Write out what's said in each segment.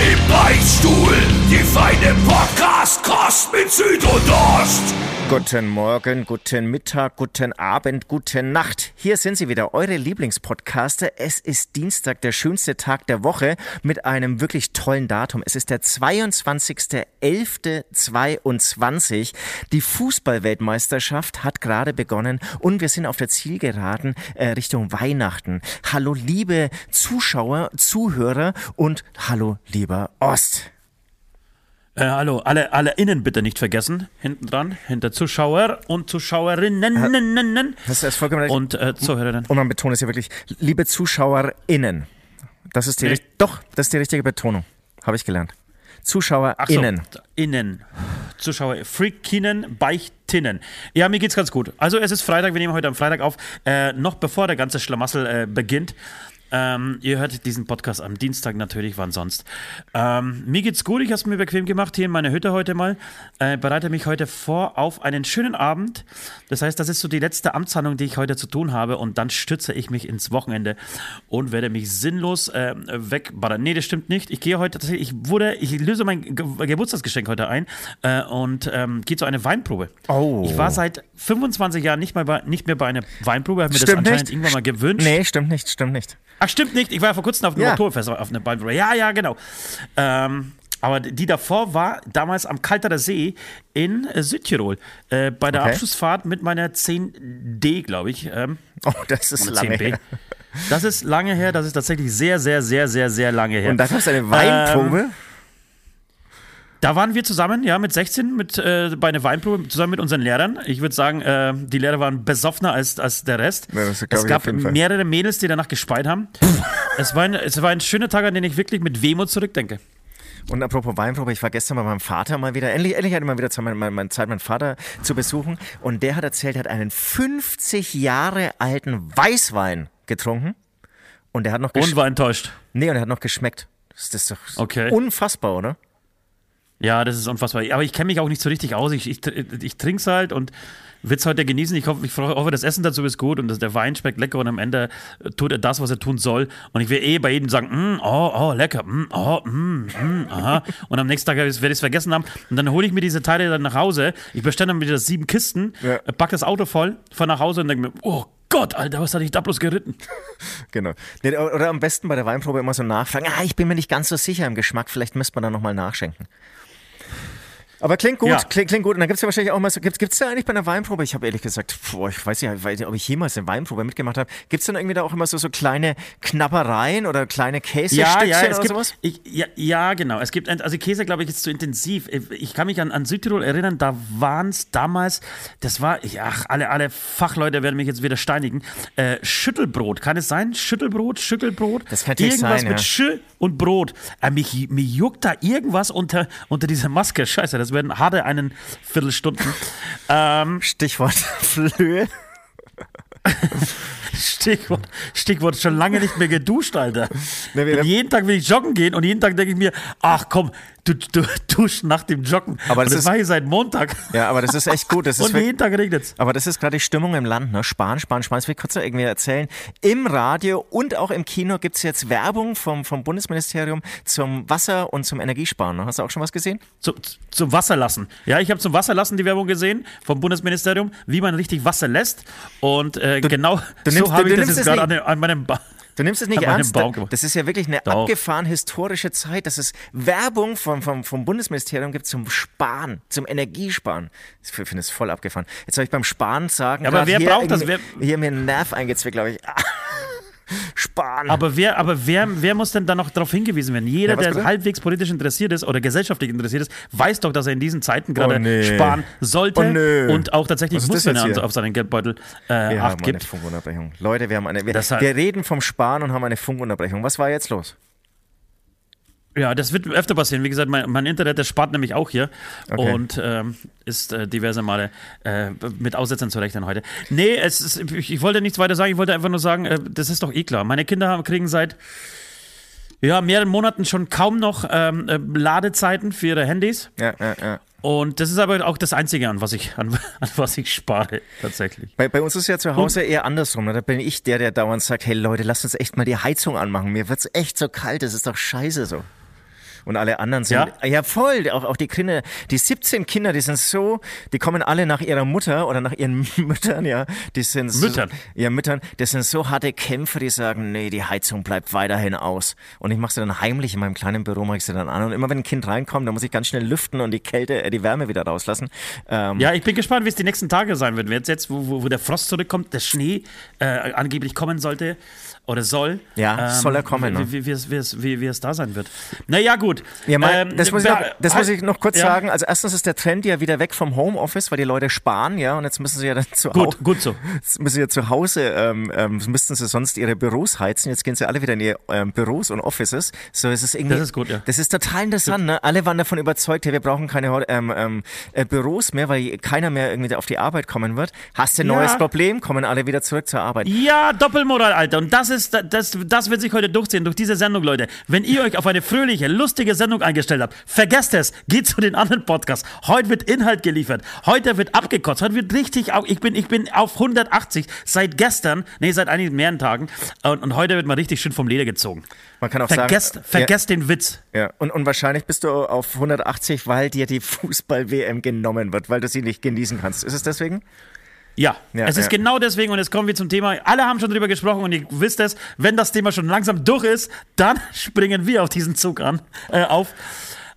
Im Beichtstuhl, die feine Podcast-Kost mit Süd und Ost. Guten Morgen, guten Mittag, guten Abend, gute Nacht. Hier sind sie wieder, eure Lieblingspodcaster. Es ist Dienstag, der schönste Tag der Woche mit einem wirklich tollen Datum. Es ist der 22.11.22. Die Fußballweltmeisterschaft hat gerade begonnen und wir sind auf der Zielgeraden äh, Richtung Weihnachten. Hallo liebe Zuschauer, Zuhörer und hallo lieber Ost. Äh, hallo, alle, alle innen bitte nicht vergessen. Hinten dran, hinter Zuschauer und Zuschauerinnen. Das ist vollkommen recht. Und äh, Zuhörerinnen. Und man betont es ja wirklich, liebe ZuschauerInnen. Das ist die, Nee. doch, das ist die richtige Betonung. Habe ich gelernt. ZuschauerInnen. So, innen. Zuschauer, Freakinnen, Beichtinnen. Ja, mir geht's ganz gut. Also es ist Freitag, wir nehmen heute am Freitag auf, äh, noch bevor der ganze Schlamassel äh, beginnt. Ähm, ihr hört diesen Podcast am Dienstag natürlich, wann sonst. Ähm, mir geht's gut, ich habe es mir bequem gemacht hier in meiner Hütte heute mal. Äh, bereite mich heute vor auf einen schönen Abend. Das heißt, das ist so die letzte Amtshandlung, die ich heute zu tun habe und dann stütze ich mich ins Wochenende und werde mich sinnlos äh, wegballern. Nee, das stimmt nicht. Ich gehe heute tatsächlich, ich wurde, ich löse mein Ge Geburtstagsgeschenk heute ein äh, und ähm, gehe zu einer Weinprobe. Oh. Ich war seit 25 Jahren nicht, mal bei, nicht mehr bei einer Weinprobe, habe mir das Stimmt anscheinend nicht. irgendwann mal gewünscht. Nee, stimmt nicht, stimmt nicht. Ach, stimmt nicht. Ich war ja vor kurzem auf einem Ja. Oktoberfest auf einer Weinprobe. Ja, ja, genau. Ähm, aber die davor war damals am Kalterer See in äh, Südtirol. Äh, bei der Okay. Abschlussfahrt mit meiner 10D, glaube ich. Ähm, Oh, das ist lange 10B. her. Das ist lange her. Das ist tatsächlich sehr, sehr, sehr, sehr, sehr lange her. Und da gab es eine Weinprobe. Ähm, Da waren wir zusammen, ja, mit 16, mit, äh, bei einer Weinprobe, zusammen mit unseren Lehrern. Ich würde sagen, äh, die Lehrer waren besoffener als, als der Rest. Ja, es gab Fall. mehrere Mädels, die danach gespeit haben. es, war ein, es war ein schöner Tag, an den ich wirklich mit Wehmut zurückdenke. Und apropos Weinprobe, ich war gestern bei meinem Vater mal wieder, endlich, endlich hatte ich mal wieder Zeit, mein, mein, mein, Zeit, meinen Vater zu besuchen. Und der hat erzählt, er hat einen 50 Jahre alten Weißwein getrunken. Und der hat noch Und war enttäuscht. Nee, und er hat noch geschmeckt. Das ist doch Okay. unfassbar, oder? Ja, das ist unfassbar. Aber ich kenne mich auch nicht so richtig aus. Ich, ich, ich trinke es halt und will es heute genießen. Ich hoffe, ich hoffe, das Essen dazu ist gut und dass der Wein schmeckt lecker und am Ende tut er das, was er tun soll. Und ich will eh bei jedem sagen, mm, oh, oh, lecker, mm, oh, mm, mm, aha. Und am nächsten Tag werde ich es vergessen haben. Und dann hole ich mir diese Teile dann nach Hause. Ich bestelle dann wieder sieben Kisten, Ja. pack das Auto voll, fahr nach Hause und denke mir, oh Gott, Alter, was hatte ich da bloß geritten? Genau. Oder am besten bei der Weinprobe immer so nachfragen. Ah, ich bin mir nicht ganz so sicher im Geschmack. Vielleicht müsste man da nochmal nachschenken. Aber klingt gut, Ja. klingt, klingt gut. Und dann gibt es ja wahrscheinlich auch mal so, gibt es da eigentlich bei einer Weinprobe, ich habe ehrlich gesagt, boah, ich weiß nicht, weiß nicht, ob ich jemals eine Weinprobe mitgemacht habe, gibt es dann irgendwie da auch immer so, so kleine Knappereien oder kleine Käsestückchen Ja, ja, es oder gibt, sowas? ich, ja, ja, genau. Es gibt, ein- also Käse, glaube ich, ist zu intensiv. Ich kann mich an, an Südtirol erinnern, da waren es damals, das war, ach, alle, alle Fachleute werden mich jetzt wieder steinigen. Äh, Schüttelbrot, kann es sein? Schüttelbrot, Schüttelbrot? Das kann Irgendwas sein, mit ja. Schü und Brot. Äh, mich, mir juckt da irgendwas unter, unter dieser Maske. Scheiße, das werden harte einen Viertelstunden. ähm, Stichwort Flöhe. Stichwort, Stichwort schon lange nicht mehr geduscht, Alter. Ne, wir- Und jeden Tag will ich joggen gehen und jeden Tag denke ich mir, ach komm, du, du duschst nach dem Joggen. Aber das das ist- mache ich seit Montag. Ja, aber das ist echt gut. Das ist Und jeden Tag regnet's. Aber das ist gerade die Stimmung im Land, ne? Sparen, sparen, sparen. Das will ich kurz noch irgendwie erzählen. Im Radio und auch im Kino gibt es jetzt Werbung vom, vom Bundesministerium zum Wasser- und zum Energiesparen. Ne? Hast du auch schon was gesehen? Zu, zum Wasser lassen. Ja, ich habe zum Wasser lassen die Werbung gesehen vom Bundesministerium, wie man richtig Wasser lässt. Und äh, genau du so nimmst- habe du ich das nimmst jetzt es gerade an, an meinem ba Du nimmst es nicht ernst. Das ist ja wirklich eine Doch. abgefahren historische Zeit. Das ist Werbung vom, vom, vom Bundesministerium gibt zum Sparen, zum Energiesparen. Ich finde es voll abgefahren. Jetzt soll ich beim Sparen sagen. Ja, aber wer hier braucht das? irgendwie- Hier mir einen Nerv eingezwickt, glaube ich. Sparen. Aber wer, aber wer, wer muss denn da noch darauf hingewiesen werden? Jeder, Ja, der halbwegs politisch interessiert ist oder gesellschaftlich interessiert ist, weiß doch, dass er in diesen Zeiten gerade Oh, nee. sparen sollte Oh, und auch tatsächlich muss, wenn er auf seinen Geldbeutel äh, wir haben Acht eine gibt. Funkunterbrechung. Leute, wir haben eine. Wir, Das hat- wir reden vom Sparen und haben eine Funkunterbrechung. Was war jetzt los? Ja, das wird öfter passieren. Wie gesagt, mein, mein Internet, das spart nämlich auch hier Okay. und ähm, ist äh, diverse Male äh, mit Aussetzern zu rechnen heute. Nee, es ist, ich, ich wollte nichts weiter sagen. Ich wollte einfach nur sagen, äh, das ist doch eh klar. Meine Kinder haben, kriegen seit ja, mehreren Monaten schon kaum noch ähm, äh, Ladezeiten für ihre Handys. Ja, ja, ja. Und das ist aber auch das Einzige, an was ich, an, an was ich spare, tatsächlich. Bei, bei uns ist ja zu Hause eher andersrum. ne? Da bin ich der, der dauernd sagt, hey Leute, lasst uns echt mal die Heizung anmachen. Mir wird's echt so kalt, das ist doch scheiße so. Und alle anderen sind, Ja? ja, voll, auch, auch die Kinder, die 17 Kinder, die sind so, die kommen alle nach ihrer Mutter oder nach ihren Müttern, ja, die sind so, Müttern? Ja, Müttern, das sind so harte Kämpfer, die sagen, nee, die Heizung bleibt weiterhin aus. Und ich mache sie dann heimlich in meinem kleinen Büro, mache ich sie dann an. Und immer wenn ein Kind reinkommt, dann muss ich ganz schnell lüften und die Kälte, äh, die Wärme wieder rauslassen. Ähm, Ja, ich bin gespannt, wie es die nächsten Tage sein wird. Jetzt, jetzt wo, wo, wo der Frost zurückkommt, der Schnee äh, angeblich kommen sollte oder soll. Ähm, Ja, soll er kommen, ne? Wie, wie, es, wie, es, wie, wie es da sein wird. Naja, gut. Ja, mein, Ähm, das, muss ich, noch, das muss ich noch kurz ja. sagen. Also erstens ist der Trend ja wieder weg vom Homeoffice, weil die Leute sparen, ja, und jetzt müssen sie ja dann zu Gut, Hau- gut so. Jetzt müssen sie ja zu Hause, ähm, ähm, müssten sie sonst ihre Büros heizen. Jetzt gehen sie alle wieder in ihre ähm, Büros und Offices. So es ist irgendwie. Das ist gut, ja. Das ist total interessant, ne? Alle waren davon überzeugt, ja, wir brauchen keine ähm, ähm, äh, Büros mehr, weil keiner mehr irgendwie auf die Arbeit kommen wird. Hast du ein Ja. neues Problem? Kommen alle wieder zurück zur Arbeit. Ja, Doppelmoral, Alter. Und das ist, das, das wird sich heute durchziehen, durch diese Sendung, Leute. Wenn ihr euch auf eine fröhliche, lustige Sendung eingestellt habt, vergesst es. Geht zu den anderen Podcasts. Heute wird Inhalt geliefert. Heute wird abgekotzt. Heute wird richtig, ich bin, ich bin auf 180 seit gestern, nee, seit einigen mehreren Tagen. Und, und heute wird mal richtig schön vom Leder gezogen. Man kann auch Vergesst, sagen. vergesst den Witz. Ja, ja. Und, und wahrscheinlich bist du auf 180, weil dir die Fußball-WM genommen wird, weil du sie nicht genießen kannst. Ist es deswegen? Ja, Ja, es ist ja. genau deswegen und jetzt kommen wir zum Thema. Alle haben schon drüber gesprochen und ihr wisst es, wenn das Thema schon langsam durch ist, dann springen wir auf diesen Zug an, äh, auf.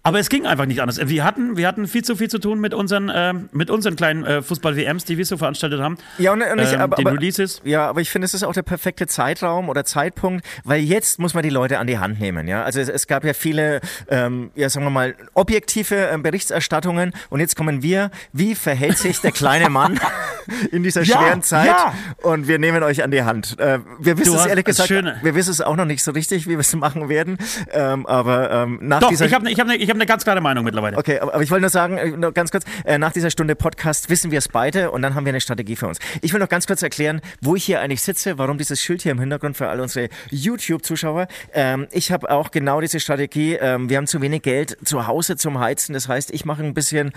Aber es ging einfach nicht anders. Wir hatten, wir hatten viel zu viel zu tun mit unseren, ähm, mit unseren kleinen äh, Fußball-WMs, die wir so veranstaltet haben. Ja, und, und ich, Ähm, aber, den aber, Releases. Ja, aber ich finde, es ist auch der perfekte Zeitraum oder Zeitpunkt, weil jetzt muss man die Leute an die Hand nehmen. Ja, also es, es gab ja viele, ähm, ja, sagen wir mal, objektive ähm, Berichterstattungen und jetzt kommen wir. Wie verhält sich der kleine Mann in dieser Ja, schweren Zeit? ja. Und wir nehmen euch an die Hand. Äh, wir wissen Du es ehrlich gesagt, wir wissen es auch noch nicht so richtig, wie wir es machen werden. Ähm, aber ähm, nach Doch, dieser ich habe ne, ich hab ne, ich hab ne ganz klare Meinung mittlerweile. Okay, aber, ich wollte nur sagen, äh, nur ganz kurz, äh, nach dieser Stunde Podcast wissen wir es beide und dann haben wir eine Strategie für uns. Ich will noch ganz kurz erklären, wo ich hier eigentlich sitze, warum dieses Schild hier im Hintergrund für all unsere YouTube-Zuschauer. Ähm, ich habe auch genau diese Strategie. Ähm, wir haben zu wenig Geld zu Hause zum Heizen. Das heißt, ich mache ein bisschen,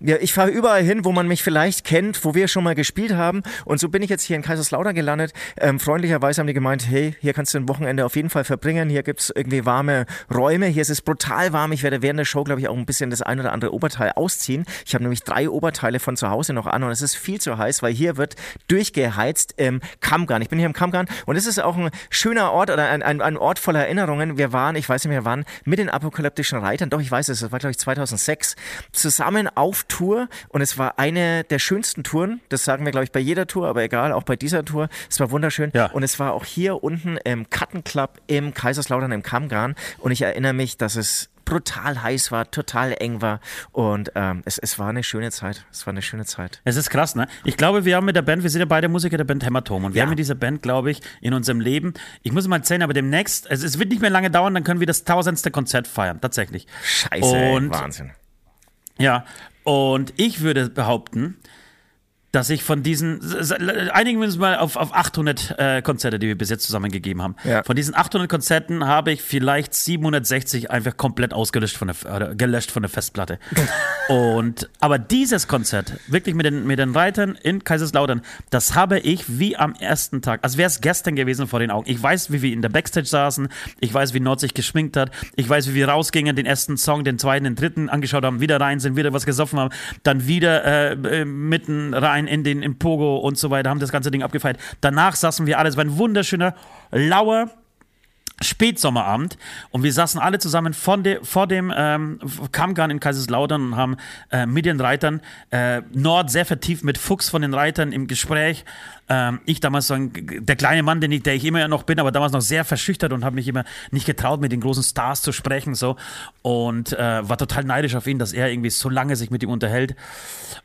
ja, ich fahre überall hin, wo man mich vielleicht kennt, wo wir schon mal gespielt haben. Und so bin ich jetzt hier in Kaiserslautern gelandet. Ähm, freundlicherweise haben die gemeint, hey, hier kannst du ein Wochenende auf jeden Fall verbringen. Hier gibt's irgendwie warme Räume. Hier ist es brutal warm. Ich werde während der Show, glaube ich, auch ein bisschen das ein oder andere Oberteil ausziehen. Ich habe nämlich drei Oberteile von zu Hause noch an und es ist viel zu heiß, weil hier wird durchgeheizt im Kammgarn. Ich bin hier im Kammgarn und es ist auch ein schöner Ort oder ein, ein, ein Ort voller Erinnerungen. Wir waren, ich weiß nicht mehr wann, mit den apokalyptischen Reitern, doch ich weiß es, das war glaube ich 2006, zusammen auf Tour und es war eine der schönsten Touren. Das sagen wir glaube ich bei jeder Tour, aber egal, auch bei dieser Tour. Es war wunderschön Ja. und es war auch hier unten im Cutten Club im Kaiserslautern im Kammgarn und ich erinnere mich, dass es brutal heiß war, total eng war und ähm, es, es war eine schöne Zeit. Es war eine schöne Zeit. Es ist krass, ne? Ich glaube, wir haben mit der Band, wir sind ja beide Musiker der Band Hämatom und wir Ja. haben mit dieser Band, glaube ich, in unserem Leben, ich muss mal zählen, aber demnächst, es, es wird nicht mehr lange dauern, dann können wir das tausendste Konzert feiern, tatsächlich. Scheiße, ey, Und- Wahnsinn. Ja, und ich würde behaupten, dass ich von diesen, einigen wir uns mal auf, auf 800 äh, Konzerte, die wir bis jetzt zusammengegeben haben. Ja. Von diesen 800 Konzerten habe ich vielleicht 760 einfach komplett ausgelöscht von der, gelöscht von der Festplatte. und, aber dieses Konzert, wirklich mit den, mit den Reitern in Kaiserslautern, das habe ich wie am ersten Tag, als wäre es gestern gewesen vor den Augen. Ich weiß, wie wir in der Backstage saßen, ich weiß, wie Nord sich geschminkt hat, ich weiß, wie wir rausgingen, den ersten Song, den zweiten, den dritten angeschaut haben, wieder rein sind, wieder was gesoffen haben, dann wieder äh, äh, mitten rein in den im Pogo und so weiter, haben das ganze Ding abgefeiert. Danach saßen wir alle, es war ein wunderschöner, lauer, Spätsommerabend und wir saßen alle zusammen de, vor dem ähm, Kammgarn in Kaiserslautern und haben äh, mit den Reitern äh, Nord sehr vertieft mit Fuchs von den Reitern im Gespräch. Ähm, ich damals so ein, der kleine Mann, den ich, der ich immer noch bin, aber damals noch sehr verschüchtert und habe mich immer nicht getraut, mit den großen Stars zu sprechen so und äh, war total neidisch auf ihn, dass er irgendwie so lange sich mit ihm unterhält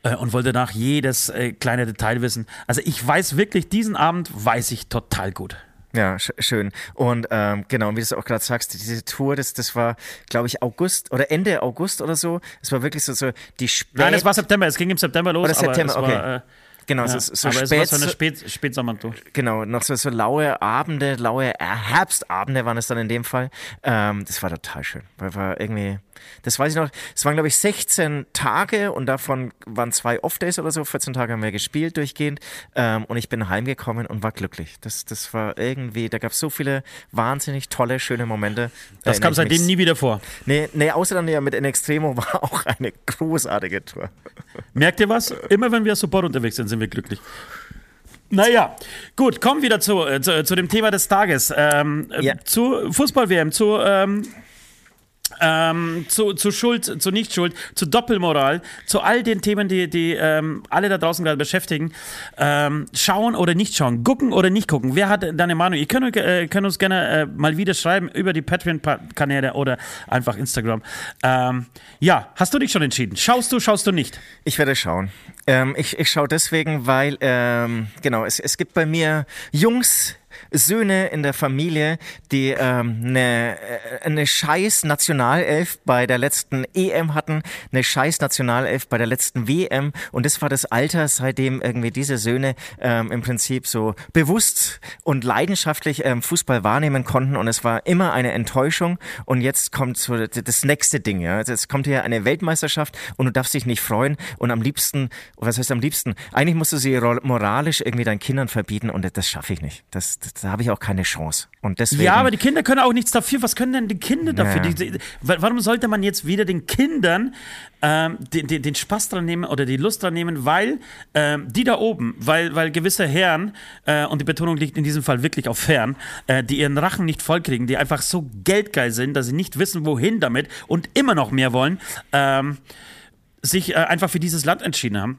äh, und wollte nach jedes äh, kleine Detail wissen. Also ich weiß wirklich, diesen Abend weiß ich total gut. Ja, sch schön. Und ähm, genau, wie du es auch gerade sagst, diese Tour, das, das war, glaube ich, August oder Ende August oder so. Es war wirklich so, so die Spät Nein, es war September, es ging im September los. Oder September, okay. War, äh, Genau, ja, ist so aber spät, es war so eine Spät, Spätsommertour. Genau, noch so, so laue Abende, laue Herbstabende waren es dann in dem Fall. Ähm, das war total schön. Weil war irgendwie, das weiß ich noch, es waren glaube ich 16 Tage und davon waren zwei Off-Days oder so. 14 Tage haben wir gespielt durchgehend ähm, und ich bin heimgekommen und war glücklich. Das, das war irgendwie, da gab es so viele wahnsinnig tolle, schöne Momente. Das kam seitdem nie wieder vor. Nee, nee, außer dann ja mit In Extremo war auch eine großartige Tour. Merkt ihr was? Immer wenn wir Support unterwegs sind, sind wir glücklich. Naja, gut, kommen wir wieder zu, äh, zu, zu dem Thema des Tages. Ähm, äh, Ja. Zu Fußball-WM, zu, ähm, ähm, zu, zu Schuld, zu Nichtschuld, zu Doppelmoral, zu all den Themen, die, die ähm, alle da draußen gerade beschäftigen. Ähm, schauen oder nicht schauen, gucken oder nicht gucken. Wer hat deine Meinung? Ihr könnt, äh, könnt uns gerne äh, mal wieder schreiben über die Patreon-Kanäle oder einfach Instagram. Ähm, ja, hast du dich schon entschieden? Schaust du, schaust du nicht? Ich werde schauen. Ähm, ich ich schaue deswegen, weil, ähm, genau, es, es gibt bei mir Jungs, Söhne in der Familie, die ähm, eine, äh, eine scheiß Nationalelf bei der letzten EM hatten, eine scheiß Nationalelf bei der letzten WM und das war das Alter, seitdem irgendwie diese Söhne ähm, im Prinzip so bewusst und leidenschaftlich ähm, Fußball wahrnehmen konnten und es war immer eine Enttäuschung und jetzt kommt so das nächste Ding, ja. Jetzt kommt hier eine Weltmeisterschaft und du darfst dich nicht freuen und am liebsten, was heißt am liebsten? Eigentlich musst du sie moralisch irgendwie deinen Kindern verbieten und das schaffe ich nicht. Das, da habe ich auch keine Chance. Und deswegen. Ja, aber die Kinder können auch nichts dafür. Was können denn die Kinder dafür? Ja. Die, die, wa- warum sollte man jetzt wieder den Kindern ähm, den, den, den Spaß dran nehmen oder die Lust dran nehmen, weil ähm, die da oben, weil, weil gewisse Herren, äh, und die Betonung liegt in diesem Fall wirklich auf Herren, äh, die ihren Rachen nicht vollkriegen, die einfach so geldgeil sind, dass sie nicht wissen, wohin damit und immer noch mehr wollen, ähm, sich äh, einfach für dieses Land entschieden haben.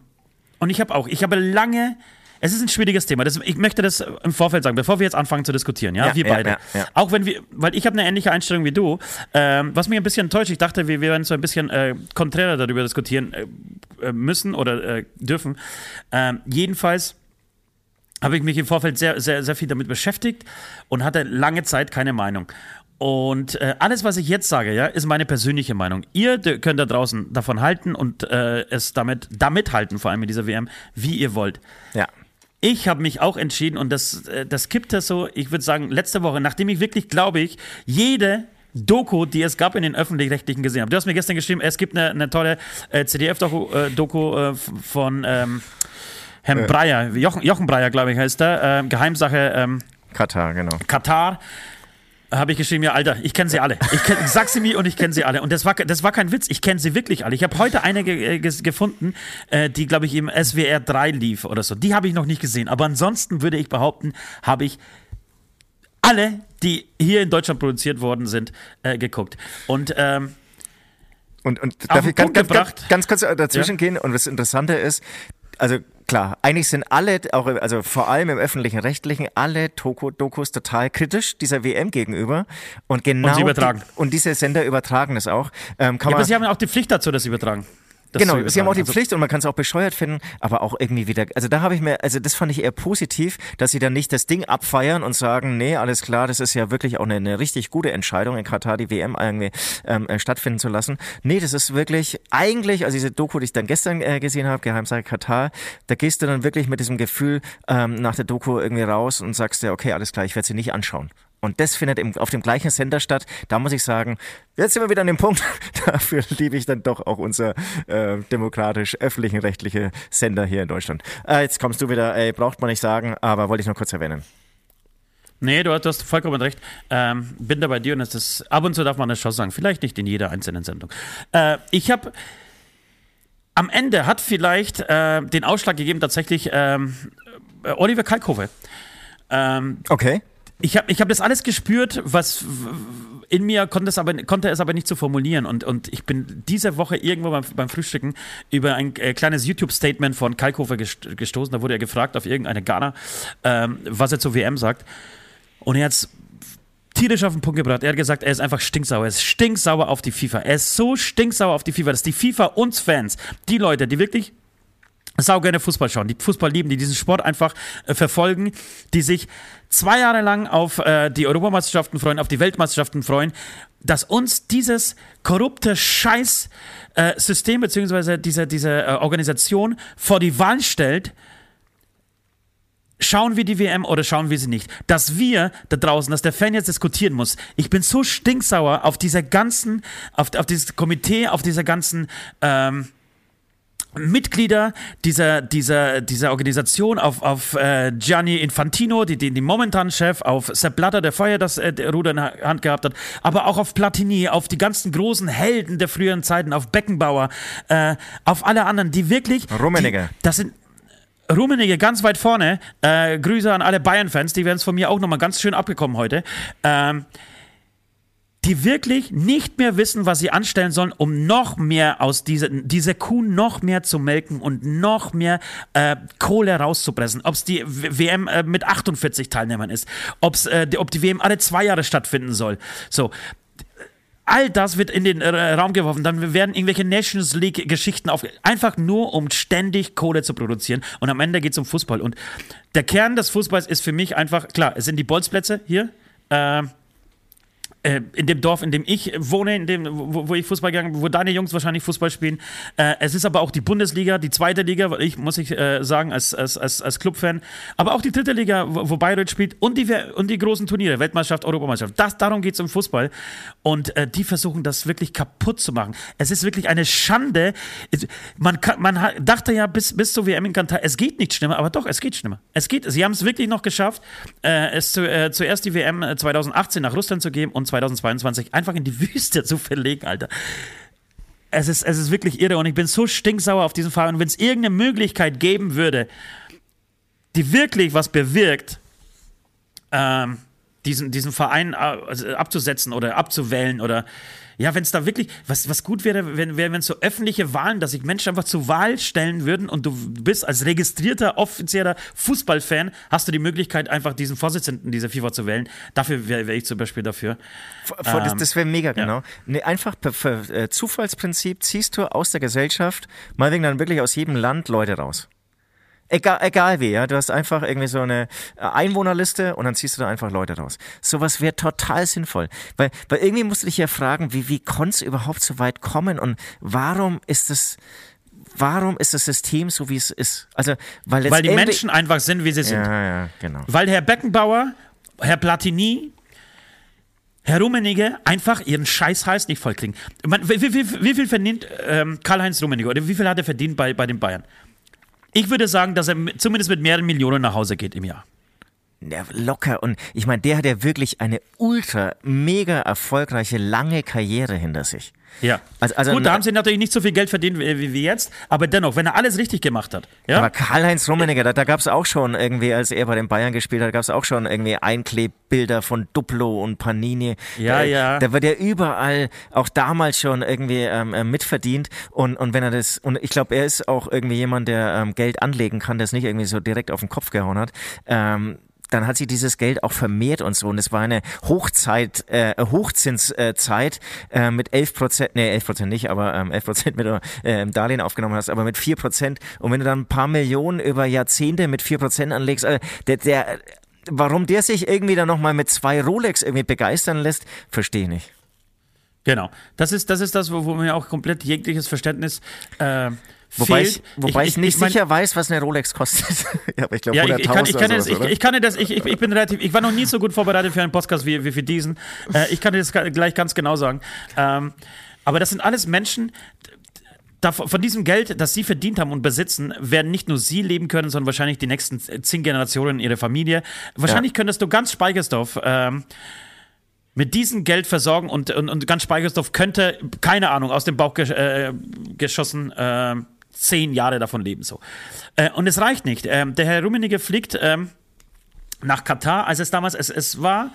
Und ich habe auch, ich habe lange, es ist ein schwieriges Thema. Das, ich möchte das im Vorfeld sagen, bevor wir jetzt anfangen zu diskutieren, ja, Ja, wir beide. ja, ja. Auch wenn wir, weil ich habe eine ähnliche Einstellung wie du, ähm, was mich ein bisschen enttäuscht, ich dachte, wir, wir werden so ein bisschen äh, konträrer darüber diskutieren äh, äh, müssen oder äh, dürfen. Ähm, jedenfalls habe ich mich im Vorfeld sehr, sehr, sehr viel damit beschäftigt und hatte lange Zeit keine Meinung. Und äh, alles, was ich jetzt sage, ja, ist meine persönliche Meinung. Ihr könnt da draußen davon halten und äh, es damit, damit halten, vor allem in dieser WM, wie ihr wollt. Ja. Ich habe mich auch entschieden und das, äh, das kippte so, ich würde sagen, letzte Woche, nachdem ich wirklich, glaube ich, jede Doku, die es gab in den Öffentlich-Rechtlichen gesehen habe. Du hast mir gestern geschrieben, es gibt eine, eine tolle äh, CDF-Doku äh, äh, von ähm, Herrn Breyer, Jochen, Jochen Breyer, glaube ich, heißt er, äh, Geheimsache ähm, Katar, genau. Katar. Habe ich geschrieben, ja, Alter, ich kenne sie alle. Ich, kenn, ich sag sie mir und ich kenne sie alle. Und das war, das war kein Witz, ich kenne sie wirklich alle. Ich habe heute eine ge äh, ges- gefunden, äh, die, glaube ich, im SWR 3 lief oder so. Die habe ich noch nicht gesehen. Aber ansonsten würde ich behaupten, habe ich alle, die hier in Deutschland produziert worden sind, äh, geguckt. Und ähm, Und, und darf ich ganz, ganz, ganz, kurz dazwischen gehen? Und das Interessante ist, also klar, eigentlich sind alle, auch also vor allem im öffentlichen Rechtlichen, alle Doku- Dokus total kritisch dieser WM gegenüber. Und genau sie übertragen. Die, und diese Sender übertragen das auch. Ähm, kann ja, aber man, sie haben ja auch die Pflicht dazu, das übertragen. Genau, sie haben auch die. Also- Pflicht und man kann es auch bescheuert finden, aber auch irgendwie wieder, also da habe ich mir, also das fand ich eher positiv, dass sie dann nicht das Ding abfeiern und sagen, nee, alles klar, das ist ja wirklich auch eine, eine richtig gute Entscheidung, in Katar die WM irgendwie ähm, äh, stattfinden zu lassen. Nee, das ist wirklich eigentlich, also diese Doku, die ich dann gestern äh, gesehen habe, Geheimsache Katar, da gehst du dann wirklich mit diesem Gefühl ähm, nach der Doku irgendwie raus und sagst dir, okay, alles klar, ich werde sie nicht anschauen. Und das findet im, auf dem gleichen Sender statt. Da muss ich sagen, jetzt sind wir wieder an dem Punkt. Dafür liebe ich dann doch auch unser äh, demokratisch-öffentlichen rechtliche Sender hier in Deutschland. Äh, jetzt kommst du wieder, ey, braucht man nicht sagen, aber wollte ich noch kurz erwähnen. Nee, du hast, du hast vollkommen recht. Ähm, bin da bei dir und es ist, ab und zu darf man das schon sagen. Vielleicht nicht in jeder einzelnen Sendung. Äh, ich habe am Ende hat vielleicht äh, den Ausschlag gegeben tatsächlich ähm, äh, Oliver Kalkofe. Ähm, Okay. Ich habe ich hab das alles gespürt, was in mir konnte es aber, konnte es aber nicht so formulieren. Und, und ich bin diese Woche irgendwo beim, beim Frühstücken über ein äh, kleines YouTube-Statement von Kalkofer gest gestoßen. Da wurde er gefragt auf irgendeine Ghana, ähm, was er zur WM sagt. Und er hat tierisch auf den Punkt gebracht. Er hat gesagt, er ist einfach stinksauer. Er ist stinksauer auf die FIFA. Er ist so stinksauer auf die FIFA, dass die FIFA uns Fans, die Leute, die wirklich sau gerne Fußball schauen, die Fußball lieben, die diesen Sport einfach äh, verfolgen, die sich zwei Jahre lang auf äh, die Europameisterschaften freuen, auf die Weltmeisterschaften freuen, dass uns dieses korrupte Scheißsystem äh, beziehungsweise diese, diese äh, Organisation vor die Wahl stellt, schauen wir die WM oder schauen wir sie nicht. Dass wir da draußen, dass der Fan jetzt diskutieren muss. Ich bin so stinksauer auf dieser ganzen, auf, auf dieses Komitee, auf dieser ganzen, ähm, Mitglieder dieser, dieser, dieser Organisation, auf, auf äh, Gianni Infantino, die, den, den momentanen Chef, auf Sepp Blatter, der vorher das äh, Ruder in der Hand gehabt hat, aber auch auf Platini, auf die ganzen großen Helden der früheren Zeiten, auf Beckenbauer, äh, auf alle anderen, die wirklich. Rummenigge. Die, das sind. Rummenigge ganz weit vorne. Äh, Grüße an alle Bayern-Fans, die werden es von mir auch nochmal ganz schön abgekommen heute. Ähm, die wirklich nicht mehr wissen, was sie anstellen sollen, um noch mehr aus dieser, dieser Kuh noch mehr zu melken und noch mehr äh, Kohle rauszupressen. Ob es die WM äh, mit 48 Teilnehmern ist, ob's, äh, ob die WM alle zwei Jahre stattfinden soll. So. All das wird in den äh, Raum geworfen. Dann werden irgendwelche Nations League-Geschichten auf. Einfach nur, um ständig Kohle zu produzieren. Und am Ende geht es um Fußball. Und der Kern des Fußballs ist für mich einfach, klar, es sind die Bolzplätze hier. Äh, äh, in dem Dorf, in dem ich wohne, in dem, wo, wo ich Fußball gegangen wo deine Jungs wahrscheinlich Fußball spielen. Äh, es ist aber auch die Bundesliga, die zweite Liga, ich muss ich äh, sagen, als, als, als, als Clubfan, aber auch die dritte Liga, wo, wo Bayreuth spielt und die, und die großen Turniere, Weltmeisterschaft, Europameisterschaft. Das, darum geht es im Fußball. Und äh, die versuchen das wirklich kaputt zu machen. Es ist wirklich eine Schande. Man, kann, man dachte ja bis, bis zur WM in Katar, es geht nicht schlimmer, aber doch, es geht schlimmer. Es geht, sie haben es wirklich noch geschafft, äh, es zu, äh, zuerst die WM 2018 nach Russland zu geben und 2022 einfach in die Wüste zu verlegen, Alter. Es ist, es ist wirklich irre und ich bin so stinksauer auf diesen Fall. Und wenn es irgendeine Möglichkeit geben würde, die wirklich was bewirkt, ähm, diesen, diesen Verein äh, also abzusetzen oder abzuwählen oder ja, wenn es da wirklich, was, was gut wäre, wenn wenn es so öffentliche Wahlen, dass sich Menschen einfach zur Wahl stellen würden und du bist als registrierter, offizieller Fußballfan, hast du die Möglichkeit, einfach diesen Vorsitzenden dieser FIFA zu wählen. Dafür wäre wär ich zum Beispiel dafür. Vor, ähm, das, das wäre mega, genau. Ja. Nee, einfach per, per äh, Zufallsprinzip ziehst du aus der Gesellschaft, meinetwegen dann wirklich aus jedem Land Leute raus. Egal, egal wie, ja. Du hast einfach irgendwie so eine äh, Einwohnerliste und dann ziehst du da einfach Leute raus. Sowas wäre total sinnvoll. Weil, weil irgendwie musst du dich ja fragen, wie, wie konnte es überhaupt so weit kommen und warum ist es, warum ist das System so, wie es ist? Also, weil, weil die Menschen einfach sind, wie sie sind. Ja, ja, genau. Weil Herr Beckenbauer, Herr Platini, Herr Rummenigge einfach ihren Scheißhals nicht vollkriegen. Wie, wie, wie, wie viel verdient ähm, Karl-Heinz Rummenigge oder wie viel hat er verdient bei, bei den Bayern? Ich würde sagen, dass er zumindest mit mehreren Millionen nach Hause geht im Jahr. Ja, locker. Und ich meine, der hat ja wirklich eine ultra, mega erfolgreiche, lange Karriere hinter sich. Ja. Also, also Gut, da haben sie natürlich nicht so viel Geld verdient wie, wie jetzt, aber dennoch, wenn er alles richtig gemacht hat. Ja? Aber Karl-Heinz Rummenigge, da, da gab es auch schon irgendwie, als er bei den Bayern gespielt hat, gab es auch schon irgendwie Einklebbilder von Duplo und Panini. Ja, da, ja. Da wird er überall, auch damals schon irgendwie ähm, äh, mitverdient. Und, und wenn er das, und ich glaube, er ist auch irgendwie jemand, der ähm, Geld anlegen kann, der es nicht irgendwie so direkt auf den Kopf gehauen hat. Ähm, dann hat sie dieses Geld auch vermehrt und so. Und es war eine Hochzeit, äh, Hochzinszeit äh, mit 11 Prozent, nee, 11 Prozent nicht, aber ähm, 11 Prozent mit äh, Darlehen aufgenommen hast, aber mit 4 Prozent. Und wenn du dann ein paar Millionen über Jahrzehnte mit 4 Prozent anlegst, also der, der, warum der sich irgendwie dann nochmal mit zwei Rolex irgendwie begeistern lässt, verstehe ich nicht. Genau. Das ist, das ist das, wo, wo mir auch komplett jegliches Verständnis äh, Wobei, ich, wobei ich, ich, nicht ich mein, sicher weiß, was eine Rolex kostet. ja, aber ich glaube, ja, ich, ich, kann, ich, kann das, ich, ich kann das, ich, ich, bin relativ, ich war noch nie so gut vorbereitet für einen Podcast wie, wie für diesen. Äh, ich kann dir das gleich ganz genau sagen. Ähm, aber das sind alles Menschen, von diesem Geld, das sie verdient haben und besitzen, werden nicht nur sie leben können, sondern wahrscheinlich die nächsten zehn Generationen ihre Familie. Wahrscheinlich ja. könntest du ganz Speichersdorf ähm, mit diesem Geld versorgen und, und, und ganz Speichersdorf könnte, keine Ahnung, aus dem Bauch äh, geschossen, äh, zehn Jahre davon leben. So. Äh, und es reicht nicht. Ähm, der Herr Rummenigge fliegt ähm, nach Katar, als es damals, es, es war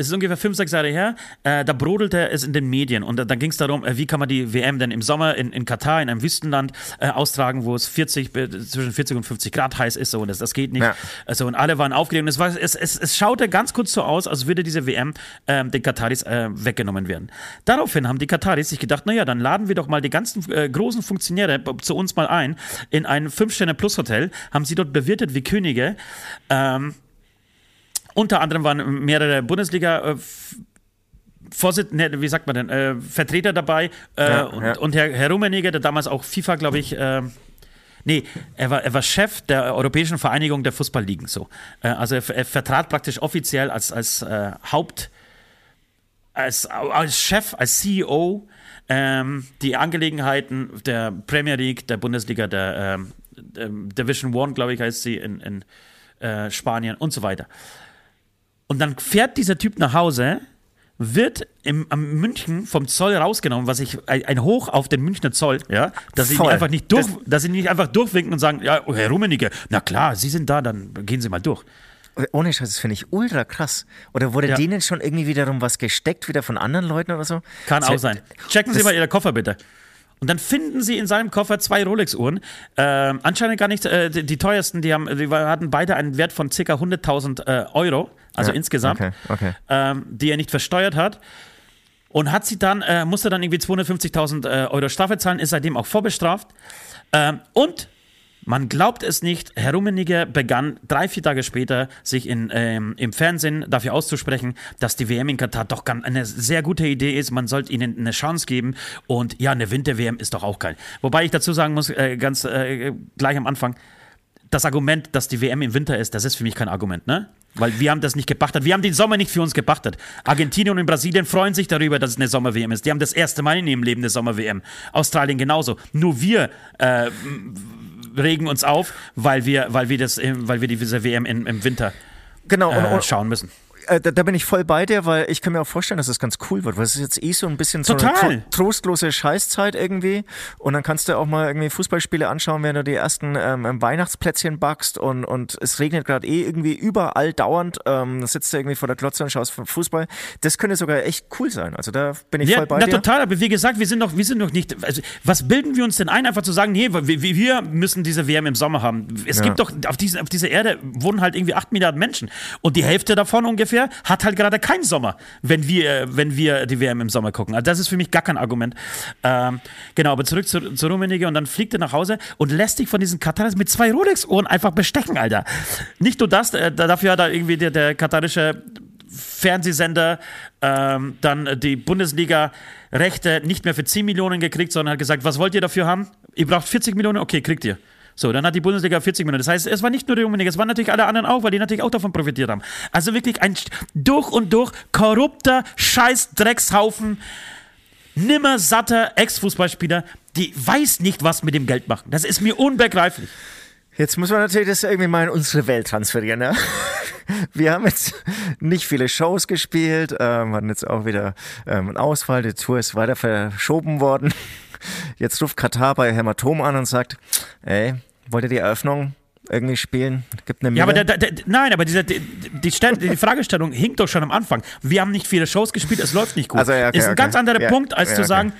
es ist ungefähr fünf, sechs Jahre her, äh, da brodelte es in den Medien und da, da ging es darum, äh, wie kann man die WM denn im Sommer in, in Katar, in einem Wüstenland, äh, austragen, wo es 40, äh, zwischen 40 und 50 Grad heiß ist so, und das, das geht nicht. Ja. Also, und alle waren aufgeregt und es, war, es, es, es schaute ganz kurz so aus, als würde diese WM ähm, den Kataris äh, weggenommen werden. Daraufhin haben die Kataris sich gedacht, naja, dann laden wir doch mal die ganzen äh, großen Funktionäre zu uns mal ein in ein Fünf-Sterne-Plus-Hotel, haben sie dort bewirtet wie Könige. Ähm, unter anderem waren mehrere Bundesliga- äh, Vorsitz, ne, wie sagt man denn, äh, Vertreter dabei äh, ja, und, ja. und, Herr, Herr Rummenigge, der damals auch FIFA, glaube ich, äh, nee, er war, er war Chef der Europäischen Vereinigung der Fußballligen, so. Äh, also er, er, vertrat praktisch offiziell als, als äh, Haupt, als, als Chef, als CEO ähm, die Angelegenheiten der Premier League, der Bundesliga, der, ähm, der Division One, glaube ich, heißt sie in, in Spanien und so weiter. Und dann fährt dieser Typ nach Hause, wird im, am München vom Zoll rausgenommen, was ich ein Hoch auf den Münchner Zoll, ja, dass sie einfach nicht durch, das, dass sie nicht einfach durchwinken und sagen, ja, Herr Rummenigge, na klar, Sie sind da, dann gehen Sie mal durch. Ohne Scheiß, das finde ich ultra krass. Oder wurde ja. denen schon irgendwie wiederum was gesteckt, wieder von anderen Leuten oder so? Kann das auch sein. Checken Sie mal Ihre Koffer bitte. Und dann finden sie in seinem Koffer zwei Rolex-Uhren. Äh, anscheinend gar nicht äh, die, die, teuersten, die, haben, die hatten beide einen Wert von ca. 100.000 äh, Euro, also ja, insgesamt, okay, okay. Ähm, die er nicht versteuert hat. Und hat sie dann, äh, musste dann irgendwie 250.000 äh, Euro Strafe zahlen, ist seitdem auch vorbestraft. Ähm, und man glaubt es nicht, Herr Rummenigge begann drei, vier Tage später, sich in, ähm, im Fernsehen dafür auszusprechen, dass die WM in Katar doch eine sehr gute Idee ist. Man sollte ihnen eine Chance geben. Und ja, eine Winter-WM ist doch auch geil. Wobei ich dazu sagen muss, äh, ganz äh, gleich am Anfang, das Argument, dass die WM im Winter ist, das ist für mich kein Argument, ne? Weil wir haben das nicht gepachtet. Wir haben den Sommer nicht für uns gepachtet. Argentinien und Brasilien freuen sich darüber, dass es eine Sommer-WM ist. Die haben das erste Mal in ihrem Leben eine Sommer-WM. Australien genauso. Nur wir äh, regen uns auf, weil wir, weil wir, das, weil wir diese WM in, im Winter genau, äh, schauen müssen äh, da, da, bin ich voll bei dir, weil ich kann mir auch vorstellen, dass es ganz cool wird, weil es ist jetzt eh so ein bisschen so Total. eine tro trostlose Scheißzeit irgendwie und dann kannst du auch mal irgendwie Fußballspiele anschauen, wenn du die ersten ähm, Weihnachtsplätzchen backst und, und es regnet gerade eh irgendwie überall dauernd, ähm, sitzt du irgendwie vor der Klotze und schaust Fußball. Das könnte sogar echt cool sein, also da bin ich ja, voll bei na, dir. total, aber wie gesagt, wir sind noch, wir sind noch nicht, also was bilden wir uns denn ein, einfach zu sagen, nee, wir, wir müssen diese WM im Sommer haben. Es ja. gibt doch, auf, diesen, auf dieser Erde wohnen halt irgendwie 8 Milliarden Menschen und die Hälfte davon ungefähr hat hat halt gerade keinen Sommer, wenn wir, wenn wir die WM im Sommer gucken. Also das ist für mich gar kein Argument. Ähm, genau, aber zurück zu, zu Rummenigge und dann fliegt er nach Hause und lässt sich von diesen Kataris mit zwei Rolex-Ohren einfach bestechen, Alter. Nicht nur das, äh, dafür hat er irgendwie der, der katarische Fernsehsender ähm, dann die Bundesliga-Rechte nicht mehr für 10 Millionen gekriegt, sondern hat gesagt, was wollt ihr dafür haben? Ihr braucht 40 Millionen? Okay, kriegt ihr. So, dann hat die Bundesliga 40 Minuten. Das heißt, es war nicht nur der Rummenigge, es waren natürlich alle anderen auch, weil die natürlich auch davon profitiert haben. Also wirklich ein durch und durch korrupter Scheiß-Dreckshaufen, nimmer satter Ex-Fußballspieler, die weiß nicht, was mit dem Geld machen. Das ist mir unbegreiflich. Jetzt muss man natürlich das irgendwie mal in unsere Welt transferieren. Ne? Wir haben jetzt nicht viele Shows gespielt, ähm, hatten jetzt auch wieder ähm, einen Ausfall, die Tour ist weiter verschoben worden. Jetzt ruft Katar bei Hämatom an und sagt, ey, wollt ihr die Eröffnung irgendwie spielen? Gibt eine Mille? Ja, aber der, der, der, nein, aber diese, die, die, die, Fragestellung hinkt doch schon am Anfang. Wir haben nicht viele Shows gespielt, es läuft nicht gut. Also, ja, okay, ist ein okay. ganz anderer ja, Punkt, als ja, zu okay. sagen,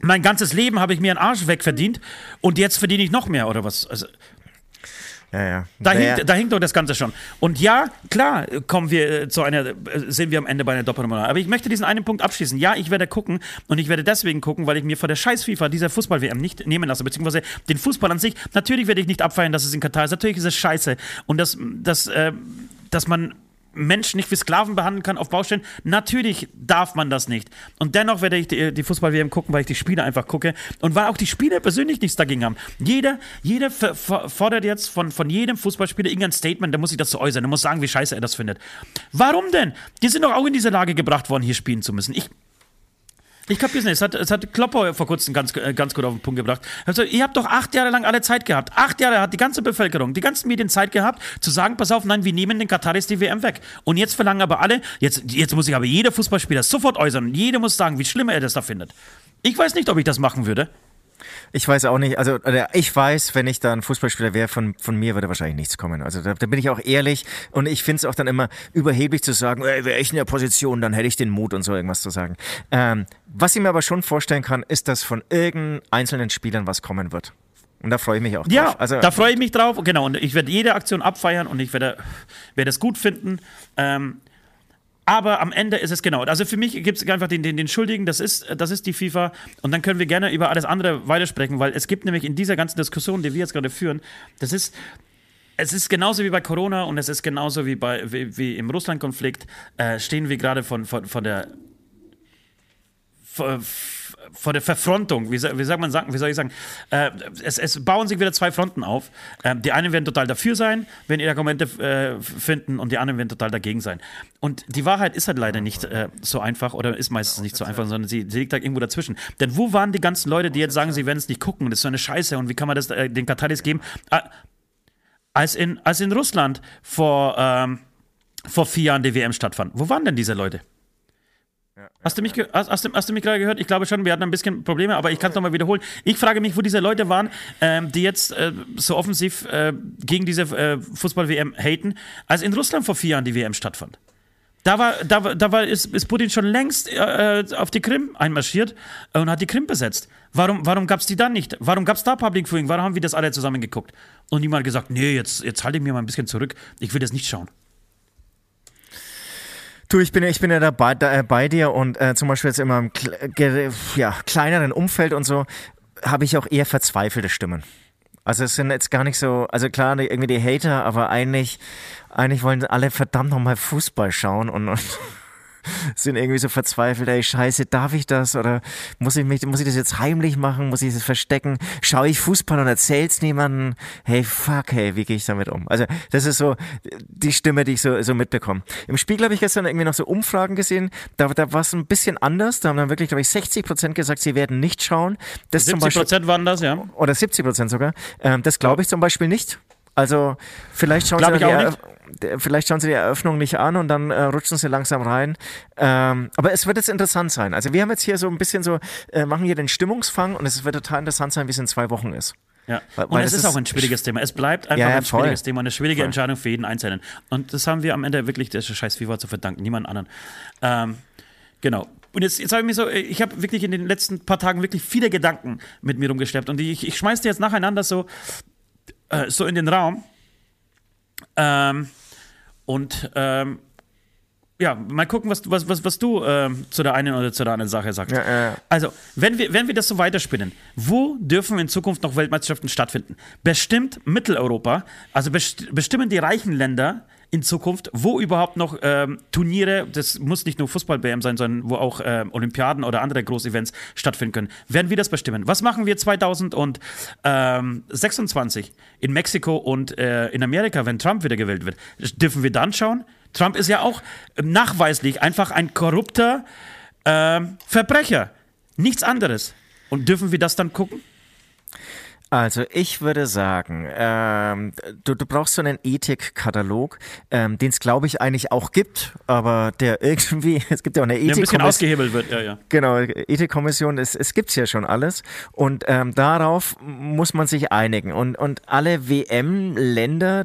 mein ganzes Leben habe ich mir einen Arsch wegverdient und jetzt verdiene ich noch mehr oder was. Also, ja, ja. Da, hinkt, da hinkt doch das Ganze schon. Und ja, klar, kommen wir äh, zu einer, äh, sind wir am Ende bei einer Doppelnummer. Aber ich möchte diesen einen Punkt abschließen. Ja, ich werde gucken und ich werde deswegen gucken, weil ich mir vor der scheiß FIFA dieser Fußball-WM nicht nehmen lasse, beziehungsweise den Fußball an sich. Natürlich werde ich nicht abfeiern, dass es in Katar ist. Natürlich ist es scheiße. Und dass, dass, äh, dass man Menschen nicht wie Sklaven behandeln kann auf Baustellen. Natürlich darf man das nicht. Und dennoch werde ich die, die Fußball-WM gucken, weil ich die Spiele einfach gucke und weil auch die Spieler persönlich nichts dagegen haben. Jeder, jeder fordert jetzt von, von jedem Fußballspieler irgendein Statement, der muss sich dazu äußern, der muss sagen, wie scheiße er das findet. Warum denn? Die sind doch auch in diese Lage gebracht worden, hier spielen zu müssen. Ich, ich kapiere es nicht. Es hat, es hat Klopper vor kurzem ganz, äh, ganz gut auf den Punkt gebracht. Also, ihr habt doch acht Jahre lang alle Zeit gehabt. Acht Jahre hat die ganze Bevölkerung, die ganzen Medien Zeit gehabt, zu sagen, pass auf, nein, wir nehmen den Kataris die WM weg. Und jetzt verlangen aber alle, jetzt, jetzt muss sich aber jeder Fußballspieler sofort äußern. Jeder muss sagen, wie schlimm er das da findet. Ich weiß nicht, ob ich das machen würde. Ich weiß auch nicht, also ich weiß, wenn ich da ein Fußballspieler wäre, von, von mir würde wahrscheinlich nichts kommen. Also da, da bin ich auch ehrlich und ich finde es auch dann immer überheblich zu sagen, wäre ich in der Position, dann hätte ich den Mut und so irgendwas zu sagen. Ähm, was ich mir aber schon vorstellen kann, ist, dass von irgendeinen einzelnen Spielern was kommen wird. Und da freue ich mich auch drauf. Ja, also, da freue ich mich drauf. Genau, und ich werde jede Aktion abfeiern und ich werde, werde es gut finden. Ähm, aber am Ende ist es genau. Also für mich gibt es einfach den, den, den Schuldigen, das ist, das ist die FIFA. Und dann können wir gerne über alles andere weitersprechen, weil es gibt nämlich in dieser ganzen Diskussion, die wir jetzt gerade führen, das ist, es ist genauso wie bei Corona und es ist genauso wie, bei, wie, wie im Russland-Konflikt, äh, stehen wir gerade von, von, von der. Vor der Verfrontung, wie, wie, sagt man, wie soll ich sagen, äh, es, es, bauen sich wieder zwei Fronten auf. Äh, die einen werden total dafür sein, wenn ihre Argumente äh, finden, und die anderen werden total dagegen sein. Und die Wahrheit ist halt leider nicht äh, so einfach oder ist meistens nicht so einfach, sondern sie, sie, liegt halt irgendwo dazwischen. Denn wo waren die ganzen Leute, die jetzt sagen, sie werden es nicht gucken, das ist so eine Scheiße und wie kann man das äh, den Kataris geben? Ah, als, in, als in Russland vor, ähm, vor vier Jahren die WM stattfand. Wo waren denn diese Leute? Hast, du mich hast, hast, du, hast du mich gerade gehört? Ich glaube schon, wir hatten ein bisschen Probleme, aber ich kann es nochmal wiederholen. Ich frage mich, wo diese Leute waren, ähm, die jetzt äh, so offensiv äh, gegen diese äh, Fußball-WM haten, als in Russland vor vier Jahren die WM stattfand. Da war, da, da war, ist, ist Putin schon längst äh, auf die Krim einmarschiert und hat die Krim besetzt. Warum, warum gab es die dann nicht? Warum gab es da Public Viewing? Warum haben wir das alle zusammen geguckt? Und niemand gesagt, nee, jetzt, jetzt halte ich mir mal ein bisschen zurück. Ich will das nicht schauen. Du, ich bin, ich bin ja da äh, bei dir und äh, zum Beispiel jetzt immer im ja, kleineren Umfeld und so habe ich auch eher verzweifelte Stimmen. Also es sind jetzt gar nicht so, also klar, irgendwie die Hater, aber eigentlich, eigentlich wollen alle verdammt nochmal Fußball schauen und, und sind irgendwie so verzweifelt, ey, scheiße, darf ich das? Oder muss ich mich, muss ich das jetzt heimlich machen? Muss ich das verstecken? Schaue ich Fußball und erzähl's niemandem? Hey, fuck, hey, wie gehe ich damit um? Also, das ist so die Stimme, die ich so, so mitbekomme. Im Spiegel habe ich gestern irgendwie noch so Umfragen gesehen, da, da war es ein bisschen anders. Da haben dann wirklich, glaube ich, 60 Prozent gesagt, sie werden nicht schauen. Das 70 Prozent waren das, ja. Oder 70 Prozent sogar. Ähm, das glaube ich zum Beispiel nicht. Also vielleicht schauen, sie die, vielleicht schauen sie die Eröffnung nicht an und dann äh, rutschen sie langsam rein. Ähm, aber es wird jetzt interessant sein. Also wir haben jetzt hier so ein bisschen so, äh, machen hier den Stimmungsfang und es wird total interessant sein, wie es in zwei Wochen ist. Ja, weil, und es ist, auch ein schwieriges Thema. Es bleibt einfach ja, ja, ein schwieriges Thema, eine schwierige voll. Entscheidung für jeden Einzelnen. Und das haben wir am Ende wirklich der scheiß FIFA zu verdanken, niemand anderen. Ähm, genau. Und jetzt, jetzt habe ich mir so, ich habe wirklich in den letzten paar Tagen wirklich viele Gedanken mit mir rumgeschleppt und ich, ich schmeiß die jetzt nacheinander so äh, so in den Raum. Ähm, und ähm, ja, mal gucken, was, was, was, was du ähm, zu der einen oder zu der anderen Sache sagst. Ja, ja. Also, wenn wir, wenn wir das so weiterspinnen, wo dürfen in Zukunft noch Weltmeisterschaften stattfinden? Bestimmt Mitteleuropa, also best bestimmen die reichen Länder in Zukunft, wo überhaupt noch ähm, Turniere, das muss nicht nur Fußball-BM sein, sondern wo auch ähm, Olympiaden oder andere Großevents stattfinden können. Werden wir das bestimmen? Was machen wir 2026 in Mexiko und äh, in Amerika, wenn Trump wieder gewählt wird? Dürfen wir dann schauen? Trump ist ja auch nachweislich einfach ein korrupter äh, Verbrecher. Nichts anderes. Und dürfen wir das dann gucken? Also ich würde sagen, ähm, du, du brauchst so einen Ethikkatalog, ähm, den es glaube ich eigentlich auch gibt, aber der irgendwie, es gibt ja auch eine Ethikkommission. Der ein bisschen ausgehebelt wird, ja, ja. Genau, Ethikkommission, es, es gibt's ja schon alles und ähm, darauf muss man sich einigen und, und alle WM-Länder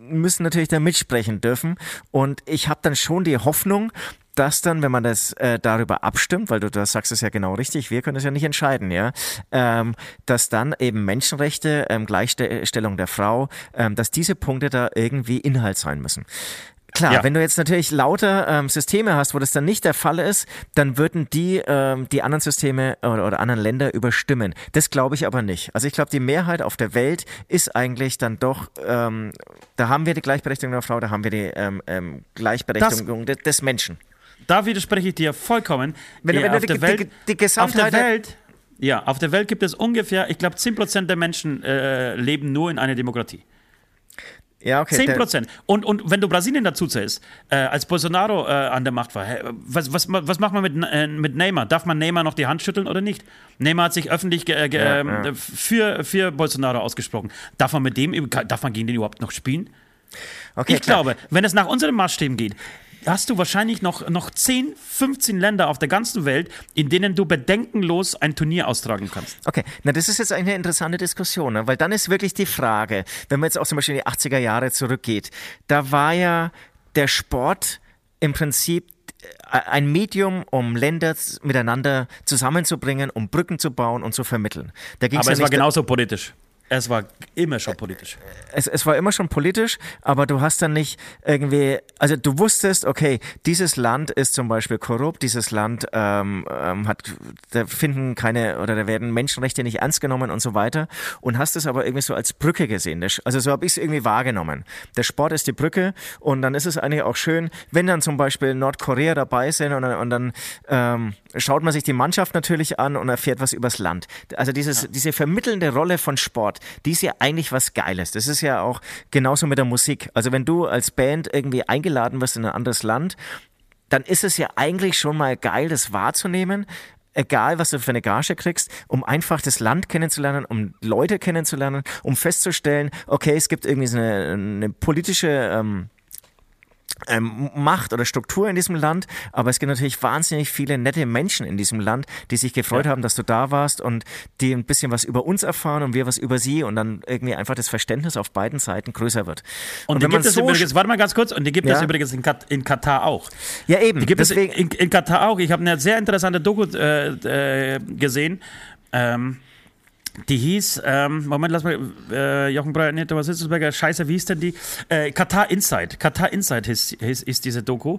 müssen natürlich da mitsprechen dürfen. Und ich habe dann schon die Hoffnung, dass dann, wenn man das äh, darüber abstimmt, weil du das sagst es ja genau richtig, wir können es ja nicht entscheiden, ja, ähm, dass dann eben Menschenrechte, ähm, Gleichstellung der Frau, ähm, dass diese Punkte da irgendwie Inhalt sein müssen. Klar, ja. wenn du jetzt natürlich lauter ähm, Systeme hast, wo das dann nicht der Fall ist, dann würden die ähm, die anderen Systeme oder, oder anderen Länder überstimmen. Das glaube ich aber nicht. Also ich glaube, die Mehrheit auf der Welt ist eigentlich dann doch, ähm, da haben wir die Gleichberechtigung der Frau, da haben wir die ähm, ähm, Gleichberechtigung das, des Menschen. Da widerspreche ich dir vollkommen. Wenn, ja, wenn auf, die, der Welt, die, die auf der Welt ja, auf der Welt gibt es ungefähr, ich glaube, 10% der Menschen äh, leben nur in einer Demokratie. Ja, okay. 10 Prozent. Und, und wenn du Brasilien dazu zählst, äh, als Bolsonaro äh, an der Macht war, was, was, was macht man mit, äh, mit Neymar? Darf man Neymar noch die Hand schütteln oder nicht? Neymar hat sich öffentlich ja, ja. Ähm, für, für Bolsonaro ausgesprochen. Darf man mit dem, darf man gegen den überhaupt noch spielen? Okay, ich klar. glaube, wenn es nach unseren Maßstäben geht, hast du wahrscheinlich noch, noch 10, 15 Länder auf der ganzen Welt, in denen du bedenkenlos ein Turnier austragen kannst. Okay, na das ist jetzt eine interessante Diskussion, ne? weil dann ist wirklich die Frage, wenn man jetzt auch zum Beispiel in die 80er Jahre zurückgeht, da war ja der Sport im Prinzip äh, ein Medium, um Länder miteinander zusammenzubringen, um Brücken zu bauen und zu vermitteln. Da Aber ja es war genauso politisch. Es war immer schon politisch. Es, es war immer schon politisch, aber du hast dann nicht irgendwie, also du wusstest, okay, dieses Land ist zum Beispiel korrupt, dieses Land ähm, ähm, hat, da finden keine oder da werden Menschenrechte nicht ernst genommen und so weiter und hast es aber irgendwie so als Brücke gesehen. Also so habe ich es irgendwie wahrgenommen. Der Sport ist die Brücke und dann ist es eigentlich auch schön, wenn dann zum Beispiel Nordkorea dabei sind und, und dann ähm, schaut man sich die Mannschaft natürlich an und erfährt was übers Land. Also dieses, ja. diese vermittelnde Rolle von Sport, die ist ja eigentlich was Geiles. Das ist ja auch genauso mit der Musik. Also wenn du als Band irgendwie eingeladen wirst in ein anderes Land, dann ist es ja eigentlich schon mal geil, das wahrzunehmen, egal was du für eine Gage kriegst, um einfach das Land kennenzulernen, um Leute kennenzulernen, um festzustellen, okay, es gibt irgendwie so eine, eine politische ähm, ähm, Macht oder Struktur in diesem Land, aber es gibt natürlich wahnsinnig viele nette Menschen in diesem Land, die sich gefreut ja. haben, dass du da warst und die ein bisschen was über uns erfahren und wir was über sie und dann irgendwie einfach das Verständnis auf beiden Seiten größer wird. Und, und die gibt es so übrigens, warte mal ganz kurz, und die gibt ja. es übrigens in, Kat in, Katar auch. Ja, eben. Die gibt Deswegen. es in, in, Katar auch. Ich habe eine sehr interessante Doku äh, äh, gesehen. Ähm, die hieß, ähm, Moment, lass mal, äh, Jochen Breyer, nee, Thomas Hitzelsberger, scheiße, wie hieß denn die? Äh, Katar Inside. Katar Inside ist, ist, ist diese Doku.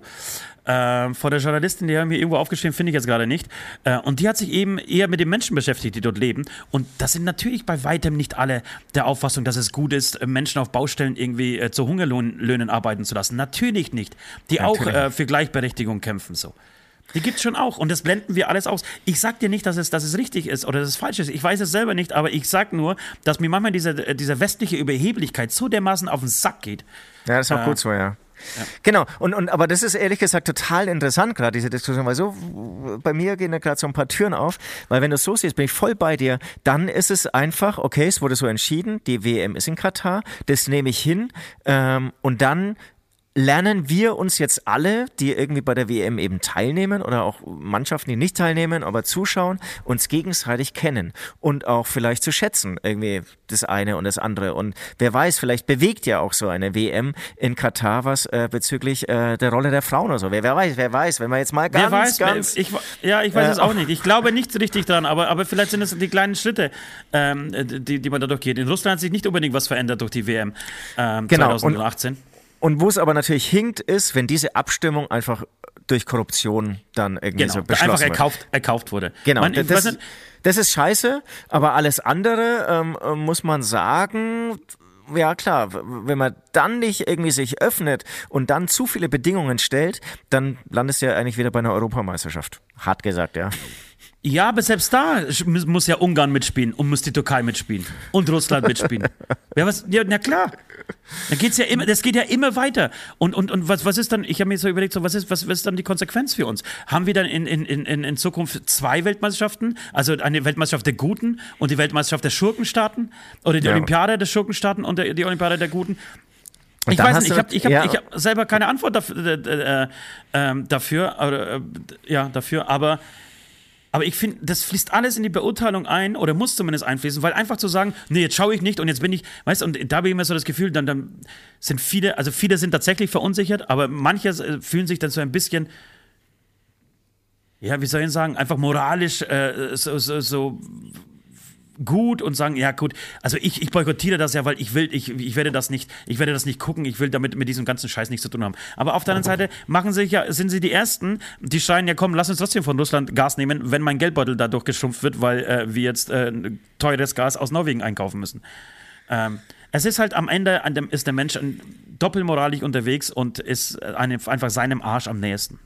Äh, von der Journalistin, die haben mir irgendwo aufgeschrieben, finde ich jetzt gerade nicht. Äh, und die hat sich eben eher mit den Menschen beschäftigt, die dort leben. Und das sind natürlich bei weitem nicht alle der Auffassung, dass es gut ist, Menschen auf Baustellen irgendwie äh, zu Hungerlöhnen arbeiten zu lassen. Natürlich nicht. Die natürlich. auch äh, für Gleichberechtigung kämpfen, so. Die gibt es schon auch und das blenden wir alles aus. Ich sag dir nicht, dass es, dass es richtig ist oder dass es falsch ist. Ich weiß es selber nicht, aber ich sag nur, dass mir manchmal diese, diese westliche Überheblichkeit so dermaßen auf den Sack geht. Ja, das ist auch äh, gut so, ja. Ja. Genau, und, und aber das ist ehrlich gesagt total interessant, gerade diese Diskussion, weil so bei mir gehen da gerade so ein paar Türen auf, weil wenn du es so siehst, bin ich voll bei dir, dann ist es einfach, okay, es wurde so entschieden, die WM ist in Katar, das nehme ich hin ähm, und dann lernen wir uns jetzt alle, die irgendwie bei der WM eben teilnehmen oder auch Mannschaften, die nicht teilnehmen, aber zuschauen, uns gegenseitig kennen und auch vielleicht zu schätzen, irgendwie das eine und das andere. Und wer weiß, vielleicht bewegt ja auch so eine WM in Katar was äh, bezüglich äh, der Rolle der Frauen oder so. Wer, wer weiß, wer weiß, wenn man jetzt mal ganz, wer weiß, ganz... Ich, ja, ich weiß äh, es auch nicht. Ich glaube nicht richtig dran, aber, aber vielleicht sind es die kleinen Schritte, ähm, die, die man dadurch geht. In Russland hat sich nicht unbedingt was verändert durch die WM ähm, genau. 2018. Und und wo es aber natürlich hinkt, ist, wenn diese Abstimmung einfach durch Korruption dann irgendwie genau, so beschlossen einfach erkauft, erkauft wurde. Genau, Man, das, das, ist scheiße, aber alles andere ähm, äh, muss man sagen, ja klar, wenn man dann nicht irgendwie sich öffnet und dann zu viele Bedingungen stellt, dann landest du ja eigentlich wieder bei einer Europameisterschaft. Hart gesagt, ja. Ja, aber selbst da muss ja Ungarn mitspielen und muss die Türkei mitspielen und Russland mitspielen. ja, was, ja, na klar. Da geht's ja immer, das geht ja immer weiter. Und, und, und was, was ist dann, ich habe mir so überlegt, so, was, ist, was, was ist dann die Konsequenz für uns? Haben wir dann in, in, in, in Zukunft zwei Weltmeisterschaften? Also eine Weltmeisterschaft der Guten und die Weltmeisterschaft der Schurkenstaaten? Oder die ja. Olympiade der Schurkenstaaten und der, die Olympiade der Guten? ich weiß nicht, ich habe ich hab, ja. ich hab selber keine Antwort dafür, äh, äh, dafür, äh, ja, dafür, aber aber ich finde, das fließt alles in die Beurteilung ein oder muss zumindest einfließen, weil einfach zu sagen, nee, jetzt schaue ich nicht und jetzt bin ich, weißt du, und da habe ich immer so das Gefühl, dann, dann sind viele, also viele sind tatsächlich verunsichert, aber manche äh, fühlen sich dann so ein bisschen, ja, wie soll ich sagen, einfach moralisch äh, so, so, so gut und sagen, ja gut, also ich, ich boykottiere das ja, weil ich will, ich, ich werde das nicht, ich werde das nicht gucken, ich will damit mit diesem ganzen Scheiß nichts zu tun haben. Aber auf der anderen Seite machen sie ja, sind sie die Ersten, die schreien, ja komm, lass uns trotzdem von Russland Gas nehmen, wenn mein Geldbeutel dadurch geschrumpft wird, weil äh, wir jetzt äh, teures Gas aus Norwegen einkaufen müssen. Ähm, es ist halt am Ende ist der Mensch doppelmoralisch unterwegs und ist einfach seinem Arsch am nächsten.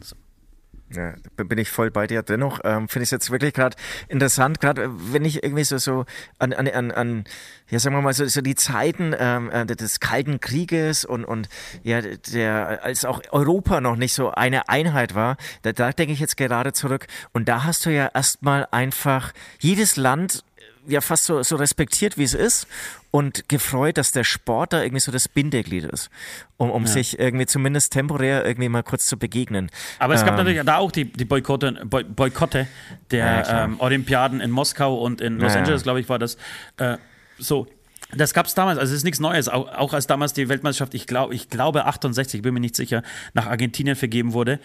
Ja, bin ich voll bei dir. Dennoch ähm, finde ich es jetzt wirklich gerade interessant, gerade äh, wenn ich irgendwie so, so an, an, an, an ja, sagen wir mal, so, so die Zeiten ähm, äh, des Kalten Krieges und, und ja, der, als auch Europa noch nicht so eine Einheit war, da, da denke ich jetzt gerade zurück. Und da hast du ja erstmal einfach jedes Land ja fast so, so respektiert, wie es ist und gefreut, dass der Sport da irgendwie so das Bindeglied ist, um, um ja. sich irgendwie zumindest temporär irgendwie mal kurz zu begegnen. Aber es gab ähm, natürlich da auch die, die Boykotte, Boy, Boykotte der ja, ähm, Olympiaden in Moskau und in Los Angeles, glaube ich, war das. Äh, so, das gab es damals, also es ist nichts Neues, auch, auch, als damals die Weltmeisterschaft, ich, glaub, ich glaube 68, ich bin mir nicht sicher, nach Argentinien vergeben wurde,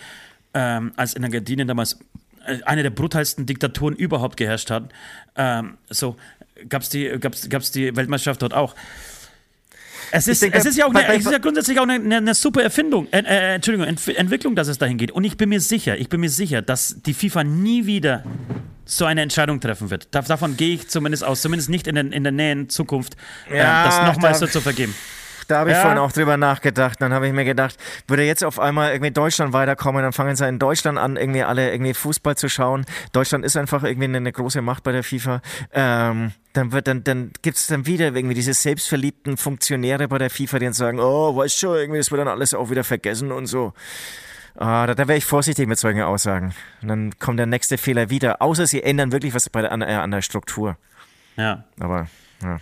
ähm, als in Argentinien damals äh, eine der brutalsten Diktaturen überhaupt geherrscht hat. Ähm, so gab es die, gab's, gab's die Weltmeisterschaft dort auch. Es ist, denke, es ist ja auch eine, es ist ja grundsätzlich auch eine, eine, eine super Erfindung, äh, äh, Entschuldigung, Ent Entwicklung, dass es dahin geht. Und ich bin mir sicher, ich bin mir sicher, dass die FIFA nie wieder so eine Entscheidung treffen wird. Davon gehe ich zumindest aus, zumindest nicht in der, in der näheren Zukunft, äh, ja, das nochmal so zu vergeben. Da habe ich ja. vorhin auch drüber nachgedacht. Dann habe ich mir gedacht, würde jetzt auf einmal irgendwie Deutschland weiterkommen, dann fangen sie in Deutschland an, irgendwie alle irgendwie Fußball zu schauen. Deutschland ist einfach irgendwie eine, eine große Macht bei der FIFA. Ähm, dann wird dann, dann gibt es dann wieder irgendwie diese selbstverliebten Funktionäre bei der FIFA, die dann sagen, oh, weißt schon, irgendwie, das wird dann alles auch wieder vergessen und so. Ah, da, da wäre ich vorsichtig mit solchen Aussagen. Und dann kommt der nächste Fehler wieder, außer sie ändern wirklich was bei der, an, äh, an der Struktur. Ja. Aber, ja.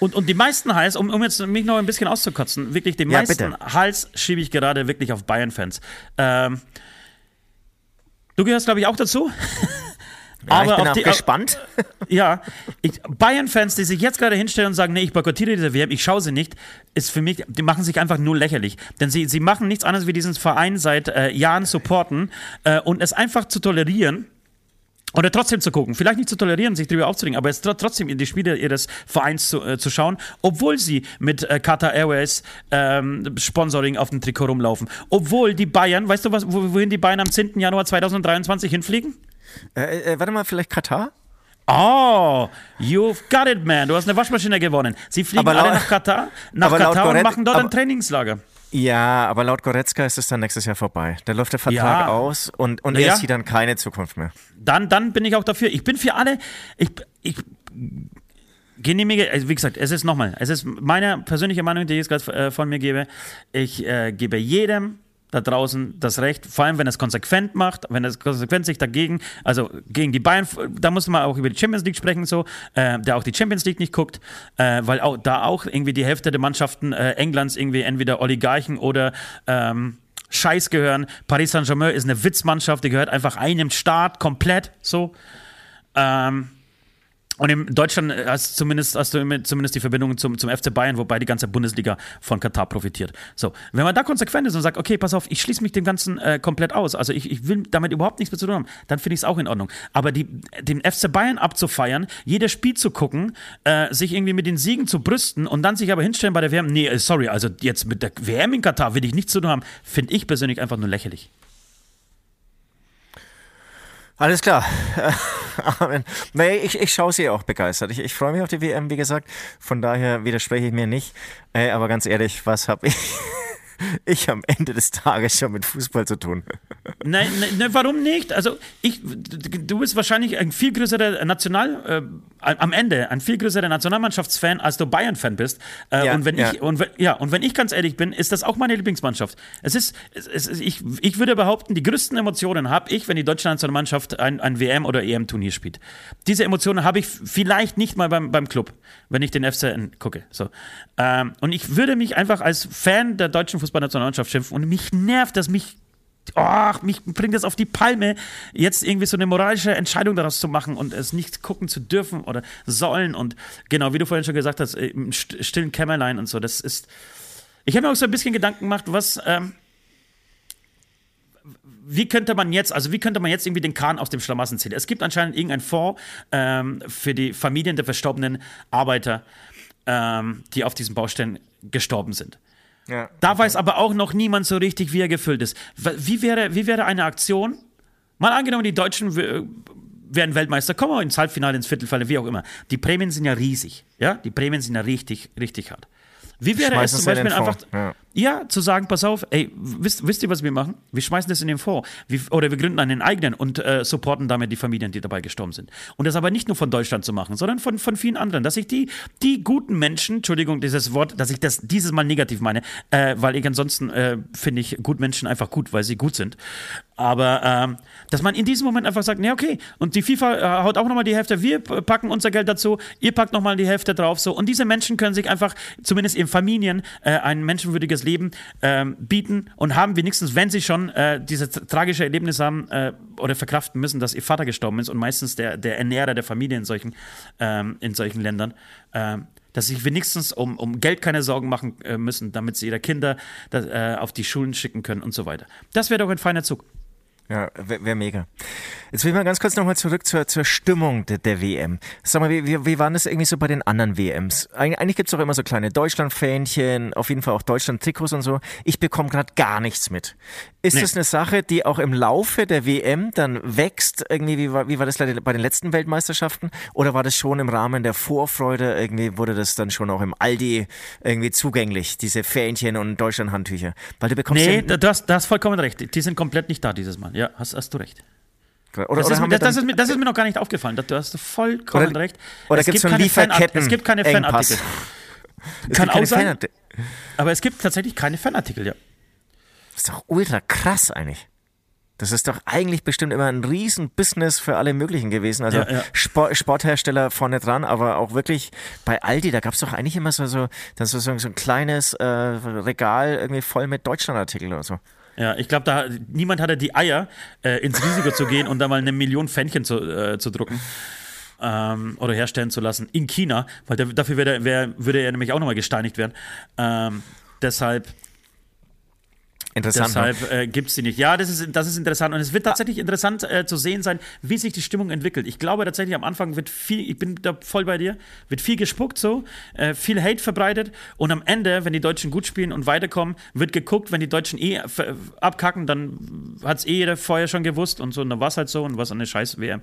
Und, und die meisten Hals, um, um jetzt mich noch ein bisschen auszukotzen, wirklich den ja, meisten bitte. Hals schiebe ich gerade wirklich auf Bayern-Fans. Ähm, du gehörst, glaube ich, auch dazu. Ja, aber ich bin auch die, gespannt. Ja, Bayern-Fans, die sich jetzt gerade hinstellen und sagen, nee, ich boykottiere diese WM, ich schaue sie nicht, ist für mich, die machen sich einfach nur lächerlich. Denn sie, sie machen nichts anderes wie diesen Verein seit äh, Jahren supporten äh, und es einfach zu tolerieren, oder trotzdem zu gucken, vielleicht nicht zu tolerieren, sich darüber aufzuregen, aber es trotzdem in die Spiele ihres Vereins zu, äh, zu schauen, obwohl sie mit äh, Qatar Airways ähm, Sponsoring auf dem Trikot rumlaufen. Obwohl die Bayern, weißt du, was, wohin die Bayern am 10. Januar 2023 hinfliegen? Äh, äh, warte mal, vielleicht Katar? Oh, you've got it, man. Du hast eine Waschmaschine gewonnen. Sie fliegen alle nach Katar, nach Katar und machen dort ein Trainingslager. Ja, aber laut Goretzka ist es dann nächstes Jahr vorbei. Da läuft der Vertrag ja. aus und, und er sieht dann keine Zukunft mehr. Dann, dann bin ich auch dafür. Ich bin für alle. Ich, ich genehmige, also wie gesagt, es ist nochmal, es ist meine persönliche Meinung, die ich jetzt gerade äh, von mir gebe. Ich äh, gebe jedem da draußen das Recht, vor allem wenn es konsequent macht, wenn es konsequent sich dagegen, also gegen die Bayern, da muss man auch über die Champions League sprechen, so, äh, der auch die Champions League nicht guckt, äh, weil auch, da auch irgendwie die Hälfte der Mannschaften äh, Englands irgendwie entweder Oligarchen oder ähm, Scheiß gehören. Paris Saint-Germain ist eine Witzmannschaft, die gehört einfach einem Staat komplett so. Ähm, und in Deutschland hast, zumindest, hast du zumindest die Verbindung zum, zum FC Bayern, wobei die ganze Bundesliga von Katar profitiert. So, wenn man da konsequent ist und sagt, okay, pass auf, ich schließe mich dem Ganzen äh, komplett aus, also ich, ich will damit überhaupt nichts mehr zu tun haben, dann finde ich es auch in Ordnung. Aber die, den FC Bayern abzufeiern, jedes Spiel zu gucken, äh, sich irgendwie mit den Siegen zu brüsten und dann sich aber hinstellen bei der WM, nee, äh, sorry, also jetzt mit der WM in Katar will ich nichts zu tun haben, finde ich persönlich einfach nur lächerlich. Alles klar. Amen. Nee, ich, ich schaue sie auch begeistert. Ich, ich freue mich auf die WM, wie gesagt. Von daher widerspreche ich mir nicht. Äh, aber ganz ehrlich, was habe ich ich am Ende des Tages schon mit Fußball zu tun. Nein, nein, warum nicht? Also ich, du bist wahrscheinlich ein viel größerer National, äh, am Ende ein viel größerer Nationalmannschaftsfan, als du Bayern-Fan bist. Äh, ja, und wenn ja. ich und ja und wenn ich ganz ehrlich bin, ist das auch meine Lieblingsmannschaft. Es ist, es, es, ich, ich würde behaupten, die größten Emotionen habe ich, wenn die deutsche Nationalmannschaft ein, ein WM oder EM-Turnier spielt. Diese Emotionen habe ich vielleicht nicht mal beim, beim Club, wenn ich den FCN gucke. So. Ähm, und ich würde mich einfach als Fan der deutschen Fußballnationalmannschaft schimpfen. Und mich nervt das, mich ach, mich bringt das auf die Palme, jetzt irgendwie so eine moralische Entscheidung daraus zu machen und es nicht gucken zu dürfen oder sollen. Und genau, wie du vorhin schon gesagt hast, im stillen Kämmerlein und so, das ist. Ich habe mir auch so ein bisschen Gedanken gemacht, was. Ähm, wie könnte man jetzt, also wie könnte man jetzt irgendwie den Kahn aus dem Schlamassen ziehen? Es gibt anscheinend irgendeinen Fonds ähm, für die Familien der verstorbenen Arbeiter, ähm, die auf diesen Baustellen gestorben sind. Ja, da weiß aber auch noch niemand so richtig, wie er gefüllt ist. Wie wäre, wie wäre eine Aktion? Mal angenommen, die Deutschen werden Weltmeister, kommen wir ins Halbfinale, ins Viertelfinale, wie auch immer. Die Prämien sind ja riesig. Ja? Die Prämien sind ja richtig, richtig hart. Wie wäre es zum Beispiel einfach, ja. Ja, zu sagen, pass auf, ey, wisst, wisst ihr, was wir machen? Wir schmeißen das in den Fonds. Wir, oder wir gründen einen eigenen und äh, supporten damit die Familien, die dabei gestorben sind. Und das aber nicht nur von Deutschland zu machen, sondern von, von vielen anderen. Dass ich die, die guten Menschen, Entschuldigung, dieses Wort, dass ich das dieses Mal negativ meine, äh, weil ich ansonsten äh, finde ich gut Menschen einfach gut, weil sie gut sind. Aber ähm, dass man in diesem Moment einfach sagt, nee, okay, und die FIFA äh, haut auch nochmal die Hälfte, wir packen unser Geld dazu, ihr packt nochmal die Hälfte drauf, so. Und diese Menschen können sich einfach, zumindest in Familien, äh, ein menschenwürdiges Leben ähm, bieten und haben wenigstens, wenn sie schon äh, diese tragische Erlebnis haben äh, oder verkraften müssen, dass ihr Vater gestorben ist und meistens der, der Ernährer der Familie in solchen, ähm, in solchen Ländern, ähm, dass sie sich wenigstens um, um Geld keine Sorgen machen äh, müssen, damit sie ihre Kinder das, äh, auf die Schulen schicken können und so weiter. Das wäre doch ein feiner Zug. Ja, wäre wär mega. Jetzt will ich mal ganz kurz nochmal zurück zur, zur Stimmung der, der WM. Sag mal, wie, wie, wie waren das irgendwie so bei den anderen WMs? Eig eigentlich gibt's doch immer so kleine Deutschland-Fähnchen, auf jeden Fall auch Deutschland-Trikots und so. Ich bekomme gerade gar nichts mit. Ist nee. das eine Sache, die auch im Laufe der WM dann wächst? Irgendwie, wie war, wie war das bei den letzten Weltmeisterschaften? Oder war das schon im Rahmen der Vorfreude, irgendwie wurde das dann schon auch im Aldi irgendwie zugänglich, diese Fähnchen und Deutschland-Handtücher? Weil du bekommst Nee, ja, du, hast, du hast vollkommen recht. Die sind komplett nicht da dieses Mal. Ja, hast, hast du recht. Oder, das, oder ist, mir, das, ist mir, das, ist mir, noch gar nicht aufgefallen. Du hast vollkommen oder, recht. Oder es gibt keine Lieferketten es gibt keine Fanartikel. Kann auch sein. Aber es gibt tatsächlich keine Fanartikel, ja. Das ist doch ultra krass eigentlich. Das ist doch eigentlich bestimmt immer ein Riesen-Business für alle möglichen gewesen. Also ja, ja. Sport, Sporthersteller vorne dran, aber auch wirklich bei Aldi, da gab es doch eigentlich immer so, so, dann so, so ein kleines äh, Regal irgendwie voll mit Deutschlandartikeln oder so. Ja, ich glaube, da niemand hatte die Eier, äh, ins Risiko zu gehen und da mal eine Million Fännchen zu, äh, zu drucken. Ähm, oder herstellen zu lassen in China, weil der, dafür wär, wär, würde er nämlich auch nochmal gesteinigt werden. Ähm, deshalb Interessant. Deshalb äh, gibt es die nicht. Ja, das ist, das ist interessant. Und es wird tatsächlich interessant äh, zu sehen sein, wie sich die Stimmung entwickelt. Ich glaube tatsächlich, am Anfang wird viel, ich bin da voll bei dir, wird viel gespuckt so, äh, viel Hate verbreitet. Und am Ende, wenn die Deutschen gut spielen und weiterkommen, wird geguckt, wenn die Deutschen eh abkacken, dann hat es eh jeder vorher schon gewusst und so. Und dann war es halt so und was eine scheiß WM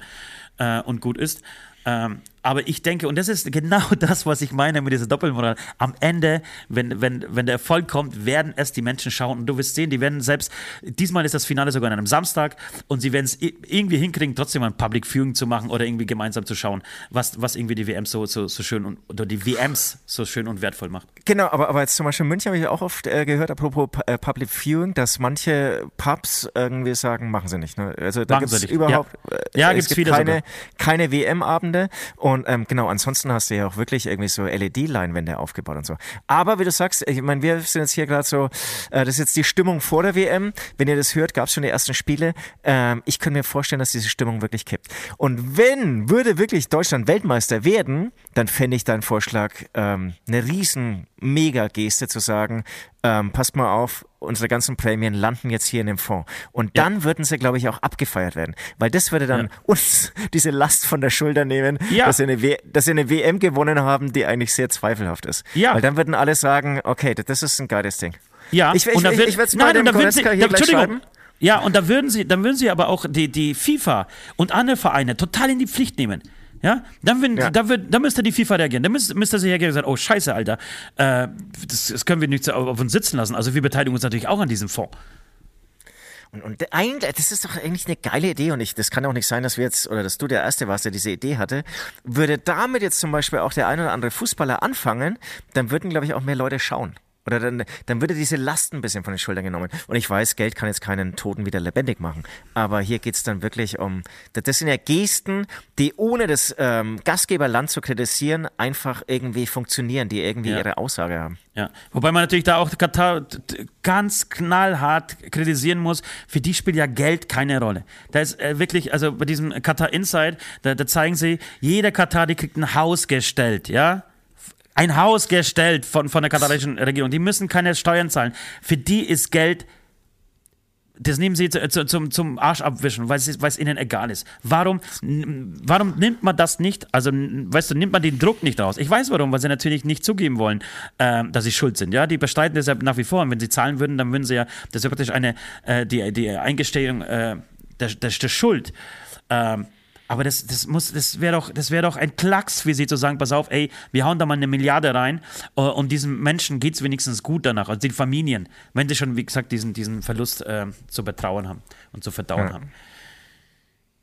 äh, und gut ist. Ähm, aber ich denke, und das ist genau das, was ich meine mit dieser Doppelmoral. Am Ende, wenn, wenn, wenn der Erfolg kommt, werden es die Menschen schauen. Und du wirst sehen, die werden selbst, diesmal ist das Finale sogar an einem Samstag und sie werden es irgendwie hinkriegen, trotzdem ein Public Viewing zu machen oder irgendwie gemeinsam zu schauen, was, was irgendwie die WMs so, so, so schön und, oder die WMs so schön und wertvoll macht. Genau, aber, aber jetzt zum Beispiel in München habe ich auch oft äh, gehört, apropos äh, Public Viewing, dass manche Pubs irgendwie sagen, machen sie nicht. Ne? Also da gibt es überhaupt ja. Äh, ja, es gibt keine, keine WM-Abende und ähm, genau, ansonsten hast du ja auch wirklich irgendwie so LED-Leinwände aufgebaut und so. Aber wie du sagst, ich meine, wir sind jetzt hier gerade so, äh, das ist jetzt die Stimmung vor der WM. Wenn ihr das hört, gab es schon die ersten Spiele. Ähm, ich könnte mir vorstellen, dass diese Stimmung wirklich kippt. Und wenn würde wirklich Deutschland Weltmeister werden, dann fände ich deinen Vorschlag ähm, eine riesen Mega-Geste zu sagen, ähm, passt mal auf, unsere ganzen Prämien landen jetzt hier in dem Fonds. Und dann ja. würden sie, glaube ich, auch abgefeiert werden. Weil das würde dann ja. uns diese Last von der Schulter nehmen, ja. dass, sie eine dass sie eine WM gewonnen haben, die eigentlich sehr zweifelhaft ist. Ja. Weil dann würden alle sagen, okay, das ist ein geiles Ding. Ja, ich, ich, und da wird, ich, ich werde es mal dem Goretzka hier gleich schreiben. Ja, und da würden sie, dann würden sie aber auch die, die FIFA und andere Vereine total in die Pflicht nehmen. Ja, dann, wenn, ja. Da, wird, dann müsste die FIFA reagieren. Dann müsste, müsste sie hergehen und sagen, oh scheiße, Alter, äh, das, das, können wir nicht auf uns sitzen lassen. Also wir beteiligen uns natürlich auch an diesem Fonds. Und, und eigentlich, das ist doch eigentlich eine geile Idee und ich, das kann auch nicht sein, dass wir jetzt, oder dass du der Erste warst, der diese Idee hatte. Würde damit jetzt zum Beispiel auch der ein oder andere Fußballer anfangen, dann würden, glaube ich, auch mehr Leute schauen. Oder dann, dann würde diese Last ein bisschen von den Schultern genommen. Und ich weiß, Geld kann jetzt keinen Toten wieder lebendig machen. Aber hier geht es dann wirklich um, das sind ja Gesten, die ohne das ähm, Gastgeberland zu kritisieren, einfach irgendwie funktionieren, die irgendwie ja. ihre Aussage haben. Ja, wobei man natürlich da auch Katar ganz knallhart kritisieren muss, für die spielt ja Geld keine Rolle. Da ist äh, wirklich, also bei diesem Katar Inside, da, da zeigen sie, jeder Katar, die kriegt ein Haus gestellt, ja, ein Haus gestellt von, von der katarischen Regierung. Die müssen keine Steuern zahlen. Für die ist Geld, das nehmen sie zu, zu, zum, zum Arsch abwischen, weil es, ihnen egal ist. Warum, warum nimmt man das nicht? Also, weißt du, nimmt man den Druck nicht raus? Ich weiß warum, weil sie natürlich nicht zugeben wollen, äh, dass sie schuld sind. Ja, die bestreiten das ja nach wie vor. Und wenn sie zahlen würden, dann würden sie ja, das ist ja praktisch eine, äh, die, die Eingestehung äh, der, der, der Schuld. Ähm, Aber das, das muss, das wäre doch, das wäre doch ein Klacks für sie zu sagen, pass auf, ey, wir hauen da mal eine Milliarde rein äh, und diesen Menschen geht es wenigstens gut danach, also den Familien, wenn sie schon, wie gesagt, diesen, diesen Verlust äh, zu betrauern haben und zu verdauen ja. haben.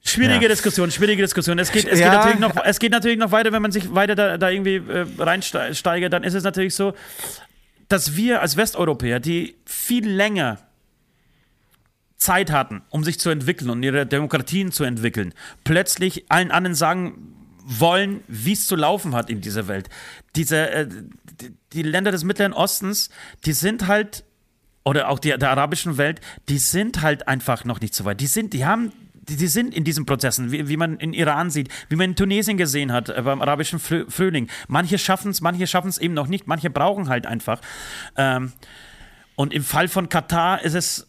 Schwierige ja. Diskussion, schwierige Diskussion. Es geht, es, ja. geht natürlich noch, es geht natürlich noch weiter, wenn man sich weiter da, da irgendwie äh, reinsteigert, dann ist es natürlich so, dass wir als Westeuropäer, die viel länger Zeit hatten, um sich zu entwickeln und ihre Demokratien zu entwickeln, plötzlich allen anderen sagen wollen, wie es zu laufen hat in dieser Welt. Diese, äh, die, die, Länder des Mittleren Ostens, die sind halt, oder auch die, der arabischen Welt, die sind halt einfach noch nicht so weit. Die sind, die haben die, sind in diesen Prozessen, wie, wie, man in Iran sieht, wie man in Tunesien gesehen hat, äh, beim arabischen Frühling. Manche schaffen es, manche schaffen es eben noch nicht, manche brauchen halt einfach. Ähm, und im Fall von Katar ist es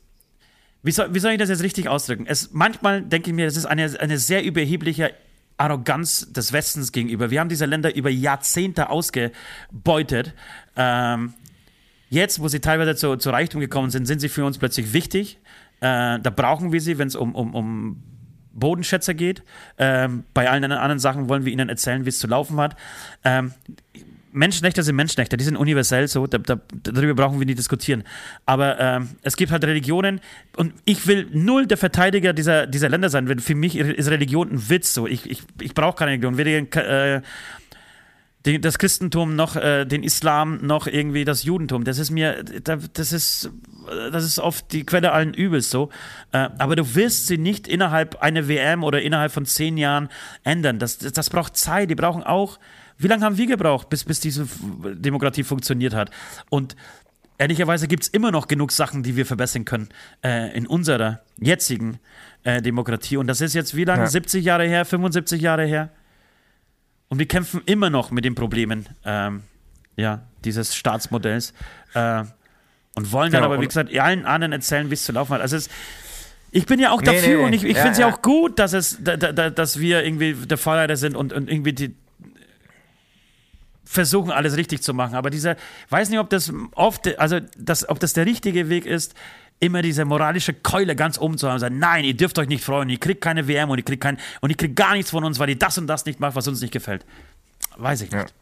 wie soll, wie soll ich das jetzt richtig ausdrücken? Es, manchmal denke ich mir, das ist eine, eine sehr überhebliche Arroganz des Westens gegenüber. Wir haben diese Länder über Jahrzehnte ausgebeutet. Ähm, jetzt, wo sie teilweise zu, zu, Reichtum gekommen sind, sind sie für uns plötzlich wichtig. Äh, da brauchen wir sie, wenn es um, um, um Bodenschätze geht. Ähm, bei allen anderen Sachen wollen wir ihnen erzählen, wie es zu laufen hat. Ähm, Menschenrechte sind Menschenrechte, die sind universell so, da, da, darüber brauchen wir nicht diskutieren. Aber ähm, es gibt halt Religionen und ich will null der Verteidiger dieser, dieser Länder sein, für mich ist Religion ein Witz so. Ich, ich, ich brauche keine Religion, weder äh, den, das Christentum noch äh, den Islam noch irgendwie das Judentum. Das ist mir, das ist, das ist oft die Quelle allen Übels so. Äh, aber du wirst sie nicht innerhalb einer WM oder innerhalb von zehn Jahren ändern. Das, das, das braucht Zeit. Die brauchen auch wie lange haben wir gebraucht, bis, bis diese Demokratie funktioniert hat? Und ehrlicherweise gibt es immer noch genug Sachen, die wir verbessern können äh, in unserer jetzigen äh, Demokratie. Und das ist jetzt wie lange? Ja. 70 Jahre her, 75 Jahre her? Und wir kämpfen immer noch mit den Problemen ähm, ja, dieses Staatsmodells. Äh, und wollen dann genau, aber, wie gesagt, allen anderen erzählen, wie es zu laufen hat. Also es, ich bin ja auch nee, dafür nee, und ich, ich ja, finde es ja, ja, auch gut, dass, es, da, da, dass wir irgendwie der Vorreiter sind und, und irgendwie die, versuchen, alles richtig zu machen. Aber dieser, weiß nicht, ob das oft, also das, ob das der richtige Weg ist, immer diese moralische Keule ganz oben zu haben und sagen, nein, ihr dürft euch nicht freuen, ihr kriegt keine WM und ihr kriegt kein, und ihr kriegt gar nichts von uns, weil ihr das und das nicht macht, was uns nicht gefällt. Weiß ich nicht. Ja.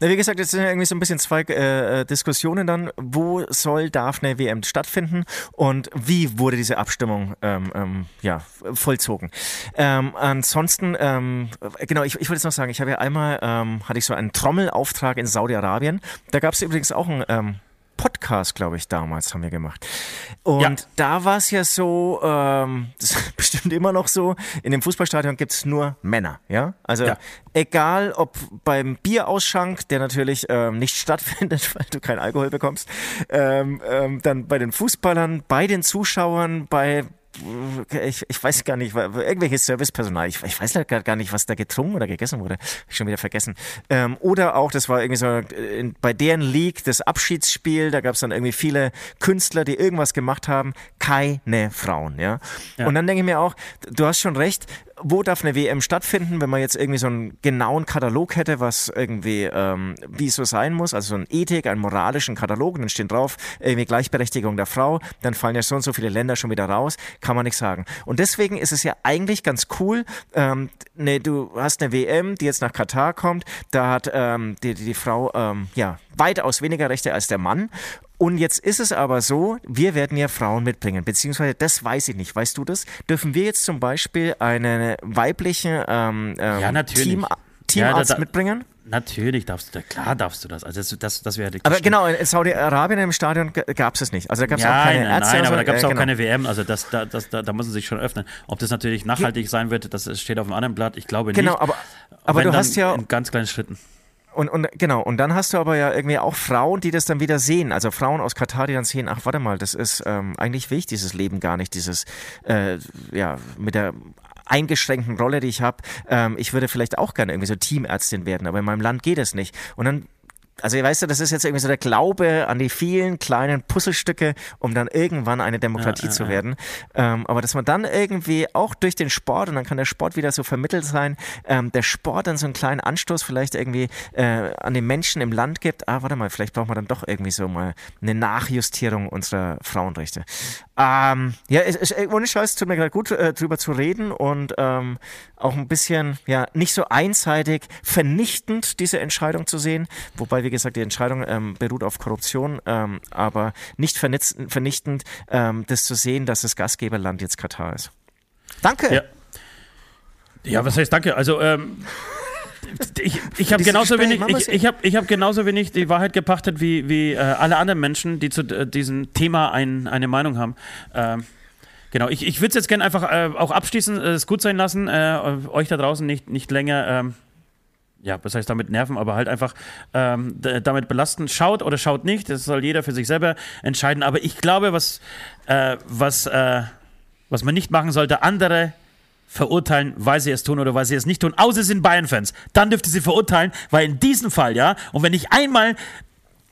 Na, wie gesagt, jetzt sind ja irgendwie so ein bisschen zwei äh, äh, Diskussionen dann. Wo soll, darf eine WM stattfinden und wie wurde diese Abstimmung ähm, ähm, ja, vollzogen? Ähm, ansonsten, ähm, genau, ich, ich wollte jetzt noch sagen, ich habe ja einmal, ähm, hatte ich so einen Trommelauftrag in Saudi-Arabien. Da gab es übrigens auch ein ähm, Podcast, glaube ich, damals haben wir gemacht. Und ja. da war es ja so, ähm, das ist bestimmt immer noch so, in dem Fußballstadion gibt es nur Männer, ja? Also ja. egal ob beim Bierausschank, der natürlich ähm, nicht stattfindet, weil du keinen Alkohol bekommst, ähm, ähm, dann bei den Fußballern, bei den Zuschauern, bei ich, ich weiß gar nicht, irgendwelches Servicepersonal, ich, ich weiß gar, nicht, was da getrunken oder gegessen wurde, Hab ich schon wieder vergessen. Ähm, oder auch, das war irgendwie so in, bei deren League, das Abschiedsspiel, da gab es dann irgendwie viele Künstler, die irgendwas gemacht haben, keine Frauen, ja. ja. Und dann denke ich mir auch, du hast schon recht, wo darf eine WM stattfinden, wenn man jetzt irgendwie so einen genauen Katalog hätte, was irgendwie, ähm, wie es so sein muss, also so ein Ethik, einen moralischen Katalog, und dann steht drauf, irgendwie Gleichberechtigung der Frau, dann fallen ja so und so viele Länder schon wieder raus, kann man nicht sagen. Und deswegen ist es ja eigentlich ganz cool, ähm, ne, du hast eine WM, die jetzt nach Katar kommt, da hat ähm, die, die, die Frau ähm, ja weitaus weniger Rechte als der Mann und jetzt ist es aber so, wir werden ja Frauen mitbringen, beziehungsweise das weiß ich nicht. Weißt du das? Dürfen wir jetzt zum Beispiel eine weibliche ähm, ähm, ja, Team, Teamarzt ja, da, mitbringen? Natürlich darfst du, klar darfst du das. Also das, das, das wäre Aber genau, in Saudi-Arabien im Stadion gab es es nicht. Also da gab es ja, auch keine Ärzte. Nein, aber da gab es äh, auch genau. keine WM. Also das, da, das, da, da muss man sich schon öffnen. Ob das natürlich nachhaltig sein wird, das steht auf einem anderen Blatt. Ich glaube genau, nicht. Genau, aber, aber du hast ja in ganz kleinen Schritten. Und, und genau, und dann hast du aber ja irgendwie auch Frauen, die das dann wieder sehen. Also Frauen aus Katar, die dann sehen, ach warte mal, das ist ähm, eigentlich will ich dieses Leben gar nicht, dieses äh, ja mit der eingeschränkten Rolle, die ich habe. Ähm, ich würde vielleicht auch gerne irgendwie so Teamärztin werden, aber in meinem Land geht es nicht. Und dann also weißt du, das ist jetzt irgendwie so der Glaube an die vielen kleinen Puzzlestücke, um dann irgendwann eine Demokratie ja, zu werden. Ähm, aber dass man dann irgendwie auch durch den Sport, und dann kann der Sport wieder so vermittelt sein, ähm, der Sport dann so einen kleinen Anstoß vielleicht irgendwie äh, an den Menschen im Land gibt, ah, warte mal, vielleicht braucht man dann doch irgendwie so mal eine Nachjustierung unserer Frauenrechte. Ähm, ja, es, es, ohne Scheiß tut mir gerade gut, äh, drüber zu reden und ähm, auch ein bisschen, ja, nicht so einseitig vernichtend diese Entscheidung zu sehen, wobei, wie gesagt, die Entscheidung ähm, beruht auf Korruption, ähm, aber nicht vernichtend, ähm, das zu sehen, dass das Gastgeberland jetzt Katar ist. Danke! Ja, ja was heißt danke? Also, ähm, ich, ich habe genauso wenig, ich, ich habe ich hab genauso wenig die Wahrheit gepachtet wie, wie äh, alle anderen Menschen, die zu äh, diesem Thema ein, eine Meinung haben. Ähm, genau, ich, ich würde es jetzt gerne einfach äh, auch abschließen, äh, es gut sein lassen, äh, euch da draußen nicht, nicht länger. Ähm, ja, was heißt damit nerven, aber halt einfach ähm, damit belasten. Schaut oder schaut nicht, das soll jeder für sich selber entscheiden. Aber ich glaube, was, äh, was, was man nicht machen sollte, andere verurteilen, weil sie es tun oder weil sie es nicht tun, außer sie sind Bayern-Fans. Dann dürfte sie verurteilen, weil in diesem Fall, ja, und wenn ich einmal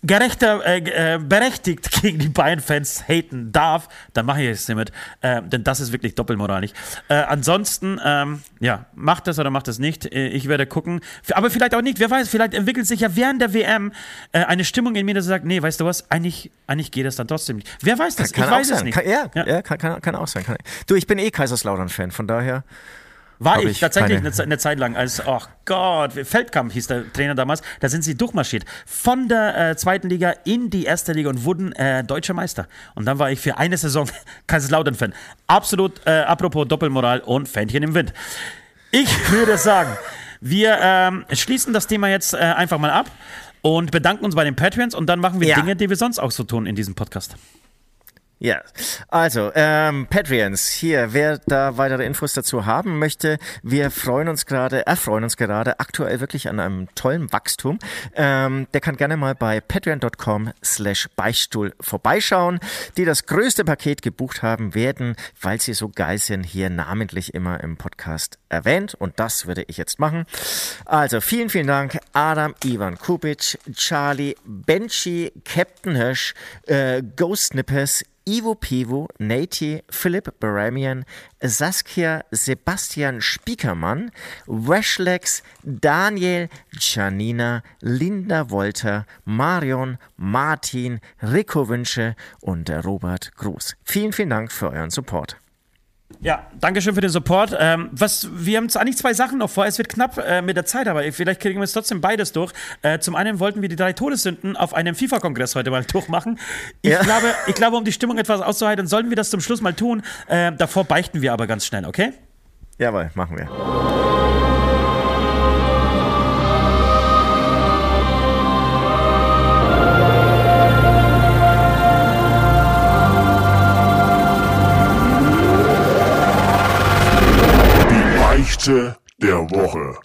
gerechter, äh, äh, berechtigt gegen die Bayern-Fans haten darf, dann mache ich es damit. Äh, denn das ist wirklich doppelmoralisch. Äh, ansonsten, ähm, ja, macht das oder macht das nicht. Äh, ich werde gucken. Aber vielleicht auch nicht. Wer weiß, vielleicht entwickelt sich ja während der WM äh, eine Stimmung in mir, dass sagt, nee, weißt du was, eigentlich, eigentlich geht das dann trotzdem nicht. Wer weiß das? Kann, ich kann weiß es nicht. Kann, ja, ja. ja kann, kann, kann, auch sein. Du, ich bin eh Kaiserslautern-Fan, von daher. War ich, ich, tatsächlich eine, eine, Zeit lang, als, oh Gott, Feldkamp hieß der Trainer damals, da sind sie durchmarschiert. Von der äh, zweiten Liga in die erste Liga und wurden äh, deutscher Meister. Und dann war ich für eine Saison Kaiserslautern-Fan. Absolut, äh, apropos Doppelmoral und Fähnchen im Wind. Ich würde sagen, wir ähm, schließen das Thema jetzt äh, einfach mal ab und bedanken uns bei den Patreons und dann machen wir ja. Dinge, die wir sonst auch so tun in diesem Podcast. Ja, also ähm, Patreons, hier, wer da weitere Infos dazu haben möchte, wir freuen uns gerade, erfreuen uns gerade aktuell wirklich an einem tollen Wachstum. Ähm, der kann gerne mal bei patreon.com slash Beichtstuhl vorbeischauen. Die das größte Paket gebucht haben, werden, weil sie so geil sind, hier namentlich immer im Podcast erwähnt. Und das würde ich jetzt machen. Also vielen, vielen Dank Adam, Ivan Kupic, Charlie, Benchi, Captain Hirsch, äh, Ghost Snippers, Ivo Pivo, Nati, Philipp Baramian, Saskia Sebastian Spiekermann, Weshlex, Daniel, Janina, Linda Wolter, Marion, Martin, Rico Wünsche und Robert Gruß. Vielen, vielen Dank für euren Support. Ja, danke schön für den Support. Ähm, was, wir haben eigentlich zwei Sachen noch vor. Es wird knapp äh, mit der Zeit, aber vielleicht kriegen wir es trotzdem beides durch. Äh, zum einen wollten wir die drei Todessünden auf einem FIFA-Kongress heute mal durchmachen. Ich, ja. glaube, ich glaube, um die Stimmung etwas auszuhalten, sollten wir das zum Schluss mal tun. Äh, davor beichten wir aber ganz schnell, okay? Jawohl, machen wir. Beichte der Woche.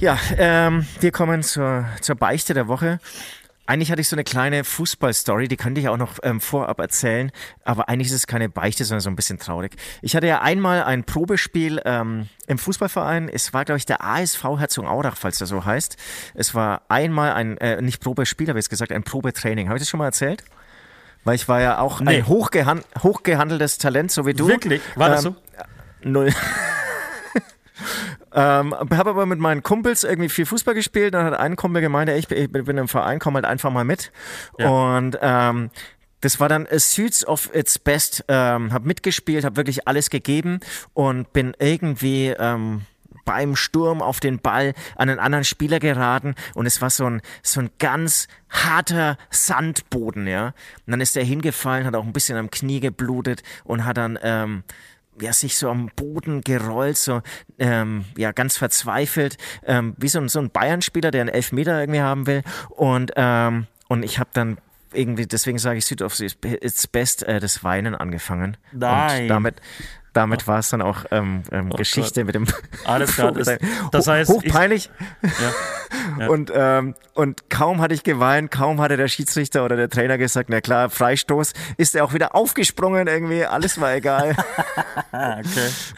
Ja, ähm, wir kommen zur, zur Beichte der Woche. Eigentlich hatte ich so eine kleine Fußballstory, die könnte ich auch noch ähm, vorab erzählen, aber eigentlich ist es keine Beichte, sondern so ein bisschen traurig. Ich hatte ja einmal ein Probespiel ähm, im Fußballverein. Es war, glaube ich, der ASV Herzogenaurach, falls der so heißt. Es war einmal ein, äh, nicht Probespiel, habe ich jetzt gesagt, ein Probetraining. Habe ich das schon mal erzählt? Weil ich war ja auch nee. ein hochgehan hochgehandeltes Talent, so wie du. Wirklich? War das ähm, so? Null. ähm, habe aber mit meinen Kumpels irgendwie viel Fußball gespielt. Dann hat ein Kumpel gemeint, ey, ich bin im Verein, komm halt einfach mal mit. Ja. Und ähm, das war dann a Suits of its Best. Ähm, habe mitgespielt, habe wirklich alles gegeben und bin irgendwie ähm, beim Sturm auf den Ball an einen anderen Spieler geraten und es war so ein, so ein ganz harter Sandboden, ja. Und dann ist er hingefallen, hat auch ein bisschen am Knie geblutet und hat dann, ähm, ja, sich so am Boden gerollt, so ähm, ja ganz verzweifelt, ähm, wie so ein, so ein Bayern-Spieler, der einen Elfmeter irgendwie haben will. Und ähm, und ich habe dann irgendwie, deswegen sage ich Süd of its best, äh, das Weinen angefangen. Nein. Und damit damit war es dann auch ähm, ähm, oh Geschichte Gott. mit dem Alles klar. Das, das heißt, hochpeinlich. Ich, ja, ja. Und, ähm, und kaum hatte ich geweint, kaum hatte der Schiedsrichter oder der Trainer gesagt, na klar, Freistoß, ist er auch wieder aufgesprungen irgendwie, alles war egal. okay.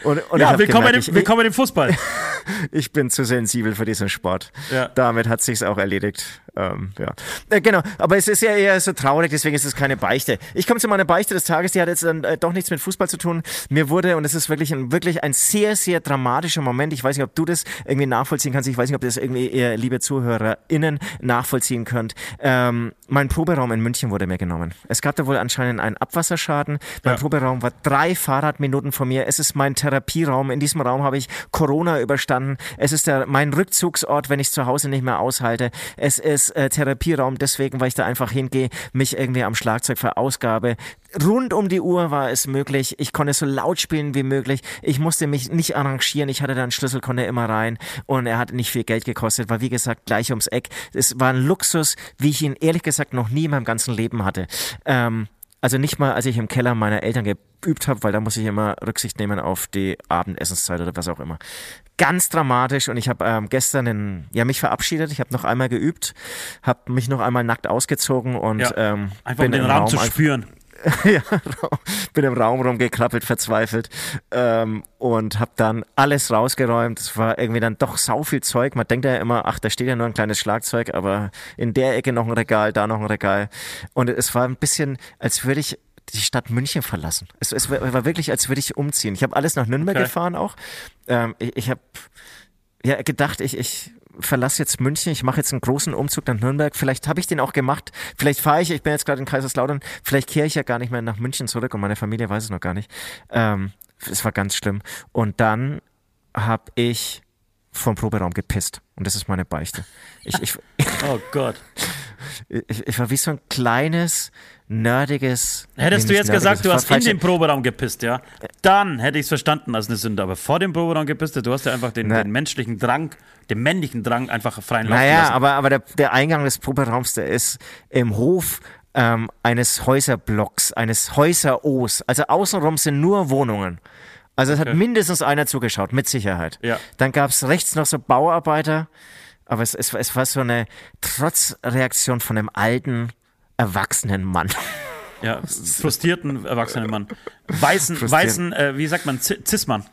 Und, und ja, willkommen, gemerkt, im, willkommen im Fußball. ich bin zu sensibel für diesen Sport. Ja. Damit hat sich's auch erledigt. Ähm, ja. Äh, genau, aber es ist ja eher so traurig, deswegen ist es keine Beichte. Ich komme zu meiner Beichte des Tages, die hat jetzt dann äh, doch nichts mit Fußball zu tun. Mir wurde, und es ist wirklich ein, wirklich ein sehr, sehr dramatischer Moment, ich weiß nicht, ob du das irgendwie nachvollziehen kannst, ich weiß nicht, ob das irgendwie ihr, liebe ZuhörerInnen, nachvollziehen könnt. Ähm, mein Proberaum in München wurde mir genommen. Es gab da wohl anscheinend einen Abwasserschaden. Mein Ja. Proberaum war drei Fahrradminuten von mir. Es ist mein Therapieraum. In diesem Raum habe ich Corona überstanden. Es ist der, mein Rückzugsort, wenn ich zu Hause nicht mehr aushalte. Es ist äh, Therapieraum deswegen, weil ich da einfach hingehe, mich irgendwie am Schlagzeug verausgabe. Rund um die Uhr war es möglich. Ich konnte so laut spielen wie möglich. Ich musste mich nicht arrangieren. Ich hatte da einen Schlüssel, konnte immer rein. Und er hat nicht viel Geld gekostet. War wie gesagt gleich ums Eck. Es war ein Luxus, wie ich ihn ehrlich gesagt noch nie in meinem ganzen Leben hatte. Ähm, also nicht mal, als ich im Keller meiner Eltern geübt habe, weil da muss ich immer Rücksicht nehmen auf die Abendessenszeit oder was auch immer. Ganz dramatisch und ich habe ähm, gestern in, ja, mich verabschiedet. Ich habe noch einmal geübt, habe mich noch einmal nackt ausgezogen und Ja. ähm, Einfach um den im Raum zu spüren. ja, bin im Raum rumgekrabbelt, verzweifelt ähm, und habe dann alles rausgeräumt. Es war irgendwie dann doch sau viel Zeug. Man denkt ja immer, ach, da steht ja nur ein kleines Schlagzeug, aber in der Ecke noch ein Regal, da noch ein Regal. Und es war ein bisschen, als würde ich die Stadt München verlassen. Es, es war wirklich, als würde ich umziehen. Ich habe alles nach Nürnberg Okay. gefahren auch. Ähm, ich ich habe ja, gedacht, ich, ich verlasse jetzt München, ich mache jetzt einen großen Umzug nach Nürnberg. Vielleicht habe ich den auch gemacht. Vielleicht fahre ich, ich bin jetzt gerade in Kaiserslautern, vielleicht kehre ich ja gar nicht mehr nach München zurück und meine Familie weiß es noch gar nicht. Ähm, es war ganz schlimm. Und dann habe ich vom Proberaum gepisst. Und das ist meine Beichte. Ich, ich, Oh Gott. ich, ich war wie so ein kleines, nerdiges. Hättest du jetzt gesagt, du hast in den Proberaum gepisst, ja, dann hätte ich es verstanden als eine Sünde. Aber vor dem Proberaum gepisst, du hast ja einfach den, den menschlichen Drang, den männlichen Drang einfach freien Lauf Naja, gelassen. aber, aber der, der Eingang des Proberaums, der ist im Hof ähm, eines Häuserblocks, eines Häuser-Os. Also außenrum sind nur Wohnungen. Also es hat Okay. mindestens einer zugeschaut, mit Sicherheit. Ja. Dann gab es rechts noch so Bauarbeiter, aber es, es, es war so eine Trotzreaktion von einem alten, erwachsenen Mann. Ja, frustrierten erwachsenen Mann. Weißen, weißen, äh, wie sagt man, Z- Cis-Mann.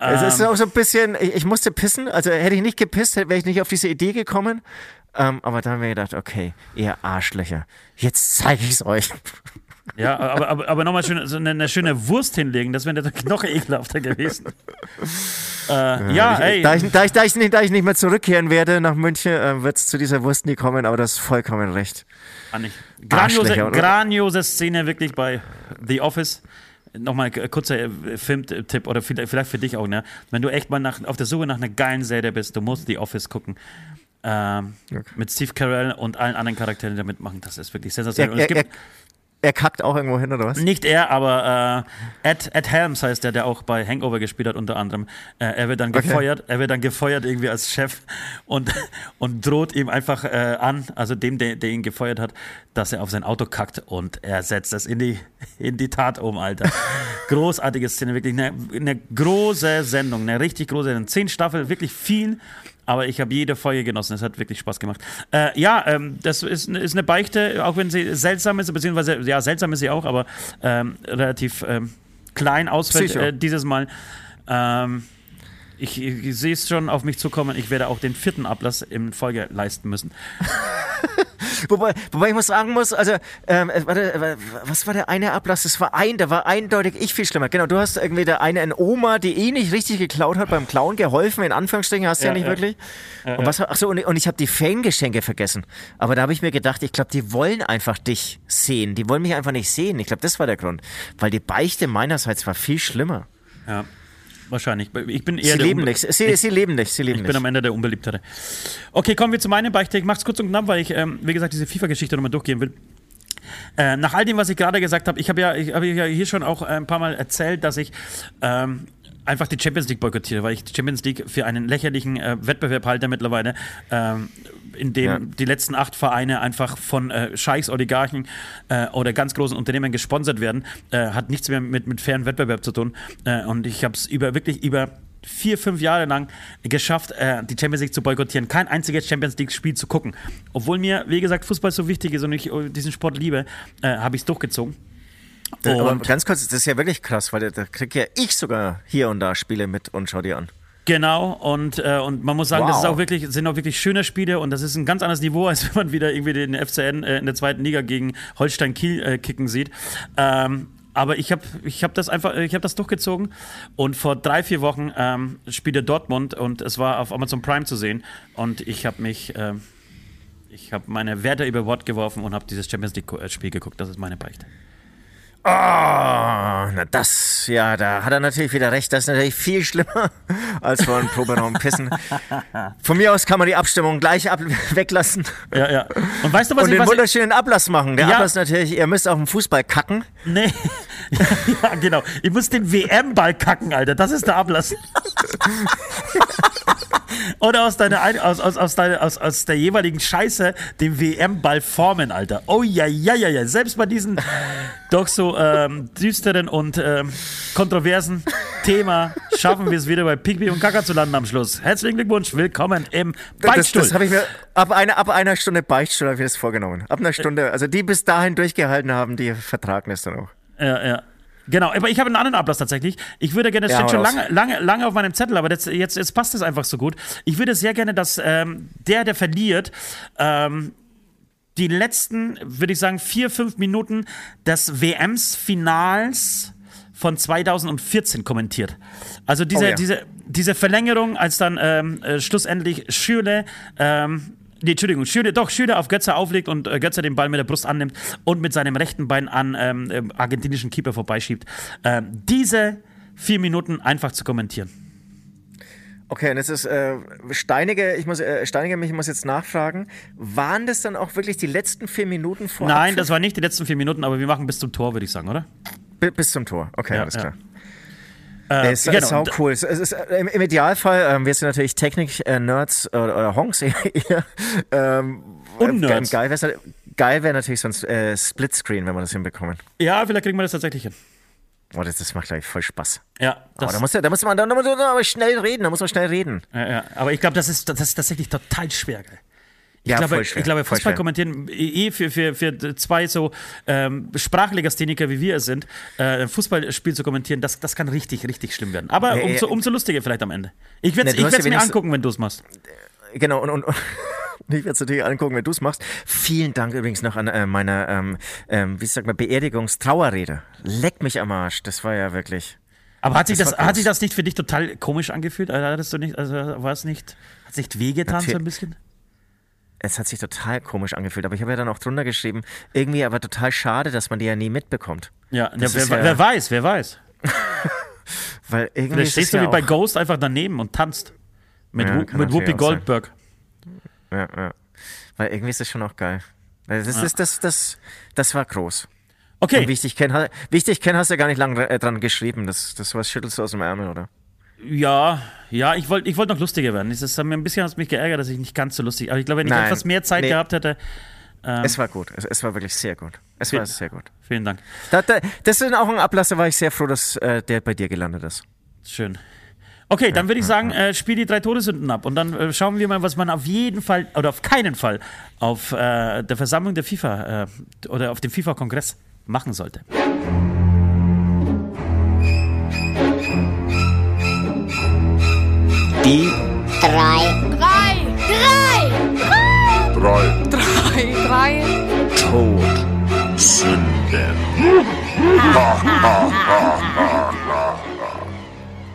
Es ist Ähm, auch so ein bisschen, ich, ich musste pissen, also hätte ich nicht gepisst, wäre ich nicht auf diese Idee gekommen. Ähm, aber dann haben wir gedacht, okay, ihr Arschlöcher, jetzt zeige ich es euch. Ja, aber, aber, aber nochmal schön, so eine, eine schöne Wurst hinlegen, das wäre noch ekelhafter gewesen. Äh, ja, ich, ey. Da ich, da, ich, da, ich nicht, da ich nicht mehr zurückkehren werde nach München, äh, wird es zu dieser Wurst nie kommen, aber das ist vollkommen recht. Fand ich. Grandiose, grandiose Szene wirklich bei The Office. Nochmal ein kurzer äh, Filmtipp oder vielleicht für dich auch, ne? Wenn du echt mal nach, auf der Suche nach einer geilen Serie bist, du musst The Office gucken. Ähm, Mit Steve Carell und allen anderen Charakteren, die da mitmachen. Das ist wirklich Er, sensationell. Und es er, gibt, er, er kackt auch irgendwo hin, oder was? nicht er, aber äh, Ed, Ed Helms heißt der, der auch bei Hangover gespielt hat, unter anderem. Äh, er wird dann Okay. gefeuert, er wird dann gefeuert irgendwie als Chef und, und droht ihm einfach äh, an, also dem, der, der ihn gefeuert hat, dass er auf sein Auto kackt und er setzt das in die, in die Tat um, Alter. Großartige Szene, wirklich eine, eine große Sendung, eine richtig große Sendung. Zehn Staffeln, wirklich viel. Aber ich habe jede Folge genossen. Es hat wirklich Spaß gemacht. Äh, ja, ähm, das ist, ist eine Beichte, auch wenn sie seltsam ist, beziehungsweise, ja, seltsam ist sie auch, aber ähm, relativ ähm, klein ausfällt äh, dieses Mal. Ähm, ich, ich sehe es schon auf mich zukommen. Ich werde auch den vierten Ablass in Folge leisten müssen. Wobei, wobei ich muss sagen muss, also, ähm, äh, warte, äh, was war der eine Ablass? Das war ein, da war eindeutig ich viel schlimmer. Genau, du hast irgendwie der eine, eine Oma, die eh nicht richtig geklaut hat, beim Klauen geholfen, in Anführungsstrichen, hast du ja, Ja, nicht ja. wirklich. und was ach so, und, und ich habe die Fangeschenke vergessen. Aber da habe ich mir gedacht, ich glaube, die wollen einfach dich sehen. Die wollen mich einfach nicht sehen. Ich glaube, das war der Grund. Weil die Beichte meinerseits war viel schlimmer. Ja, wahrscheinlich. Ich bin eher Sie leben nicht. Sie, sie leben nicht. Sie leben Ich bin am nicht. Ende der Unbeliebtere. Okay, kommen wir zu meiner Beichte. Ich mach's kurz und knapp, weil ich, ähm, wie gesagt, diese FIFA-Geschichte nochmal durchgehen will. Äh, nach all dem, was ich gerade gesagt habe, ich habe ja, ich hab ja hier schon auch ein paar Mal erzählt, dass ich ähm, einfach die Champions League boykottiere, weil ich die Champions League für einen lächerlichen äh, Wettbewerb halte mittlerweile, ähm, in dem Ja. die letzten acht Vereine einfach von äh, Scheichs, Oligarchen äh, oder ganz großen Unternehmen gesponsert werden, äh, hat nichts mehr mit, mit fairen Wettbewerb zu tun. Äh, und ich habe es über wirklich über vier, fünf Jahre lang geschafft, äh, die Champions League zu boykottieren, kein einziges Champions League-Spiel zu gucken. Obwohl mir, wie gesagt, Fußball so wichtig ist und ich diesen Sport liebe, habe ich es durchgezogen. Da- Aber ganz kurz, das ist ja wirklich krass, weil da, da krieg ja ich sogar hier und da Spiele mit und schau dir an. Genau, und, äh, und man muss sagen, das ist Wow. auch wirklich, sind auch wirklich schöne Spiele und das ist ein ganz anderes Niveau, als wenn man wieder irgendwie den FCN äh, in der zweiten Liga gegen Holstein Kiel äh, kicken sieht. Ähm, aber ich habe ich hab das einfach, ich habe das durchgezogen und vor drei, vier Wochen ähm, spielte Dortmund und es war auf Amazon Prime zu sehen und ich habe mich, ähm, ich habe meine Werte über Bord geworfen und habe dieses Champions League äh, geguckt. Das ist meine Beichte. Oh, na das, ja, da hat er natürlich wieder recht. Das ist natürlich viel schlimmer als vor einem Proberaum pissen. Von mir aus kann man die Abstimmung gleich ab weglassen Ja, ja. Und weißt du, was und ich, den was ich, wunderschönen Ablass machen. Der Ja. Ablass natürlich, ihr müsst auf dem Fußball kacken. Nee. ja, genau. Ich muss den WM-Ball kacken, Alter. Das ist der Ablass. Oder aus, deiner, ein- aus, aus, aus, deiner, aus, aus der jeweiligen Scheiße den WM-Ball formen, Alter. Oh ja, ja, ja, ja. Selbst bei diesem doch so ähm, düsteren und ähm, kontroversen Thema schaffen wir es wieder bei Pigby und Kaka zu landen am Schluss. Herzlichen Glückwunsch. Willkommen im Das, Beichtstuhl. das habe ich mir ab einer, ab einer Stunde Beichtstuhl habe ich mir das vorgenommen. Ab einer Stunde, also die bis dahin durchgehalten haben, die vertragen es dann auch. Ja, ja. Genau, aber ich habe einen anderen Ablass tatsächlich. Ich würde gerne, das Ja, steht schon lange, lange, lange auf meinem Zettel, aber jetzt, jetzt, jetzt passt es einfach so gut. Ich würde sehr gerne, dass ähm, der, der verliert, ähm, die letzten, würde ich sagen, vier, fünf Minuten des WMs-Finals von 2014 kommentiert. Also diese, Oh ja. diese, diese Verlängerung, als dann ähm, äh, schlussendlich Schürle, ähm, nee, Entschuldigung, Schürle, doch, Schürle auf Götze auflegt und äh, Götze den Ball mit der Brust annimmt und mit seinem rechten Bein an ähm, ähm, argentinischen Keeper vorbeischiebt. Ähm, diese vier Minuten einfach zu kommentieren. Okay, und jetzt ist äh, Steinige, ich muss, äh, Steinige mich muss jetzt nachfragen, waren das dann auch wirklich die letzten vier Minuten vor Nein, Abpfiff? das waren nicht die letzten vier Minuten, aber wir machen bis zum Tor, würde ich sagen, oder? Bi- bis zum Tor. Okay, Ja, alles ja. Äh, Es ist sau cool. Es ist, äh, im, Im Idealfall, ähm, wir sind natürlich Technik-Nerds äh, oder Honks eher. ähm, Und äh, Nerds. Geil wäre geil wär natürlich so ein äh, Splitscreen, wenn wir das hinbekommen. Ja, vielleicht kriegen wir das tatsächlich hin. Oh, das, das macht gleich voll Spaß. Ja, das, da muss, da muss man da muss man schnell reden, da muss man schnell reden. ja, ja. aber ich glaube, das ist, das ist tatsächlich total schwer, gell? Ich Ja, glaube, ich glaube Fußball kommentieren, eh für, für, für zwei so ähm, Sprachlegastheniker wie wir es sind, äh, ein Fußballspiel zu kommentieren, das, das kann richtig, richtig schlimm werden. Aber Nee, umso, äh, umso lustiger vielleicht am Ende. Ich werde es ja mir angucken, wenn du es machst. Genau, und, und, und ich werde es natürlich angucken, wenn du es machst. Vielen Dank übrigens noch an äh, meiner, ähm, ähm, wie sagt man, Beerdigungstrauerrede. Leck mich am Arsch, das war ja wirklich. Aber hat sich Das das, hat sich das nicht für dich total komisch angefühlt? Also, hattest du nicht, also war es nicht, hat es nicht wehgetan so ein bisschen? Es hat sich total komisch angefühlt, aber ich habe ja dann auch drunter geschrieben, irgendwie aber total schade, dass man die ja nie mitbekommt. Ja, ja, Das wer, ist ja- wer weiß, wer weiß. Weil irgendwie Vielleicht ist stehst du ja wie bei Ghost einfach daneben und tanzt. Mit, Ja, Wu- mit Whoopi. Goldberg. Ja, ja. Weil irgendwie ist es schon auch geil. Das, das, das, das, das war groß. Okay. Und wie ich dich kenne, wie ich dich kenn, hast du ja gar nicht lange äh, dran geschrieben. Das, das was schüttelst du aus dem Ärmel, oder? Ja, ja, ich wollte ich wollt noch lustiger werden. Es ist mir ein bisschen hat mich geärgert, dass ich nicht ganz so lustig. Aber ich glaube, wenn ich Nein, etwas mehr Zeit nee. gehabt hätte. Ähm, Es war gut. Es, es war wirklich sehr gut. Es war sehr gut. vielen Dank. Da, da, das ist auch ein Ablass, da war ich sehr froh, dass äh, der bei dir gelandet ist. Schön. Okay, dann würde ich sagen, äh, spiel die drei Todesünden ab und dann äh, schauen wir mal, was man auf jeden Fall oder auf keinen Fall auf äh, der Versammlung der FIFA äh, oder auf dem FIFA-Kongress machen sollte. Die drei, Drei. Drei. Drei Drei. Drei. Tod. Sünden.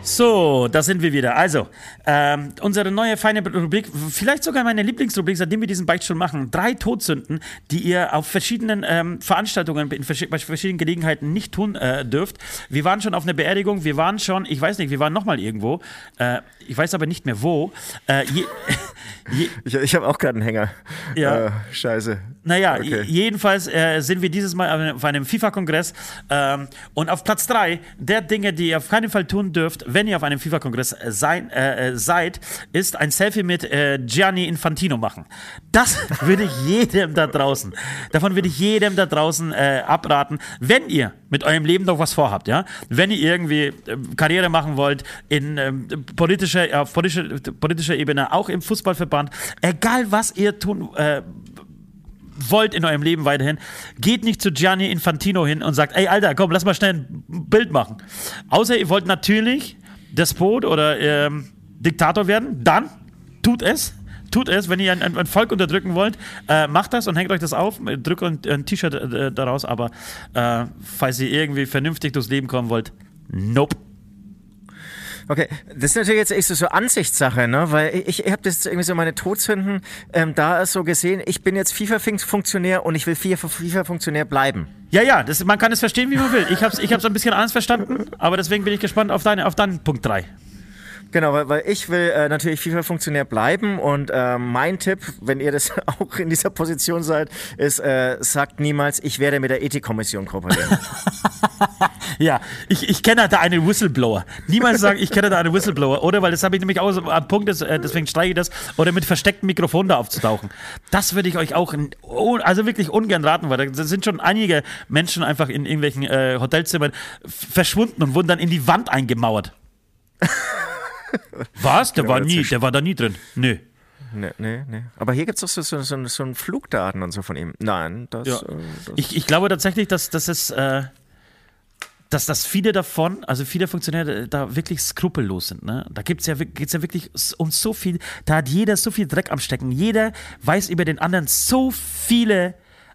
So, da sind wir wieder. Also, ähm, unsere neue feine Rubrik, vielleicht sogar meine Lieblingsrubrik, seitdem wir diesen Beichtstuhl machen. Drei Todsünden, die ihr auf verschiedenen ähm, Veranstaltungen, verschi bei verschiedenen Gelegenheiten nicht tun äh, dürft. Wir waren schon auf einer Beerdigung, wir waren schon, ich weiß nicht, wir waren nochmal irgendwo. Äh, ich weiß aber nicht mehr wo. Äh, je, je, Ich, ich habe auch gerade einen Hänger. Ja. Äh, scheiße. Naja, Okay. je- jedenfalls äh, sind wir dieses Mal auf einem- auf einem FIFA-Kongress ähm, und auf Platz drei der Dinge, die ihr auf keinen Fall tun dürft, wenn ihr auf einem FIFA-Kongress äh, sein, äh, äh, seid, ist ein Selfie mit äh, Gianni Infantino machen. Das würde ich jedem da draußen, davon würde ich jedem da draußen äh, abraten, wenn ihr mit eurem Leben noch was vorhabt, ja, wenn ihr irgendwie äh, Karriere machen wollt in ähm, politischer, auf politischer, politischer Ebene, auch im Fußballverband, egal was ihr tun wollt in eurem Leben weiterhin, geht nicht zu Gianni Infantino hin und sagt, ey Alter, komm, lass mal schnell ein Bild machen. Außer ihr wollt natürlich Despot oder ähm, Diktator werden, dann tut es. Tut es, wenn ihr ein, ein, Volk unterdrücken wollt, äh, macht das und hängt euch das auf, drückt ein, ein T-Shirt äh, daraus, aber äh, falls ihr irgendwie vernünftig durchs Leben kommen wollt, nope. Okay, das ist natürlich jetzt echt so, so Ansichtssache, ne? Weil ich, ich habe das irgendwie so meine Todsünden ähm, da so gesehen, ich bin jetzt FIFA-Funktionär und ich will FIFA-Funktionär bleiben. Ja, ja, das, man kann es verstehen, wie man will. Ich habe es ich hab's ein bisschen anders verstanden, aber deswegen bin ich gespannt auf, deine, auf deinen Punkt 3. Genau, weil, weil ich will äh, natürlich FIFA-Funktionär bleiben und äh, mein Tipp, wenn ihr das auch in dieser Position seid, ist, äh, sagt niemals, ich werde mit der Ethikkommission kooperieren. ja, ich, ich kenne da einen Whistleblower. Niemals sagen, ich kenne da einen Whistleblower, oder? Weil das habe ich nämlich auch so am Punkt, ist, äh, deswegen streiche ich das, oder mit verstecktem Mikrofon da aufzutauchen. Das würde ich euch auch, also wirklich ungern raten, weil da sind schon einige Menschen einfach in irgendwelchen äh, Hotelzimmern verschwunden und wurden dann in die Wand eingemauert. Was? Der war nie, der war da nie drin. Nö. Nee, nee, nee. Aber hier gibt es doch so, so, so, einen Flugdaten und so von ihm. Nein, das. Ja. Äh, das ich, ich glaube tatsächlich, dass, dass es. Äh, dass, dass viele davon, also viele Funktionäre da wirklich skrupellos sind. Ne? Da gibt's ja, geht's ja wirklich um so viel, da hat jeder so viel Dreck am Stecken. Jeder weiß über den anderen so viele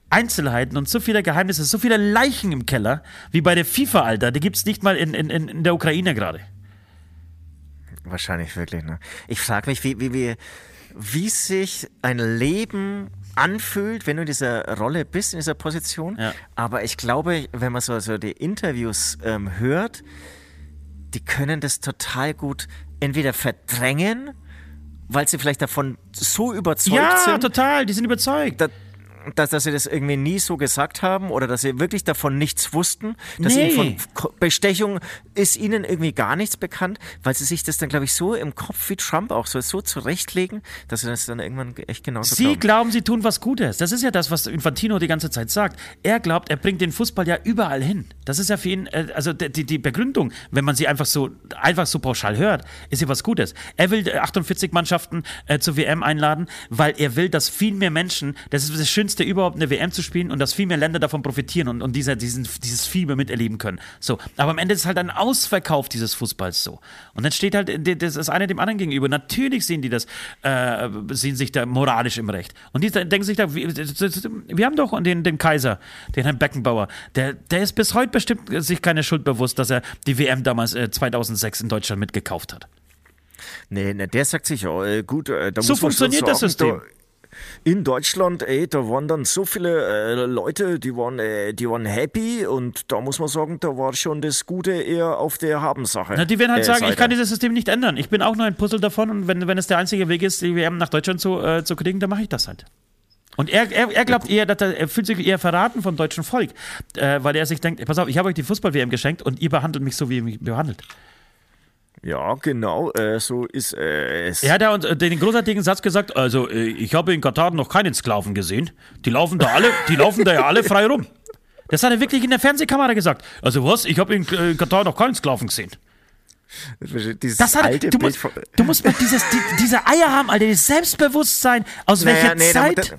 Einzelheiten und so viele Geheimnisse, so viele Leichen im Keller, wie bei der FIFA, Alter. Die gibt es nicht mal in, in, in der Ukraine gerade. Wahrscheinlich wirklich, ne? Ich frage mich, wie, wie, wie, wie sich ein Leben anfühlt, wenn du in dieser Rolle bist, in dieser Position. Ja. Aber ich glaube, wenn man so, so die Interviews ähm, hört, die können das total gut entweder verdrängen, weil sie vielleicht davon so überzeugt ja, sind. Ja, total, die sind überzeugt. Da, dass, dass sie das irgendwie nie so gesagt haben oder dass sie wirklich davon nichts wussten. Dass Nee. ihnen von Bestechung ist ihnen irgendwie gar nichts bekannt, weil sie sich das dann, glaube ich, so im Kopf wie Trump auch so, so zurechtlegen, dass sie das dann irgendwann echt genauso Sie glauben. glauben, sie tun was Gutes. Das ist ja das, was Infantino die ganze Zeit sagt. Er glaubt, er bringt den Fußball ja überall hin. Das ist ja für ihn, äh, also die, die- Begründung, wenn man sie einfach so, einfach so pauschal hört, ist ja was Gutes. Er will äh, 48 Mannschaften äh, zur WM einladen, weil er will, dass viel mehr Menschen, das ist das Schönste überhaupt, eine WM zu spielen und dass viel mehr Länder davon profitieren und, und dieser, diesen, dieses Fieber miterleben können. So. Aber am Ende ist halt ein Ausverkauf dieses Fußballs so. Und dann steht halt äh, das ist eine dem anderen gegenüber. Natürlich sehen die das, äh, sehen sich da moralisch im Recht. Und die denken sich da, wir, wir haben doch den, den Kaiser, den Herrn Beckenbauer, der, der ist bis heute bestimmt sich keine Schuld bewusst, dass er die WM damals äh, 2006 in Deutschland mitgekauft hat. Nee, nee, der sagt sich, ja, äh, gut, äh, da So muss funktioniert das System. Da, in Deutschland, ey, da waren dann so viele äh, Leute, die waren, äh, die waren happy und da muss man sagen, da war schon das Gute eher auf der Habensache. Na, die werden halt äh, sagen, Seite. ich kann dieses System nicht ändern. Ich bin auch nur ein Puzzle davon und wenn, wenn es der einzige Weg ist, die WM nach Deutschland zu, äh, zu kriegen, dann mache ich das halt. Und er, er, er glaubt eher, dass er, er fühlt sich eher verraten vom deutschen Volk, äh, weil er sich denkt, pass auf, ich habe euch die Fußball-WM geschenkt und ihr behandelt mich so, wie ihr mich behandelt. Ja, genau, äh, so ist es. Er hat ja uns, äh, den großartigen Satz gesagt, also äh, ich habe in Katar noch keinen Sklaven gesehen. Die laufen da alle, die laufen da ja alle frei rum. Das hat er wirklich in der Fernsehkamera gesagt. Also was? Ich habe in äh, Katar noch keinen Sklaven gesehen. Dieses Das hat, alte du, Bild musst, von, du musst mal dieses, die, diese Eier haben, Alter, dieses Selbstbewusstsein. Aus welcher da, Zeit? da,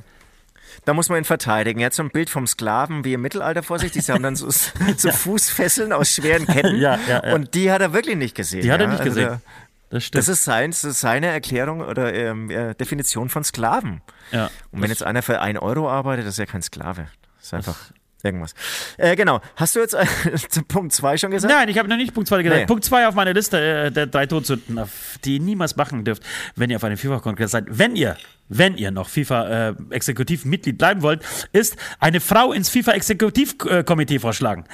da muss man ihn verteidigen. Er hat so ein Bild vom Sklaven wie im Mittelalter vor sich. Die haben dann so, so Fußfesseln aus schweren Ketten. Ja, ja, ja. Und die hat er wirklich nicht gesehen. die hat er ja. nicht Also gesehen. da- das stimmt. Das ist, sein, das ist seine Erklärung oder ähm, äh, Definition von Sklaven. ja. Und wenn jetzt einer für ein Euro arbeitet, das ist ja kein Sklave. Das ist einfach irgendwas. Äh, genau. Hast du jetzt äh, zu Punkt 2 schon gesagt? Nein, ich habe noch nicht Punkt 2 gesagt. Nee. Punkt 2 auf meiner Liste äh, der drei Todsünden, die ihr niemals machen dürft, wenn ihr auf einem FIFA-Kongress seid. Wenn ihr, wenn ihr noch FIFA-Exekutivmitglied bleiben wollt, ist eine Frau ins FIFA-Exekutivkomitee vorschlagen.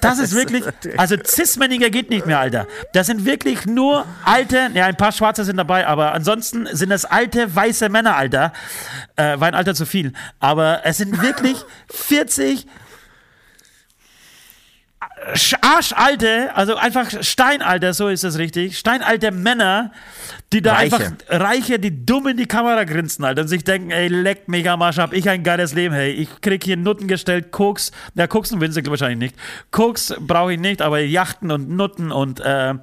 Das ist wirklich, also Cis-Männiger geht nicht mehr, Alter. Das sind wirklich nur alte, ja, ein paar Schwarze sind dabei, aber ansonsten sind das alte, weiße Männer, Alter. Äh, war ein Alter zu viel. Aber es sind wirklich 40 Sch- arschalte, also einfach Steinalte, so ist es richtig, steinalte Männer, die da Reiche. einfach, Reiche, die dumm in die Kamera grinsen, Alter, und sich denken, ey, leck mich am Arsch, hab ich ein geiles Leben, hey, ich krieg hier Nutten gestellt, Koks, na, Koksen will sie wahrscheinlich nicht, Koks brauche ich nicht, aber Yachten und Nutten und äh,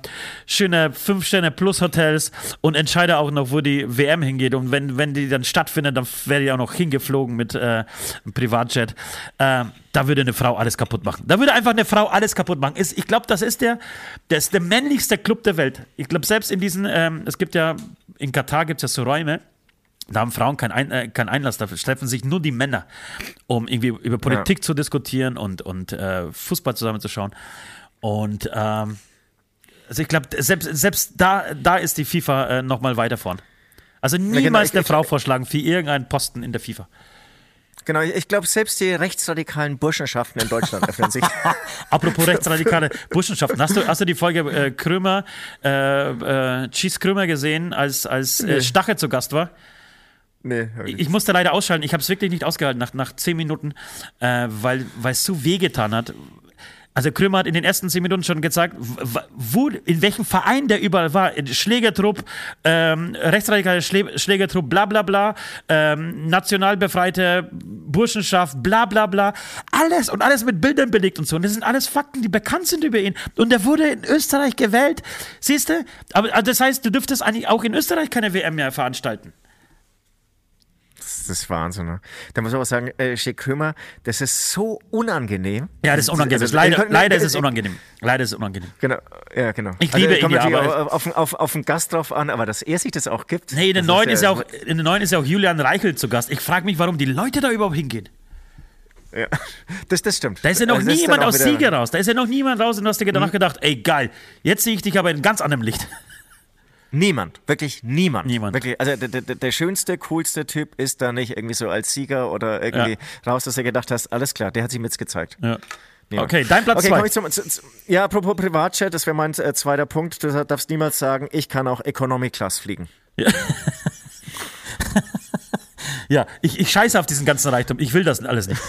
schöne 5-Sterne-Plus-Hotels und entscheide auch noch, wo die WM hingeht. Und wenn, wenn die dann stattfindet, dann werde ich auch noch hingeflogen mit äh, einem Privatjet, äh, da würde eine Frau alles kaputt machen. Da würde einfach eine Frau alles kaputt machen. Ist, ich glaube, das ist der, das ist der männlichste Club der Welt. Ich glaube, selbst in diesen, ähm, es gibt ja, in Katar gibt es ja so Räume, da haben Frauen keinen Ein, äh, kein Einlass dafür, treffen sich nur die Männer, um irgendwie über Politik ja. zu diskutieren und, und äh, Fußball zusammenzuschauen. Und ähm, also ich glaube, selbst, selbst da, da ist die FIFA äh, nochmal weiter vorn. Also niemals ja, genau. ich, eine ich, Frau vorschlagen für irgendeinen Posten in der FIFA. Genau, ich glaube, selbst die rechtsradikalen Burschenschaften in Deutschland öffnen sich. Apropos rechtsradikale Burschenschaften, hast du, hast du die Folge äh, Krömer, äh, äh, Cheese Krömer gesehen, als, als äh, Stache zu Gast war? Nee, ich, ich musste leider ausschalten. Ich habe es wirklich nicht ausgehalten nach, nach zehn Minuten, äh, weil es so wehgetan hat, also Krümmer hat in den ersten zehn Minuten schon gezeigt, wo, in welchem Verein der überall war. Schlägertrupp, ähm, rechtsradikale Schlä Schlägertrupp, bla bla bla, ähm, national Burschenschaft, bla bla bla. Alles und alles mit Bildern belegt und so. Und das sind alles Fakten, die bekannt sind über ihn. Und er wurde in Österreich gewählt. Siehst du? Aber also das heißt, du dürftest eigentlich auch in Österreich keine WM mehr veranstalten. Das, das ist Wahnsinn. Ne? Da muss man aber sagen, äh, Schick Krümer, das ist so unangenehm. Ja, das ist unangenehm. Also, leider, können, leider ist es äh, äh, unangenehm. Leider ist es unangenehm. Genau, ja, genau. Ich also, liebe also, ihn ja, aber auf, auf, auf den Gast drauf an, aber dass er sich das auch gibt. Nee, in den neuen ist, ja auch, in ist ja auch Julian Reichel zu Gast. Ich frage mich, warum die Leute da überhaupt hingehen. Ja, das, das stimmt. Da ist ja noch also, niemand aus Sieger raus. Da ist ja noch niemand raus und du hast dir danach mhm. gedacht, ey geil, jetzt sehe ich dich aber in ganz anderem Licht. Niemand, wirklich niemand. Niemand. Wirklich, also der, der, der schönste, coolste Typ ist da nicht irgendwie so als Sieger oder irgendwie ja. raus, dass er gedacht hast, alles klar, der hat sich mitgezeigt. Ja. Ja. Okay, dein Platz okay, zwei. Ich zum, zu, zu, ja, apropos Privatchat, das wäre mein äh, zweiter Punkt. Du darfst niemals sagen, ich kann auch Economy Class fliegen. Ja. ja, ich, ich scheiße auf diesen ganzen Reichtum. Ich will das alles nicht.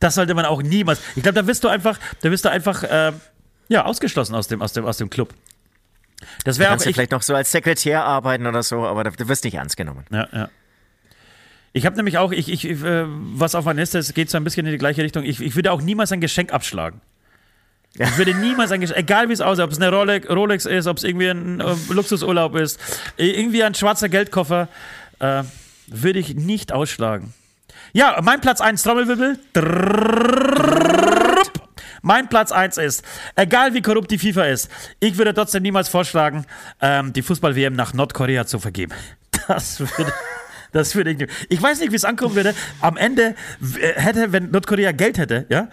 Das sollte man auch niemals. Ich glaube, da wirst du einfach, da wirst du einfach äh, ja, ausgeschlossen aus dem, aus, dem, aus dem Club. Das wäre auch. Ja vielleicht noch so als Sekretär arbeiten oder so, aber du wirst nicht ernst genommen. Ja, ja. Ich habe nämlich auch, ich, ich, äh, was auf meiner Liste ist, geht so ein bisschen in die gleiche Richtung. Ich, ich würde auch niemals ein Geschenk abschlagen. Ja. Ich würde niemals ein Geschenk, egal wie es aussieht, ob es eine Rolex, Rolex ist, ob es irgendwie ein äh, Luxusurlaub ist, irgendwie ein schwarzer Geldkoffer, äh, würde ich nicht ausschlagen. Ja, mein Platz 1 Trommelwirbel. Drrrr. Mein Platz 1 ist, egal wie korrupt die FIFA ist, ich würde trotzdem niemals vorschlagen, ähm, die Fußball-WM nach Nordkorea zu vergeben. Das würde. Das würde ich, ich weiß nicht, wie es ankommen würde. Am Ende äh, hätte, wenn Nordkorea Geld hätte, ja,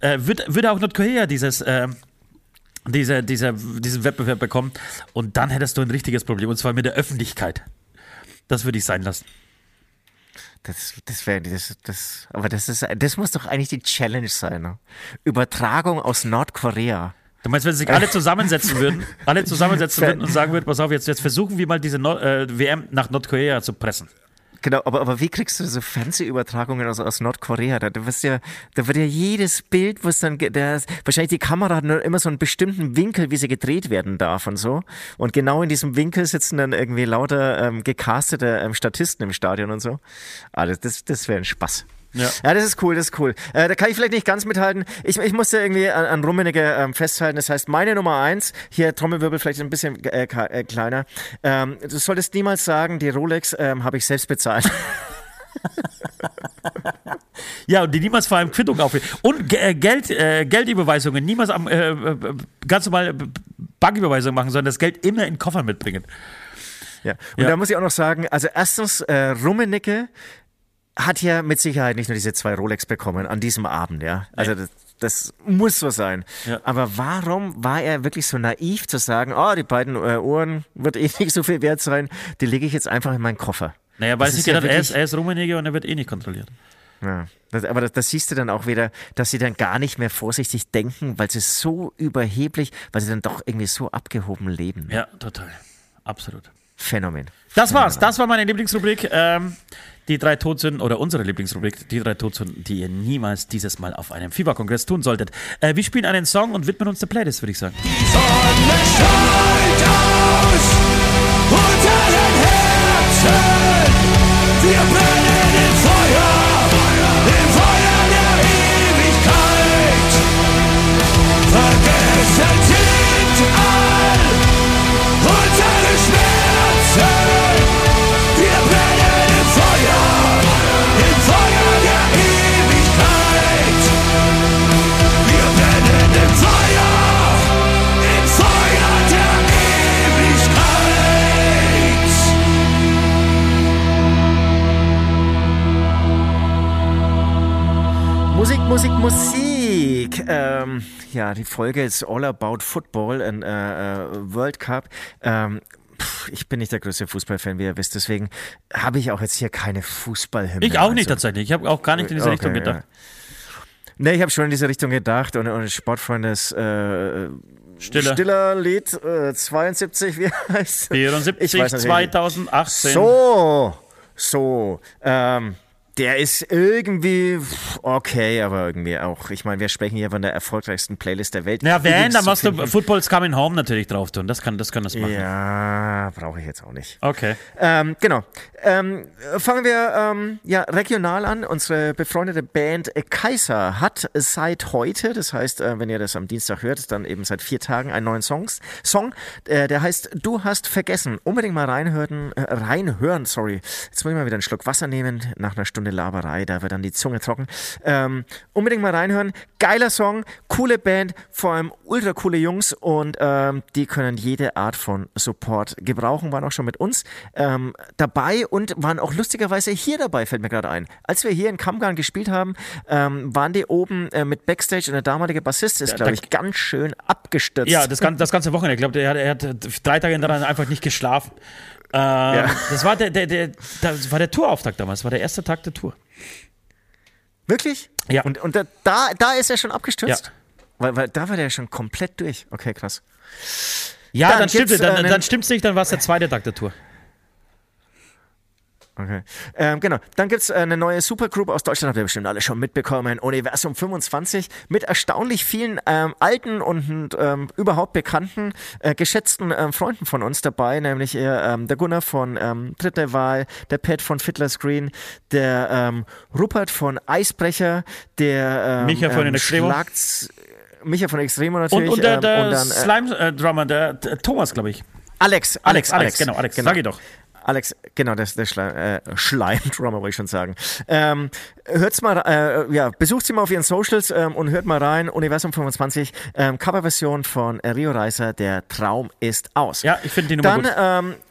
äh, würde, würde auch Nordkorea dieses, äh, diese, diese, diesen Wettbewerb bekommen. Und dann hättest du ein richtiges Problem. Und zwar mit der Öffentlichkeit. Das würde ich sein lassen. Das, das wäre, das, das, aber das ist, das muss doch eigentlich die Challenge sein. Ne? Übertragung aus Nordkorea. Du meinst, wenn sich alle zusammensetzen würden, alle zusammensetzen würden und sagen würden, pass auf, jetzt, jetzt versuchen wir mal diese Nord äh, WM nach Nordkorea zu pressen. Genau, aber, aber wie kriegst du so Fernsehübertragungen aus, aus Nordkorea? Da, da, ja, da wird ja jedes Bild, was dann, der, wahrscheinlich die Kamera hat nur immer so einen bestimmten Winkel, wie sie gedreht werden darf und so. Und genau in diesem Winkel sitzen dann irgendwie lauter ähm, gecastete ähm, Statisten im Stadion und so. Ah, das, das, das wäre ein Spaß. Ja. Ja, das ist cool, das ist cool. Äh, da kann ich vielleicht nicht ganz mithalten. Ich, ich musste irgendwie an, an Rummenigge ähm, festhalten. Das heißt, meine Nummer eins, hier Trommelwirbel vielleicht ein bisschen äh, äh, kleiner. Ähm, du solltest niemals sagen, die Rolex ähm, habe ich selbst bezahlt. Ja, und die niemals vor einem Quittung aufheben. Und äh, Geld, äh, Geldüberweisungen niemals am, äh, äh, ganz normal äh, Banküberweisungen machen, sondern das Geld immer in Koffern mitbringen. Ja. Und Ja. da muss ich auch noch sagen, also erstens, äh, Rummenigge hat ja mit Sicherheit nicht nur diese zwei Rolex bekommen an diesem Abend, ja. Also das, das muss so sein. Ja. Aber warum war er wirklich so naiv zu sagen, oh, die beiden äh, Uhren wird eh nicht so viel wert sein, die lege ich jetzt einfach in meinen Koffer. Naja, weil ist ja gedacht, er ist, er ist Rummenigge und er wird eh nicht kontrolliert. Ja, das, aber das, das siehst du dann auch wieder, dass sie dann gar nicht mehr vorsichtig denken, weil sie so überheblich, weil sie dann doch irgendwie so abgehoben leben. Ja, total. Absolut. Phänomen. Das war's. Das war meine Lieblingsrubrik. Ähm, die drei Todsünden oder unsere Lieblingsrubrik, die drei Todsünden, die ihr niemals dieses Mal auf einem Fieberkongress tun solltet. Äh, wir spielen einen Song und widmen uns der Playlist, würde ich sagen. Sonne strahlt aus unter den Herzen. Wir brennen Musik. Ähm, ja, die Folge ist All About Football äh, äh, World Cup. Ähm, pff, ich bin nicht der größte Fußballfan, wie ihr wisst. Deswegen habe ich auch jetzt hier keine Fußballhymne. Ich auch nicht Also, tatsächlich. Ich habe auch gar nicht in diese Okay, Richtung gedacht. Ja. Nee, ich habe schon in diese Richtung gedacht und, und Sportfreundes äh, Stiller. Stiller Lied äh, 72, wie heißt 74, Ich weiß nicht. 2018. So, so. Ähm, der ist irgendwie okay, aber irgendwie auch. Ich meine, wir sprechen hier von der erfolgreichsten Playlist der Welt. Ja, wenn, dann machst du finden- Football's Coming Home natürlich drauf tun. Das kann das, kann das machen. Ja, brauche ich jetzt auch nicht. Okay. Ähm, genau. Ähm, fangen wir ähm, ja, regional an. Unsere befreundete Band Kaiser hat seit heute, das heißt, äh, wenn ihr das am Dienstag hört, dann eben seit vier Tagen einen neuen Songs, Song. Äh, der heißt Du hast vergessen. Unbedingt mal reinhören, äh, reinhören, sorry. Jetzt muss ich mal wieder einen Schluck Wasser nehmen nach einer Stunde Laberei, da wird dann die Zunge trocken. Ähm, unbedingt mal reinhören. Geiler Song, coole Band, vor allem ultra coole Jungs und ähm, die können jede Art von Support gebrauchen, waren auch schon mit uns ähm, dabei und waren auch lustigerweise hier dabei, fällt mir gerade ein. Als wir hier in Kamgarn gespielt haben, ähm, waren die oben äh, mit Backstage und der damalige Bassist ist, glaube da- ich, ganz schön abgestürzt. Ja, das, das ganze Wochenende. Ich glaube, er, hat- er hat drei Tage hintereinander einfach nicht geschlafen. Ähm, Das war der, der, der, das war der Tourauftakt damals. Das war der erste Tag der Tour. Wirklich? Ja. Und, und da, da, ist er schon abgestürzt? Ja. Weil, weil da war der schon komplett durch. Okay, krass. Ja, Dann dann, stimmt es. Dann, äh, dann stimmt's nicht, dann war es der zweite Tag der Tour. Okay. Ähm, genau. Dann gibt's äh, eine neue Supergroup aus Deutschland, habt ihr bestimmt alle schon mitbekommen. Universum 25 mit erstaunlich vielen ähm, alten und ähm, überhaupt bekannten, äh, geschätzten ähm, Freunden von uns dabei, nämlich äh, ähm, der Gunnar von ähm, Dritte Wahl, der Pat von Fiddler Screen, der Rupert von Eisbrecher, der Micha von den Extremo. Schlagz- Micha von Extremo Und, natürlich. und der, ähm, der und dann, äh, Slime-Drummer, der, der Thomas, glaube ich. Alex, Alex, Alex, genau, Alex, sag ich doch. Alex, genau, das der Schleim, äh, Schleimdrummer, wollte ich schon sagen. Ähm, hört's mal, äh, ja, besucht sie mal auf ihren Socials ähm, und hört mal rein. Universum 25, ähm, Coverversion von äh, Rio Reiser, der Traum ist aus. Ja, ich finde die Nummer Dann gut. ähm,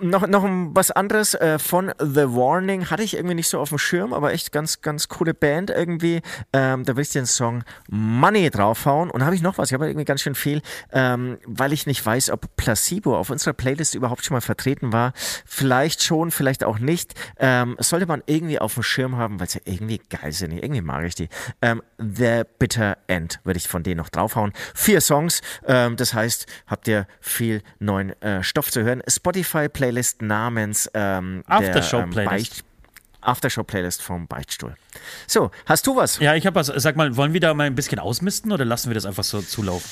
noch, noch was anderes äh, von The Warning hatte ich irgendwie nicht so auf dem Schirm, aber echt ganz, ganz coole Band irgendwie. Ähm, da will ich den Song Money draufhauen. Und habe ich noch was? Ich habe irgendwie ganz schön viel, ähm, weil ich nicht weiß, ob Placebo auf unserer Playlist überhaupt schon mal vertreten war. Vielleicht schon, vielleicht auch nicht. Ähm, sollte man irgendwie auf dem Schirm haben, weil sie irgendwie geil sind. Irgendwie mag ich die. Ähm, The Bitter End würde ich von denen noch draufhauen. Vier Songs. Ähm, das heißt, habt ihr viel neuen äh, Stoff zu hören. Spotify-Playlist namens ähm, der, Aftershow-Playlist. Beicht- Aftershow-Playlist vom Beichtstuhl. So, hast du was? Ja, ich habe was. Sag mal, wollen wir da mal ein bisschen ausmisten oder lassen wir das einfach so zulaufen?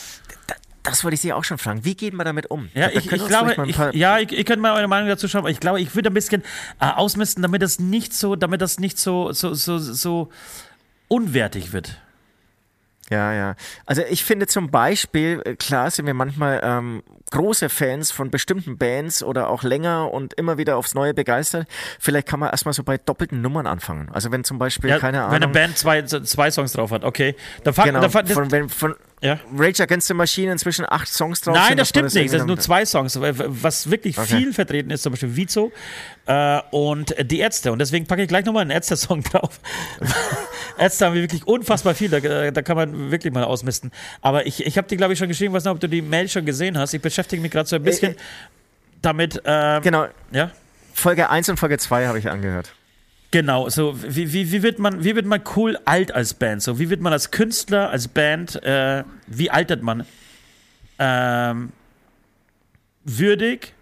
Das wollte ich Sie auch schon fragen. Wie geht man damit um? Ja, Da ich, ich glaube, ich, ja, ich, ihr könnt mal eure Meinung dazu schauen, aber ich glaube, ich würde ein bisschen äh, ausmisten, damit das nicht so, damit das nicht so, so, so, so unwertig wird. Ja, ja. Also ich finde zum Beispiel, äh, klar sind wir manchmal ähm, große Fans von bestimmten Bands oder auch länger und immer wieder aufs Neue begeistert. Vielleicht kann man erstmal so bei doppelten Nummern anfangen. Also wenn zum Beispiel, Ja, keine Ahnung. wenn eine Band zwei, zwei Songs drauf hat, okay. Dann fang, Genau, dann fang, von, wenn, von ja. Rage Against the Machine inzwischen acht Songs drauf sind. Nein, das dass man stimmt nicht. Das sind nur zwei Songs. Was wirklich Okay. viel vertreten ist, zum Beispiel Vizo äh, und die Ärzte. Und deswegen packe ich gleich nochmal einen Ärzte-Song drauf. Ärzte haben wir wirklich unfassbar viel. Da, da kann man wirklich mal ausmisten. Aber ich, ich habe dir, glaube ich, schon geschrieben, weiß nicht, ob du die Mail schon gesehen hast. Ich beschäftige mich gerade so ein bisschen äh, damit. Ähm, Genau, Ja. Folge 1 und Folge 2 habe ich angehört. Genau, so wie, wie, wie, wird man, wie wird man cool alt als Band? So, wie wird man als Künstler, als Band, äh, wie altert man? Ähm, würdig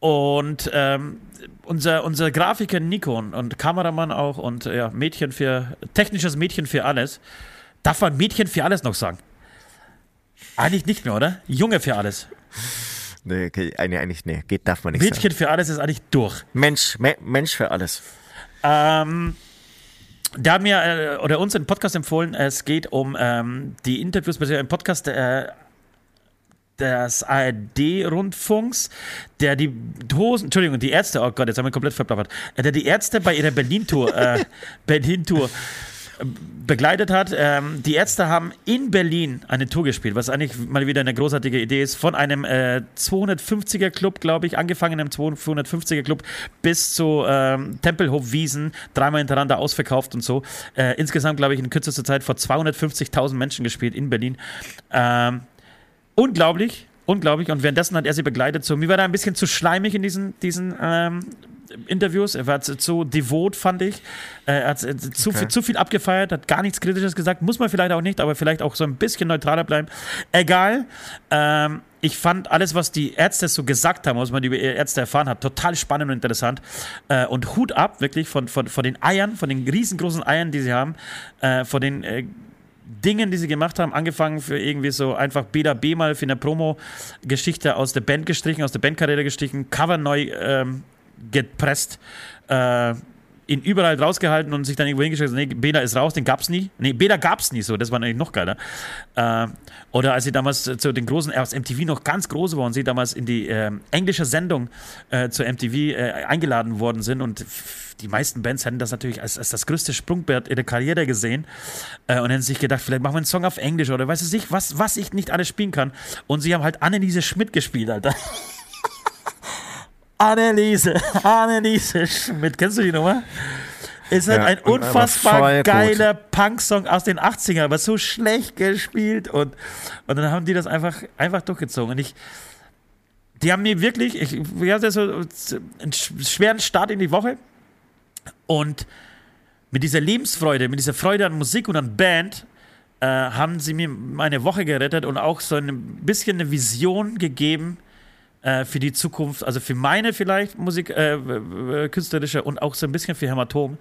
und ähm, unser, unser Grafiker Nico und, Kameramann auch und ja, Mädchen für, technisches Mädchen für alles. Darf man Mädchen für alles noch sagen? Eigentlich nicht mehr, oder? Junge für alles. Nee, okay, eigentlich, nee, geht, darf man nicht sagen. Mädchen für alles ist eigentlich durch. Mensch, Me Mensch für alles. Ähm, der hat mir äh, oder uns einen Podcast empfohlen. Es geht um ähm, die Interviews, beziehungsweise ein Podcast äh, des ARD-Rundfunks, der die Hosen, Entschuldigung, die Ärzte, oh Gott, jetzt haben wir komplett verplappert, äh, der die Ärzte bei ihrer Berlin-Tour, äh, Berlin-Tour begleitet hat. Ähm, die Ärzte haben in Berlin eine Tour gespielt, was eigentlich mal wieder eine großartige Idee ist. Von einem äh, 250er Club, glaube ich, angefangen im 250er Club bis zu ähm, Tempelhof Wiesen, dreimal hintereinander ausverkauft und so. Äh, insgesamt, glaube ich, in kürzester Zeit vor 250.000 Menschen gespielt in Berlin. Ähm, unglaublich. Unglaublich. Und währenddessen hat er sie begleitet. So, mir war da ein bisschen zu schleimig in diesen, diesen ähm, Interviews. Er war zu, devot, fand ich. Äh, er hat äh, zu, Okay. viel, zu viel abgefeiert, hat gar nichts Kritisches gesagt. Muss man vielleicht auch nicht, aber vielleicht auch so ein bisschen neutraler bleiben. Egal. Ähm, ich fand alles, was die Ärzte so gesagt haben, was man über ihre Ärzte erfahren hat, total spannend und interessant. Äh, und Hut ab, wirklich, von, von, von den Eiern, von den riesengroßen Eiern, die sie haben, äh, von den äh, Dingen, die sie gemacht haben, angefangen für irgendwie so einfach Beda B mal für eine Promo-Geschichte aus der Band gestrichen, aus der Bandkarriere gestrichen, Cover neu ähm, gepresst, äh, ihn überall rausgehalten und sich dann irgendwo hingestellt, nee, Beda ist raus, den gab's nie. Nee, Beda gab's nie so, das war eigentlich noch geiler. Äh, oder als sie damals zu den großen, aus MTV noch ganz groß waren, sie damals in die ähm, englische Sendung äh, zur MTV äh, eingeladen worden sind und die meisten Bands hätten das natürlich als, als das größte Sprungbrett in der Karriere gesehen äh, und hätten sich gedacht, vielleicht machen wir einen Song auf Englisch oder weiß ich was, was ich nicht alles spielen kann. Und sie haben halt Anneliese Schmidt gespielt, Alter. Anneliese, Anneliese Schmidt. Kennst du die Nummer? Ist halt Ja, ein unfassbar geiler Punk-Song aus den 80ern, aber so schlecht gespielt und, und dann haben die das einfach, einfach durchgezogen. Und ich, die haben mir wirklich, ich, ich hatte so einen sch- schweren Start in die Woche und mit dieser Lebensfreude, mit dieser Freude an Musik und an Band, äh, haben sie mir meine Woche gerettet und auch so ein bisschen eine Vision gegeben äh, für die Zukunft, also für meine vielleicht Musik, äh, äh, künstlerische und auch so ein bisschen für Hämatom,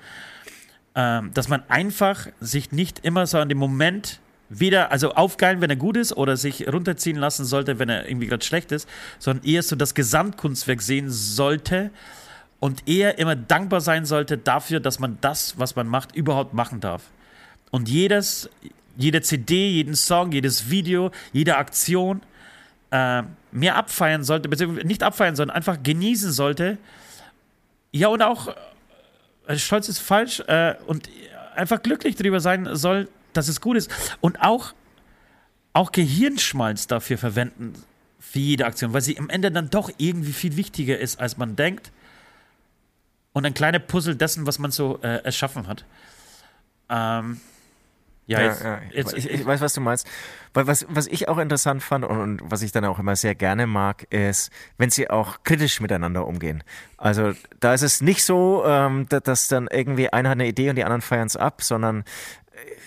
ähm, dass man einfach sich nicht immer so an dem Moment weder, also aufgeilen, wenn er gut ist, oder sich runterziehen lassen sollte, wenn er irgendwie gerade schlecht ist, sondern eher so das Gesamtkunstwerk sehen sollte und eher immer dankbar sein sollte dafür, dass man das, was man macht, überhaupt machen darf. Und jedes, jede CD, jeden Song, jedes Video, jede Aktion äh, mehr abfeiern sollte, beziehungsweise nicht abfeiern, sondern einfach genießen sollte. Ja, und auch, äh, stolz ist falsch, äh, und einfach glücklich darüber sein soll, dass es gut ist. Und auch, auch Gehirnschmalz dafür verwenden, für jede Aktion, weil sie am Ende dann doch irgendwie viel wichtiger ist, als man denkt. Und ein kleiner Puzzle dessen, was man so äh, erschaffen hat. Ähm, ja, jetzt, ja. jetzt, ich, ich weiß, was du meinst. Weil was, was ich auch interessant fand und, und was ich dann auch immer sehr gerne mag, ist, wenn sie auch kritisch miteinander umgehen. Also da ist es nicht so, ähm, da- dass dann irgendwie einer hat eine Idee und die anderen feiern es ab, sondern äh,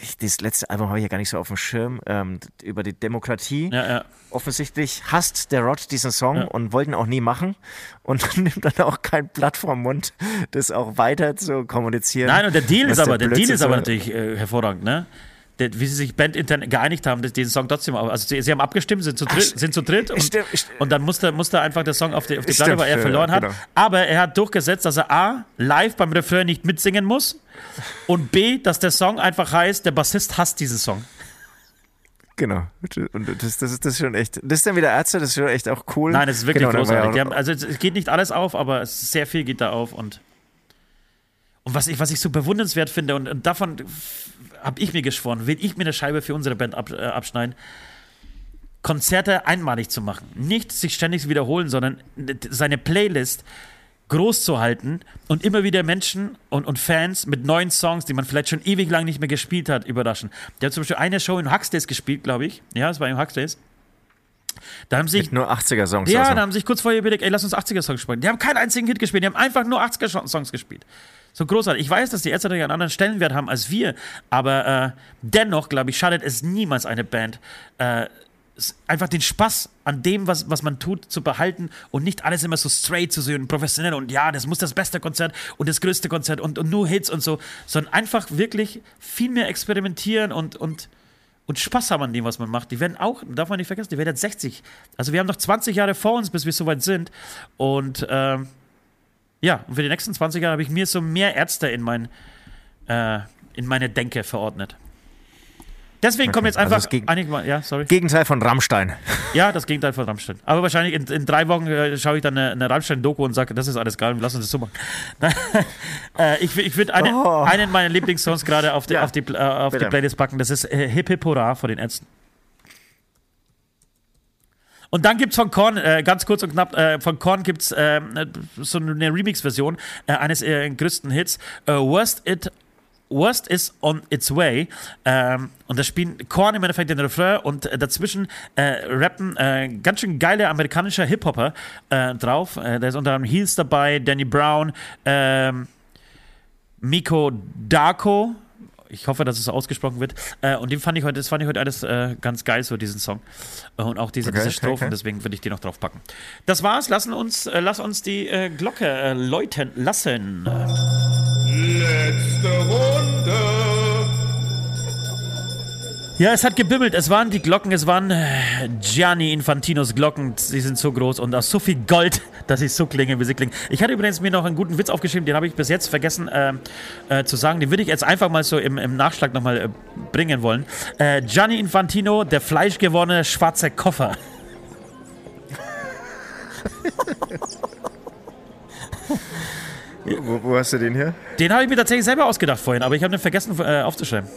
ich, das letzte Album habe ich ja gar nicht so auf dem Schirm, ähm, über die Demokratie. ja, ja. Offensichtlich hasst der Rod diesen Song Ja. und wollte ihn auch nie machen und nimmt dann auch kein Blatt vom Mund, das auch weiter zu kommunizieren. Nein, und der Deal ist aber, der Deal Blödsinn ist aber natürlich äh, hervorragend, ne? Wie sie sich bandintern geeinigt haben, diesen Song trotzdem, also sie, sie haben abgestimmt, sind zu dritt, sind zu dritt und, Stimmt, stimmt. und dann musste, musste einfach der Song auf die, auf die Platte, weil er verloren hat. genau. Aber er hat durchgesetzt, dass er A, live beim Refrain nicht mitsingen muss und B, dass der Song einfach heißt, der Bassist hasst diesen Song. Genau. Und das, das, ist, das ist schon echt. Das ist dann wieder Ärzte, das ist schon echt auch cool. Nein, es ist wirklich genau, großartig. Haben, also es geht nicht alles auf, aber sehr viel geht da auf und und was ich, was ich so bewundernswert finde und, und davon habe ich mir geschworen, will ich mir eine Scheibe für unsere Band ab, äh, abschneiden, Konzerte einmalig zu machen, nicht sich ständig wiederholen, sondern seine Playlist groß zu halten und immer wieder Menschen und, und Fans mit neuen Songs, die man vielleicht schon ewig lang nicht mehr gespielt hat, überraschen. Der hat zum Beispiel eine Show in Huxdays gespielt, glaube ich. Ja, es war in Huxdays. Da haben sich Mit nur 80er-Songs. ja, also. da haben sich kurz vorher überlegt, ey, lass uns 80er-Songs spielen. Die haben keinen einzigen Hit gespielt, die haben einfach nur 80er-Songs gespielt. So großartig. Ich weiß, dass die Ärzte einen anderen Stellenwert haben als wir, aber äh, dennoch, glaube ich, schadet es niemals eine Band, äh, einfach den Spaß an dem, was, was man tut, zu behalten und nicht alles immer so straight zu sehen, professionell und ja, das muss das beste Konzert und das größte Konzert und, und nur Hits und so, sondern einfach wirklich viel mehr experimentieren und, und und Spaß haben an dem, was man macht. Die werden auch, darf man nicht vergessen, die werden jetzt 60. Also wir haben noch 20 Jahre vor uns, bis wir soweit sind. Und ähm, ja, und für die nächsten 20 Jahre habe ich mir so mehr Ärzte in, mein, äh, in meine Denke verordnet. Deswegen kommen jetzt Also einfach das Geg- einige Mal, ja, sorry. Gegenteil von Rammstein. Ja, das Gegenteil von Rammstein. Aber wahrscheinlich in, in drei Wochen äh, schaue ich dann eine, eine Rammstein-Doku und sage, das ist alles geil, lass uns das so machen. äh, ich ich würde eine, Oh. einen meiner Lieblingssongs gerade auf, die, Ja, auf, die, äh, auf die. Playlist packen. Das ist äh, Hip Hip Hurra von den Ärzten. Und dann gibt es von Korn, äh, ganz kurz und knapp, äh, von Korn gibt es äh, so eine Remix-Version äh, eines äh, größten Hits, äh, Worst It Worst is on its way. Ähm, und da spielen Korn im Endeffekt den Refrain und dazwischen äh, rappen äh, ganz schön geile amerikanische Hip-Hopper äh, drauf. Da ist unter anderem Heels dabei, Danny Brown, ähm, Miko Darko. Ich hoffe, dass es so ausgesprochen wird. Äh, und den fand ich heute, das fand ich heute alles äh, ganz geil, so diesen Song. Äh, und auch diese, Okay, diese okay, Strophen, okay. deswegen würde ich die noch drauf packen. Das war's. Lassen uns, äh, lass uns die äh, Glocke äh, läuten lassen. Letzte Runde. Ja, es hat gebimmelt. Es waren die Glocken, es waren äh, Gianni Infantinos Glocken. Sie sind so groß und aus so viel Gold, dass sie so klingen, wie sie klingen. Ich hatte übrigens mir noch einen guten Witz aufgeschrieben, den habe ich bis jetzt vergessen äh, äh, zu sagen. Den würde ich jetzt einfach mal so im, im Nachschlag nochmal äh, bringen wollen. Äh, Gianni Infantino, der fleischgewordene schwarze Koffer. Wo, wo hast du den hier? Den habe ich mir tatsächlich selber ausgedacht vorhin, aber ich habe den vergessen äh, aufzuschreiben.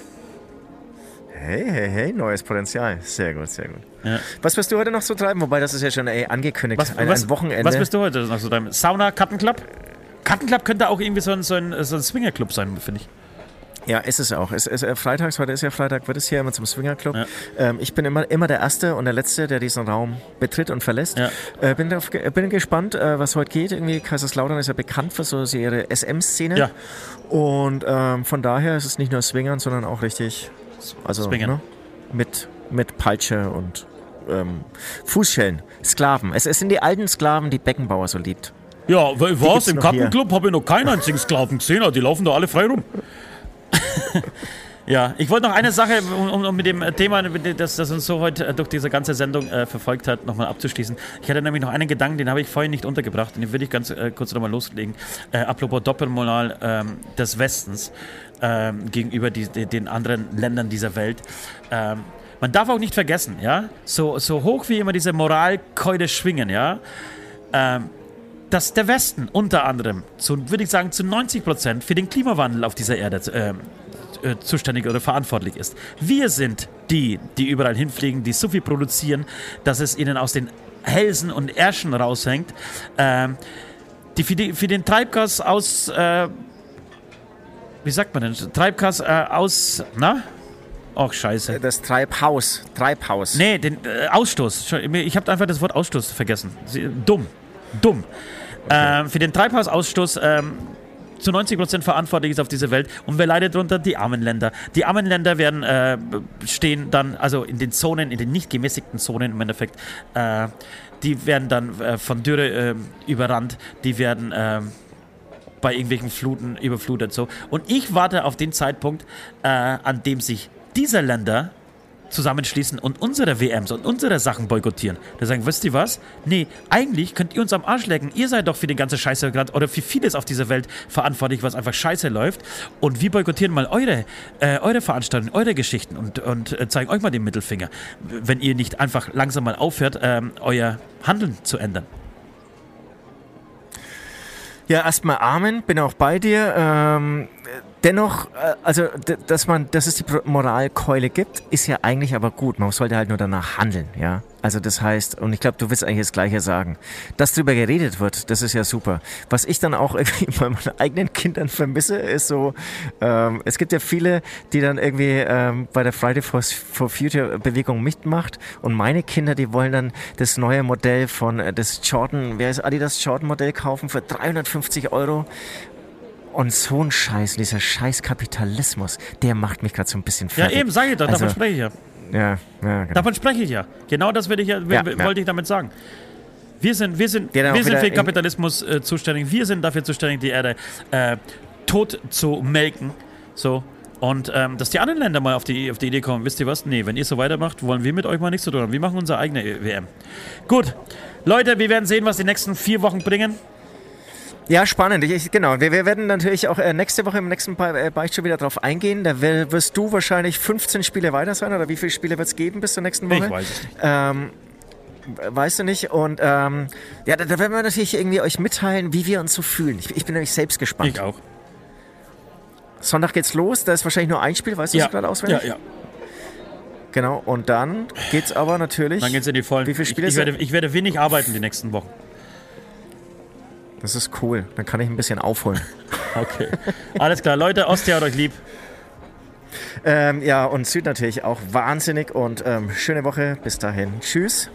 Hey, hey, hey, neues Potenzial. Sehr gut, sehr gut. Ja. Was wirst du heute noch so treiben? Wobei, das ist ja schon ey, angekündigt. Was, ein, was, ein Wochenende. was bist du heute noch so deinem Sauna Cutten Club? Cutten Club könnte auch irgendwie so ein, so ein, so ein Swinger-Club sein, finde ich. Ja, ist es auch. Es ist äh, freitags, heute ist ja Freitag, wird es hier immer zum Swingerclub. Ja. Ähm, ich bin immer, immer der Erste und der Letzte, der diesen Raum betritt und verlässt. Ja. Äh, bin, drauf, ge- bin gespannt, äh, was heute geht. Irgendwie Kaiserslautern ist ja bekannt für so so ihre SM-Szene. Ja. Und ähm, von daher ist es nicht nur Swingern, sondern auch richtig also. Ne, mit, mit Peitsche und ähm, Fußschellen. Sklaven. Es, es sind die alten Sklaven, die Beckenbauer so liebt. Ja, wa- was? Im. Kartenclub habe ich noch keinen einzigen Sklaven gesehen, die laufen da alle frei rum. ja, ich wollte noch eine Sache, um, um- mit dem Thema, das, das uns so heute äh, durch diese ganze Sendung äh, verfolgt hat, nochmal abzuschließen. Ich hatte nämlich noch einen Gedanken, den habe ich vorhin nicht untergebracht, und den würde ich ganz äh, kurz nochmal loslegen. Äh, apropos Doppelmoral ähm, des Westens ähm, gegenüber die, den anderen Ländern dieser Welt. Ähm, man darf auch nicht vergessen, ja, so, so hoch wie immer diese Moralkeule schwingen, ja, ähm, dass der Westen unter anderem, zu, würde ich sagen, zu 90 Prozent für den Klimawandel auf dieser Erde ähm, äh, zuständig oder verantwortlich ist. Wir sind die, die überall hinfliegen, die so viel produzieren, dass es ihnen aus den Hälsen und Ärschen raushängt, ähm, die für, die für den Treibgas aus, äh, wie sagt man denn, Treibgas äh, aus, na? Och, scheiße. Das Treibhaus. Treibhaus. Nee, den äh, Ausstoß. Ich habe einfach das Wort Ausstoß vergessen. Dumm. Dumm. Ähm, für den Treibhausausstoß ähm, zu 90% verantwortlich ist auf dieser Welt. Und wer leidet darunter? Die armen Länder. Die armen Länder werden äh, stehen dann, also in den Zonen, in den nicht gemäßigten Zonen im Endeffekt, äh, die werden dann äh, von Dürre äh, überrannt. Die werden äh, bei irgendwelchen Fluten überflutet. So. Und ich warte auf den Zeitpunkt, äh, an dem sich diese Länder zusammenschließen und unsere WMs und unsere Sachen boykottieren. Da sagen, wisst ihr was? Nee, eigentlich könnt ihr uns am Arsch lecken. Ihr seid doch für die ganze Scheiße gerade oder für vieles auf dieser Welt verantwortlich, was einfach scheiße läuft. Und wir boykottieren mal eure, äh, eure Veranstaltungen, eure Geschichten und, und äh, zeigen euch mal den Mittelfinger, wenn ihr nicht einfach langsam mal aufhört, ähm, euer Handeln zu ändern. Ja, erstmal Amen, bin auch bei dir. Ähm, dennoch, äh, also, dass man, dass es die Moralkeule gibt, ist ja eigentlich aber gut. Man sollte halt nur danach handeln, ja. Also das heißt, und ich glaube, du willst eigentlich das Gleiche sagen, dass drüber geredet wird, das ist ja super. Was ich dann auch irgendwie bei meinen eigenen Kindern vermisse, ist so, ähm, es gibt ja viele, die dann irgendwie ähm, bei der Friday for, for Future Bewegung mitmacht und meine Kinder, die wollen dann das neue Modell von äh, das Jordan, wer ist Adidas Jordan Modell kaufen für 350 Euro. Und so ein Scheiß, dieser Scheiß Kapitalismus, der macht mich gerade so ein bisschen Ja, fertig. eben, sage ich doch, davon Also, spreche ich ja. Ja, ja, genau. Davon spreche ich ja. Genau das will ich ja, will, Ja, ja. wollte ich damit sagen. Wir sind, wir sind, Ja, wir sind für den Kapitalismus äh, zuständig. Wir sind dafür zuständig, die Erde äh, tot zu melken. So. Und ähm, dass die anderen Länder mal auf die, auf die Idee kommen, wisst ihr was? Nee, wenn ihr so weitermacht, wollen wir mit euch mal nichts zu tun haben. Wir machen unsere eigene WM. Gut. Leute, wir werden sehen, was die nächsten vier Wochen bringen. Ja, spannend. Ich, genau. Wir, wir, werden natürlich auch äh, nächste Woche im nächsten Be äh, wieder drauf eingehen. Da wirst du wahrscheinlich 15 Spiele weiter sein oder wie viele Spiele wird es geben bis zur nächsten Woche? Ich weiß es nicht. Ähm, weißt du nicht? Und ähm, ja, da, da, werden wir natürlich irgendwie euch mitteilen, wie wir uns so fühlen. Ich, ich bin nämlich selbst gespannt. Ich auch. Sonntag geht's los. Da ist wahrscheinlich nur ein Spiel. Weißt du Ja. das gerade auswendig? ja, ja. Genau. Und dann geht's aber natürlich. Dann geht's in die Vollen. Wie viele Spiele ich, ich, werde, ich werde wenig arbeiten die nächsten Wochen. Das ist cool. Dann kann ich ein bisschen aufholen. Okay. Alles klar. Leute, Ostia hat euch lieb. ähm, ja, und Süd natürlich auch wahnsinnig und ähm, schöne Woche. Bis dahin. Tschüss.